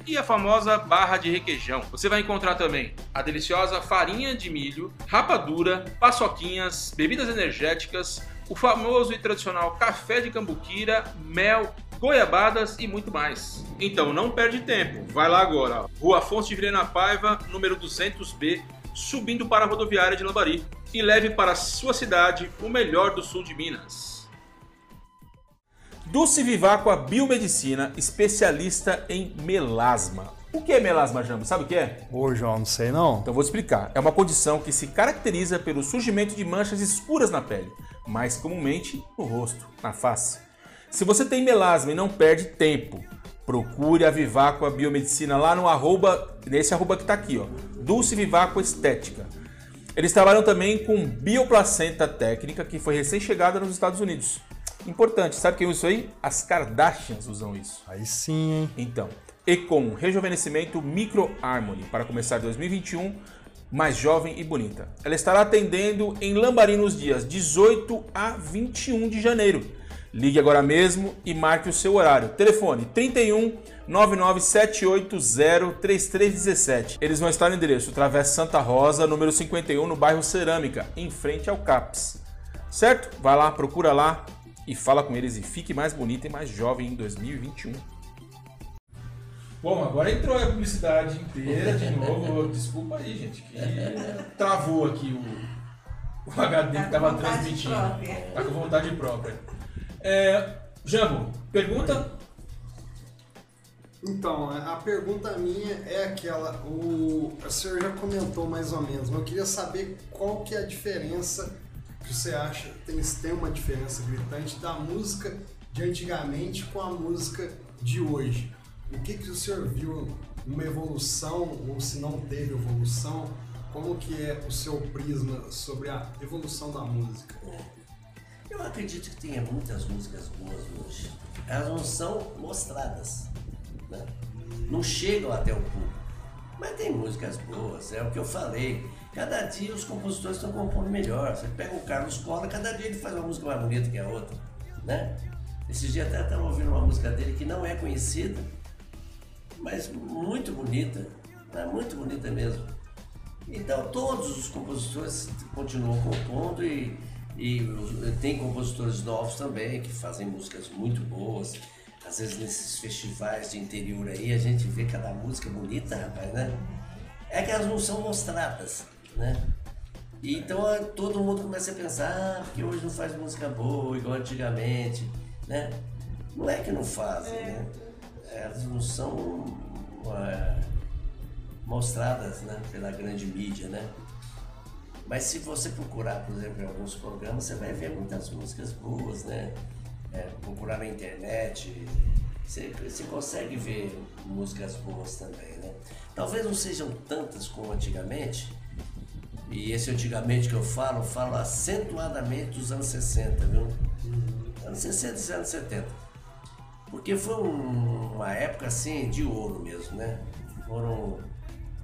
e a famosa barra de requeijão. Você vai encontrar também a deliciosa farinha de milho, rapadura, paçoquinhas, bebidas energéticas, o famoso e tradicional café de cambuquira, mel, goiabadas e muito mais. Então não perde tempo, vai lá agora. Rua Afonso de Vilhena Paiva, número 200B, subindo para a rodoviária de Lambari e leve para a sua cidade o melhor do sul de Minas. Dulce Viváqua Biomedicina, especialista em melasma. O que é melasma, Jambo? Sabe o que é? Ô, João, não sei não. Então vou explicar. É uma condição que se caracteriza pelo surgimento de manchas escuras na pele, mais comumente no rosto, na face. Se você tem melasma e não perde tempo, procure a Viváqua Biomedicina lá no arroba, nesse arroba que está aqui, ó, Dulce Viváqua Estética. Eles trabalham também com bioplacenta técnica que foi recém-chegada nos Estados Unidos. Importante, sabe quem usa isso aí? As Kardashians usam isso. Aí sim, hein? Então, e com rejuvenescimento Micro Harmony para começar 2021 mais jovem e bonita. Ela estará atendendo em Lambari nos dias 18 a 21 de janeiro. Ligue agora mesmo e marque o seu horário. Telefone 31 99780 3317. Eles vão estar no endereço Travessa Santa Rosa, número 51, no bairro Cerâmica, em frente ao CAPS. Certo? Vai lá, procura lá e fala com eles e fique mais bonita e mais jovem em 2021. Bom, agora entrou a publicidade inteira de novo. [LAUGHS] Desculpa aí, gente, que travou aqui o, o HD que estava transmitindo. Própria. Tá com vontade própria. É, Jambo, pergunta? Então, a pergunta minha é aquela, o, o senhor já comentou mais ou menos, mas eu queria saber qual que é a diferença que você acha, tem, tem uma diferença gritante da música de antigamente com a música de hoje. O que, que o senhor viu, uma evolução, ou se não teve evolução, como que é o seu prisma sobre a evolução da música? Eu acredito que tenha muitas músicas boas hoje. Elas não são mostradas, né? não chegam até o público. Mas tem músicas boas, é o que eu falei. Cada dia os compositores estão compondo melhor. Você pega o Carlos Cola, cada dia ele faz uma música mais bonita que a outra. Né? Esse dia até estava ouvindo uma música dele que não é conhecida, mas muito bonita, né? muito bonita mesmo. Então todos os compositores continuam compondo e e tem compositores novos também que fazem músicas muito boas. Às vezes nesses festivais de interior aí a gente vê cada música bonita, rapaz, né? É que elas não são mostradas, né? E então todo mundo começa a pensar, ah, porque hoje não faz música boa, igual antigamente, né? Não é que não fazem, né? Elas não são é, mostradas né, pela grande mídia, né? Mas se você procurar, por exemplo, em alguns programas, você vai ver muitas músicas boas, né? É, procurar na internet, você, você consegue ver músicas boas também, né? Talvez não sejam tantas como antigamente, e esse antigamente que eu falo, falo acentuadamente dos anos 60, viu? Anos 60 e anos 70. Porque foi um- uma época assim de ouro mesmo, né? Foram,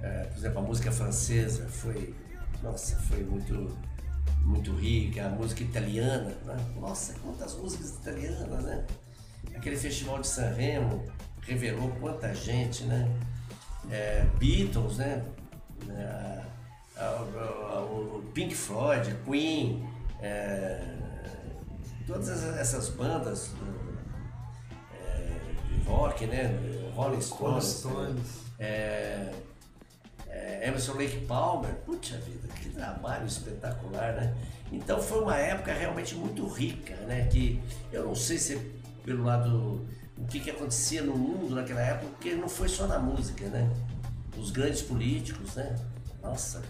é, por exemplo, a música francesa foi, nossa, foi muito, muito rica, a música italiana, né? Nossa, quantas músicas italianas, né? Aquele festival de San Remo revelou quanta gente, né? É, Beatles, né? É, o Pink Floyd, Queen, é, todas essas- bandas é, de rock, né? Rolling Rolling Stones. Stones. É, é, Emerson Lake Palmer, puxa vida, que trabalho espetacular, né? Então foi uma época realmente muito rica, né? Que eu não sei se é pelo lado o que, que acontecia no mundo naquela época, porque não foi só na música, né? Os grandes políticos, né? Nossa,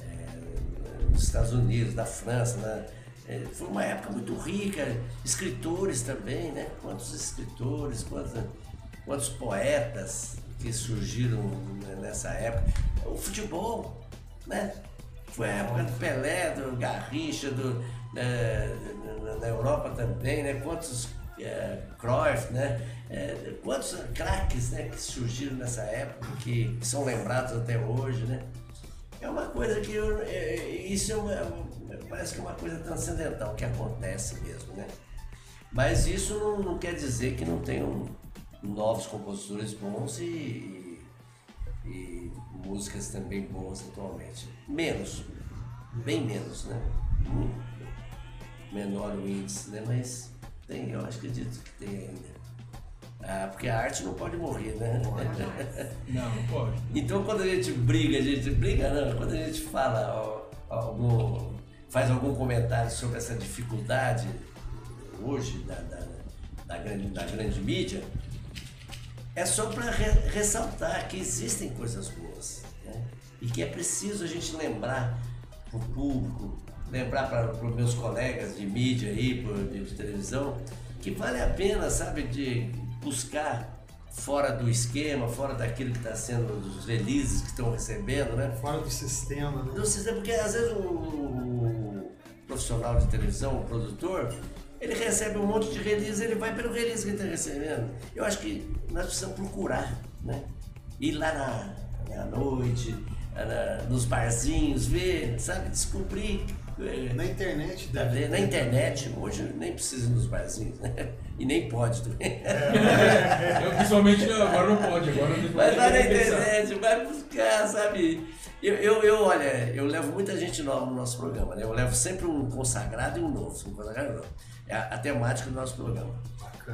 é, nos Estados Unidos, da França, né? É, foi uma época muito rica, escritores também, né? Quantos escritores, quantos, quantos poetas que surgiram nessa época. O futebol, né? Foi a época do Pelé, do Garrincha, do, é, na, na Europa também, né? Quantos é, Cruyff, né? É, quantos craques né, que surgiram nessa época, que, são lembrados até hoje, né? É uma coisa que eu, é, isso é uma, parece que é uma coisa transcendental que acontece mesmo, né? Mas isso não, não quer dizer que não tenham novos compositores bons e, e, e, músicas também boas atualmente. Menos, bem menos, né? Menor o índice, né? Mas tem, eu acho que acredito que tem ainda. Ah, porque a arte não pode morrer, né? Não, não pode. Então quando a gente briga, a gente briga não, quando a gente fala ó, algum, faz algum comentário sobre essa dificuldade hoje da, da, da grande, da grande mídia, é só para re, ressaltar que existem coisas boas né? e que é preciso a gente lembrar para o público, lembrar para os meus colegas de mídia aí, de, de televisão, que vale a pena, sabe, de buscar fora do esquema, fora daquilo que está sendo dos releases que estão recebendo, né? Fora do sistema, né? Do sistema, porque às vezes o, o profissional de televisão, o produtor, ele recebe um monte de release, ele vai pelo release que ele está recebendo. Eu acho que nós precisamos procurar, né? Ir lá na, na noite, na, nos barzinhos, ver, sabe, descobrir é, na internet, deve. Na internet, hoje nem precisa nos barzinhos, né? [LAUGHS] E nem pode também. É, eu principalmente agora não pode, agora não Mas vai na internet, vai buscar, sabe? Eu, eu, eu, olha, eu levo muita gente nova no nosso programa, né? Eu levo sempre um consagrado e um novo, um consagrado novo. É a, a temática do nosso programa.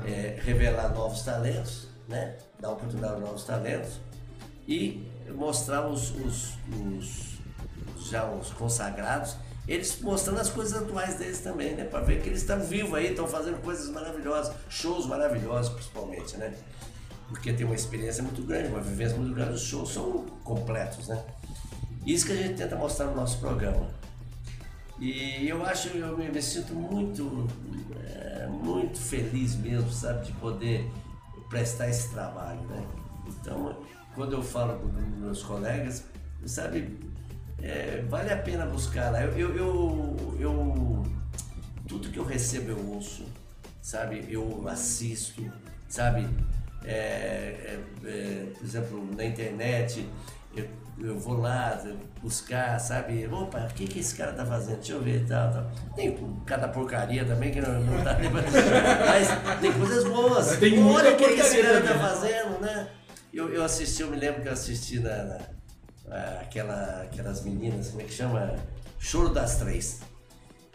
É revelar novos talentos, né? Dar oportunidade a novos talentos e mostrar os, os, os já os consagrados eles mostrando as coisas atuais deles também, né? Para ver que eles estão vivos aí, estão fazendo coisas maravilhosas, shows maravilhosos principalmente, né? Porque tem uma experiência muito grande, uma vivência muito grande, os shows são completos, né? Isso que a gente tenta mostrar no nosso programa. E eu acho, eu me, me sinto muito, é, muito feliz mesmo, sabe, de poder prestar esse trabalho, né? Então, quando eu falo com meus colegas, sabe, é, vale a pena buscar lá. Eu, eu, eu, eu, tudo que eu recebo eu ouço, sabe? Eu assisto, sabe? É, é, é por exemplo, na internet, eu, eu vou lá buscar, sabe? Opa, o que, que esse cara tá fazendo? Deixa eu ver tal, tal. Tem cada porcaria também que não, não tá. [LAUGHS] Mas tem coisas boas. Tem Olha o que, que esse cara tá fazendo, né? Eu, eu assisti, eu me lembro que eu assisti na, na aquela, aquelas meninas, como é que chama? Choro das Três.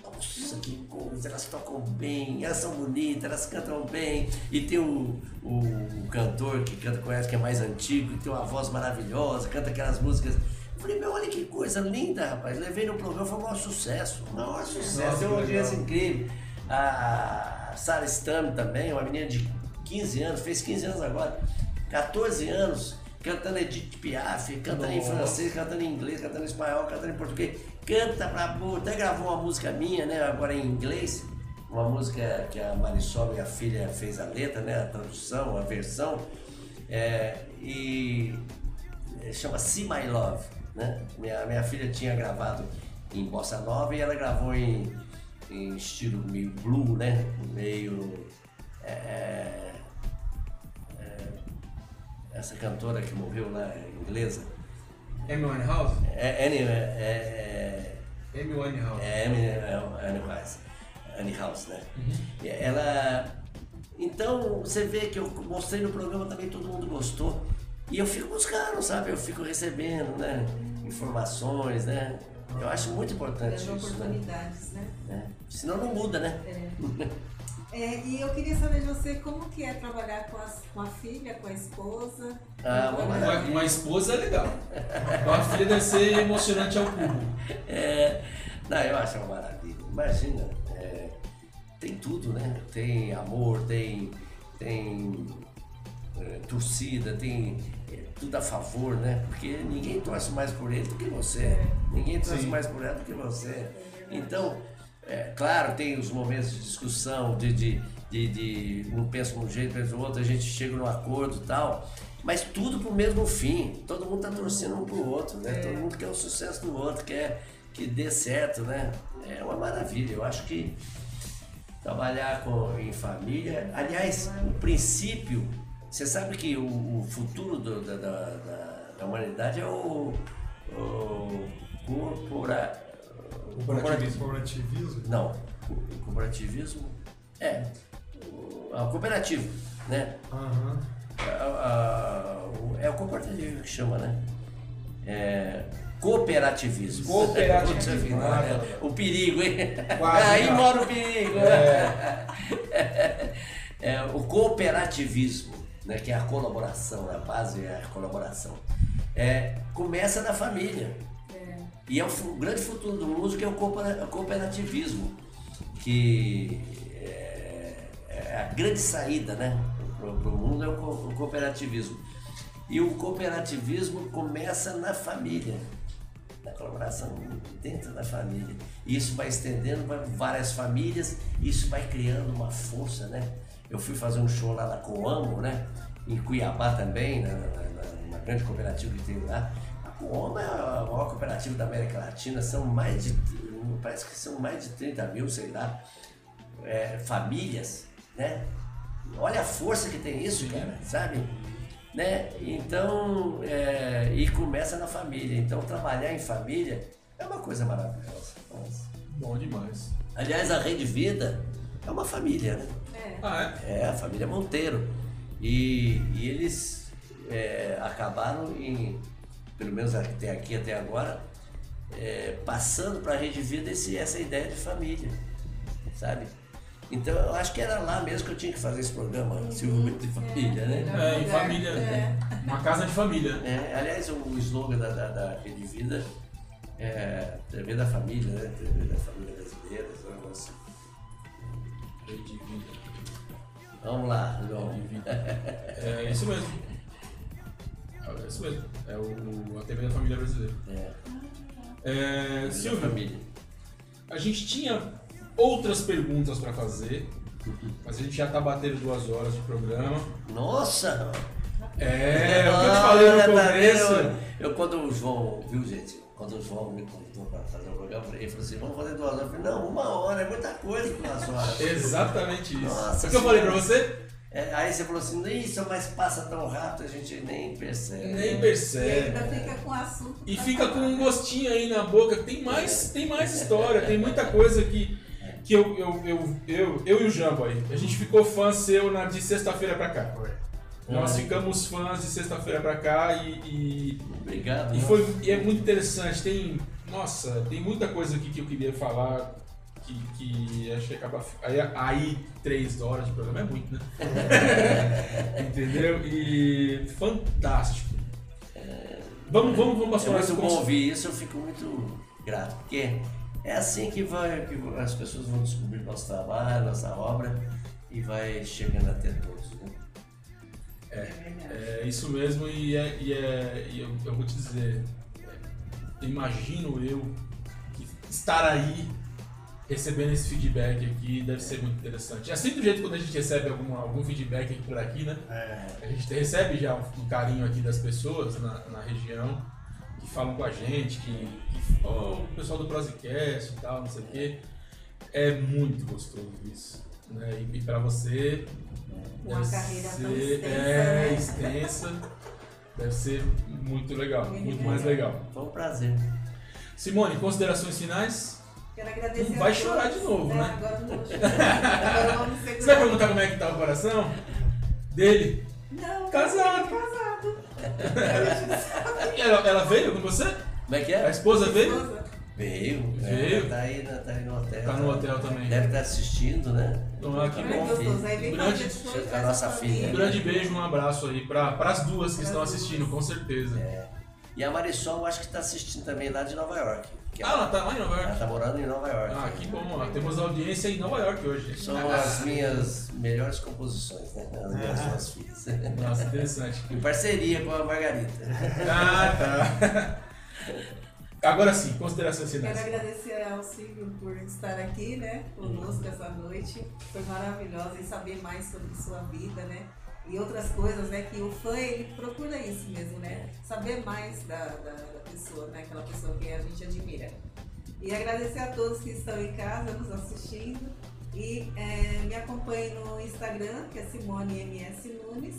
Nossa, que coisa, elas tocam bem, elas são bonitas, elas cantam bem. E tem o, o, o cantor que canta com elas, que é mais antigo, tem uma voz maravilhosa, canta aquelas músicas. Eu falei, meu, olha que coisa linda, rapaz. Levei no programa, foi um maior sucesso. Um maior sucesso, tem uma audiência incrível. A Sarah Stam também, uma menina de 15 anos, fez 15 anos agora, 14 anos cantando Edith Piaf, cantando Nossa. em francês, cantando em inglês, cantando em espanhol, cantando em português. Canta pra boa. Até gravou uma música minha, né? Agora em inglês. Uma música que a Marisol, minha filha, fez a letra, né? A tradução, a versão. É, e chama See My Love, né? Minha, minha filha tinha gravado em Bossa Nova e ela gravou em, em estilo meio blue, né? Meio... É, é essa cantora que morreu lá, inglesa. Amy Winehouse? É, Annie, é, é, Amy Winehouse. É, Amy Winehouse. Annie House, né? Uhum. Ela... Então, você vê que eu mostrei no programa também, todo mundo gostou. E eu fico buscando, sabe? Eu fico recebendo, né? Informações, né? Eu acho muito importante Dando isso, oportunidades, né? né? É. Senão não muda, né? É. [LAUGHS] É, e eu queria saber de você como que é trabalhar com, as- com a filha, com a esposa. Ah, uma maravilha. Uma, uma esposa é legal. Uma filha deve ser emocionante ao cubo. É, não, eu acho uma maravilha. Imagina, é, tem tudo, né? Tem amor, tem, tem é, torcida, tem é, tudo a favor, né? Porque ninguém torce mais por ele do que você. Ninguém torce Sim. mais por ela do que você. Então, é, claro, tem os momentos de discussão, de, de, de, de um pensa de um jeito, pensa outro, a gente chega num acordo e tal, mas tudo pro mesmo fim. Todo mundo tá torcendo um pro outro, né? Todo mundo quer o sucesso do outro, quer que dê certo, né? É uma maravilha. Eu acho que trabalhar com, em família. Aliás, o princípio, você sabe que o, o futuro do- da, da, da- da humanidade é o, o corpora, Corporativismo. Corporativismo. não, o cooperativismo é o, é o cooperativo, né? Aham. A- a- o- é o cooperativo que chama, né? É, cooperativismo. Cooperativismo. [LAUGHS] É, o perigo, hein? Quase, Aí né? mora o perigo. [LAUGHS] É, o cooperativismo, né, que é a colaboração, a base é a colaboração. É, começa na família. E é o grande futuro do músico é o coopera- o cooperativismo, que é, é a grande saída né, para o mundo é o, co- o cooperativismo. E o cooperativismo começa na família, na colaboração dentro da família. E isso vai estendendo para várias famílias, isso vai criando uma força, né? Eu fui fazer um show lá na Coamo, né? Em Cuiabá também, na, na- na- numa grande cooperativa que tem lá. A Coamo é a maior cooperativa da América Latina, são mais de, parece que são mais de 30 mil, sei lá, é, famílias, né? Olha a força que tem isso, cara, sabe? Né? Então, é, e começa na família. Então, trabalhar em família é uma coisa maravilhosa. Nossa. Bom demais. Aliás, a Rede Vida é uma família, né? É. Ah, é? É a família Monteiro. E, e eles é, acabaram em, pelo menos até aqui até agora, é, passando para a Rede Vida esse, essa ideia de família, sabe? Então eu acho que era lá mesmo que eu tinha que fazer esse programa, Desenvolvimento de Família, né? É, em família. É. Uma casa de família. né? É, aliás, o slogan da, da, da Rede Vida é TV da Família, né? TV da Família Brasileira, esse negócio. Rede de vida. Vamos lá, João. É isso mesmo. É isso mesmo. É o, a TV da família brasileira. É, É, Silvio, Família. a gente tinha outras perguntas para fazer, mas a gente já tá batendo duas horas de programa. Nossa! É, o que eu te falei Olha, no tá começo. vendo? Eu, quando o João, viu, gente? Quando o João me convidou para fazer o programa, ele falou assim: vamos fazer duas horas. Eu falei: não, uma hora é muita coisa para duas horas. [LAUGHS] Exatamente isso. Nossa o que eu falei pra você? É, aí você falou assim: isso, mas passa tão rápido, a gente nem percebe. Nem E ainda percebe. fica com assunto. E fica com um gostinho aí na boca. Tem mais, tem mais história, tem muita coisa que, que eu, eu, eu, eu, eu e o Jambo aí. A gente ficou fã seu na, de sexta-feira pra cá. Nós ficamos fãs de sexta-feira pra cá e, e, Obrigado. e foi, e é muito interessante. Tem, nossa, tem muita coisa aqui que eu queria falar que, que acho que acaba. Aí, aí três horas de programa é muito, né? [LAUGHS] Entendeu? E fantástico. Vamos, vamos, vamos É passar muito bom ouvir isso, eu fico muito grato, porque é assim que, vai, que as pessoas vão descobrir nosso trabalho, nossa obra e vai chegando até todos. Né? É isso mesmo, e, é, e, é, e eu, eu vou te dizer, é, imagino eu estar aí recebendo esse feedback aqui deve ser muito interessante. É assim do jeito quando a gente recebe algum, algum feedback aqui por aqui, né? É, A gente recebe já um, um carinho aqui das pessoas na, na região que falam com a gente, que, que oh, o pessoal do Prosecast e tal, não sei o quê. É muito gostoso isso. Né? E, e pra você. Uma deve carreira tão ser- extensa, É, né? extensa. Deve ser muito legal, Muito muito legal. mais legal. Foi um prazer. Simone, considerações finais? Quero agradecer Não vai a chorar todos. de novo, É, né? Agora não vou chorar. [LAUGHS] Agora vamos segurar. Você vai perguntar como é que tá o coração? Dele? Não, Casado. Casado. Ela, ela veio com você? Como é que A é? esposa veio? Esposa. Veio, Veio? É, tá, aí, tá aí no hotel. Tá no hotel também. Deve estar assistindo, né? Então, ah, que bom. Um grande- a nossa filha. Um grande beijo, um abraço aí para as duas que estão Pras duas. assistindo, com certeza. É. E a Marisol, eu acho que está assistindo também lá de Nova York. Que Ah, ela tá lá em Nova ela York. tá morando em Nova York. Ah, que bom. ó. Temos audiência em Nova York hoje. São as minhas melhores composições, né? As minhas Ah. duas filhas. Nossa, interessante. em parceria com a Margarita. Ah, tá. Agora sim, considerações Quero finais. agradecer ao Silvio por estar aqui, né, conosco essa noite. Foi maravilhosa e saber mais sobre sua vida, né? E outras coisas, né? Que o fã, ele procura isso mesmo, né? Saber mais da, da, da pessoa, né? Aquela pessoa que a gente admira. E agradecer a todos que estão em casa nos assistindo. E eh, me acompanhe no Instagram, que é Simone MS Nunes.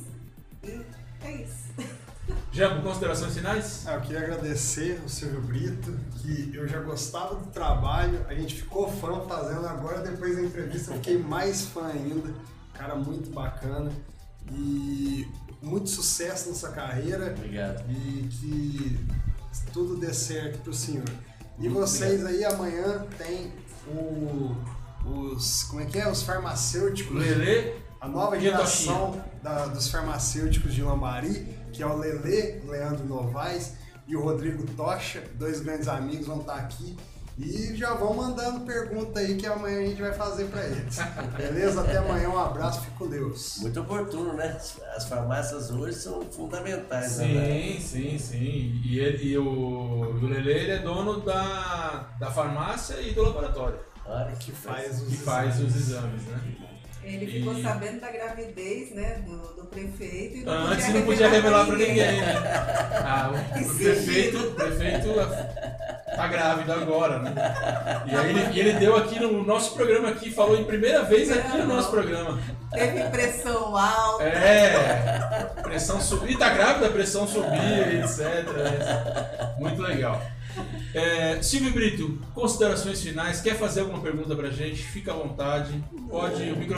E é isso. [LAUGHS] Jambo, considerações finais? Ah, eu queria agradecer o Silvio Brito, que eu já gostava do trabalho, a gente ficou fã fazendo, agora depois da entrevista eu fiquei mais fã ainda. Cara muito bacana e muito sucesso nessa carreira Obrigado. e que tudo dê certo pro senhor. E Muito vocês aí amanhã tem o, os, como é que é? Os farmacêuticos. Lelê, A nova geração da- dos farmacêuticos de Lambari, que é o Lele, Leandro Novaes e o Rodrigo Tocha, dois grandes amigos vão estar aqui e já vão mandando pergunta aí que amanhã a gente vai fazer para eles. Beleza? Até amanhã, um abraço, fique com Deus. Muito oportuno, né? As farmácias hoje são fundamentais, né? sim, sim, sim. E, ele, e o, o Lelê ele é dono da, da farmácia e do laboratório, Olha Que faz os que faz exames. os exames, né? Ele ficou E- sabendo da gravidez, né, do, do prefeito e não Antes podia não podia revelar pra ninguém, ninguém. né? [LAUGHS] Ah, o, o prefeito, o prefeito tá grávido agora, né? E aí ele, ele deu aqui no nosso programa aqui, falou em primeira vez aqui no nosso programa. Teve pressão alta. É, pressão subir, tá grávida, pressão subir, etc. Muito legal. É, Silvio Brito, considerações finais, quer fazer alguma pergunta pra gente? Fica à vontade. Pode, o microfone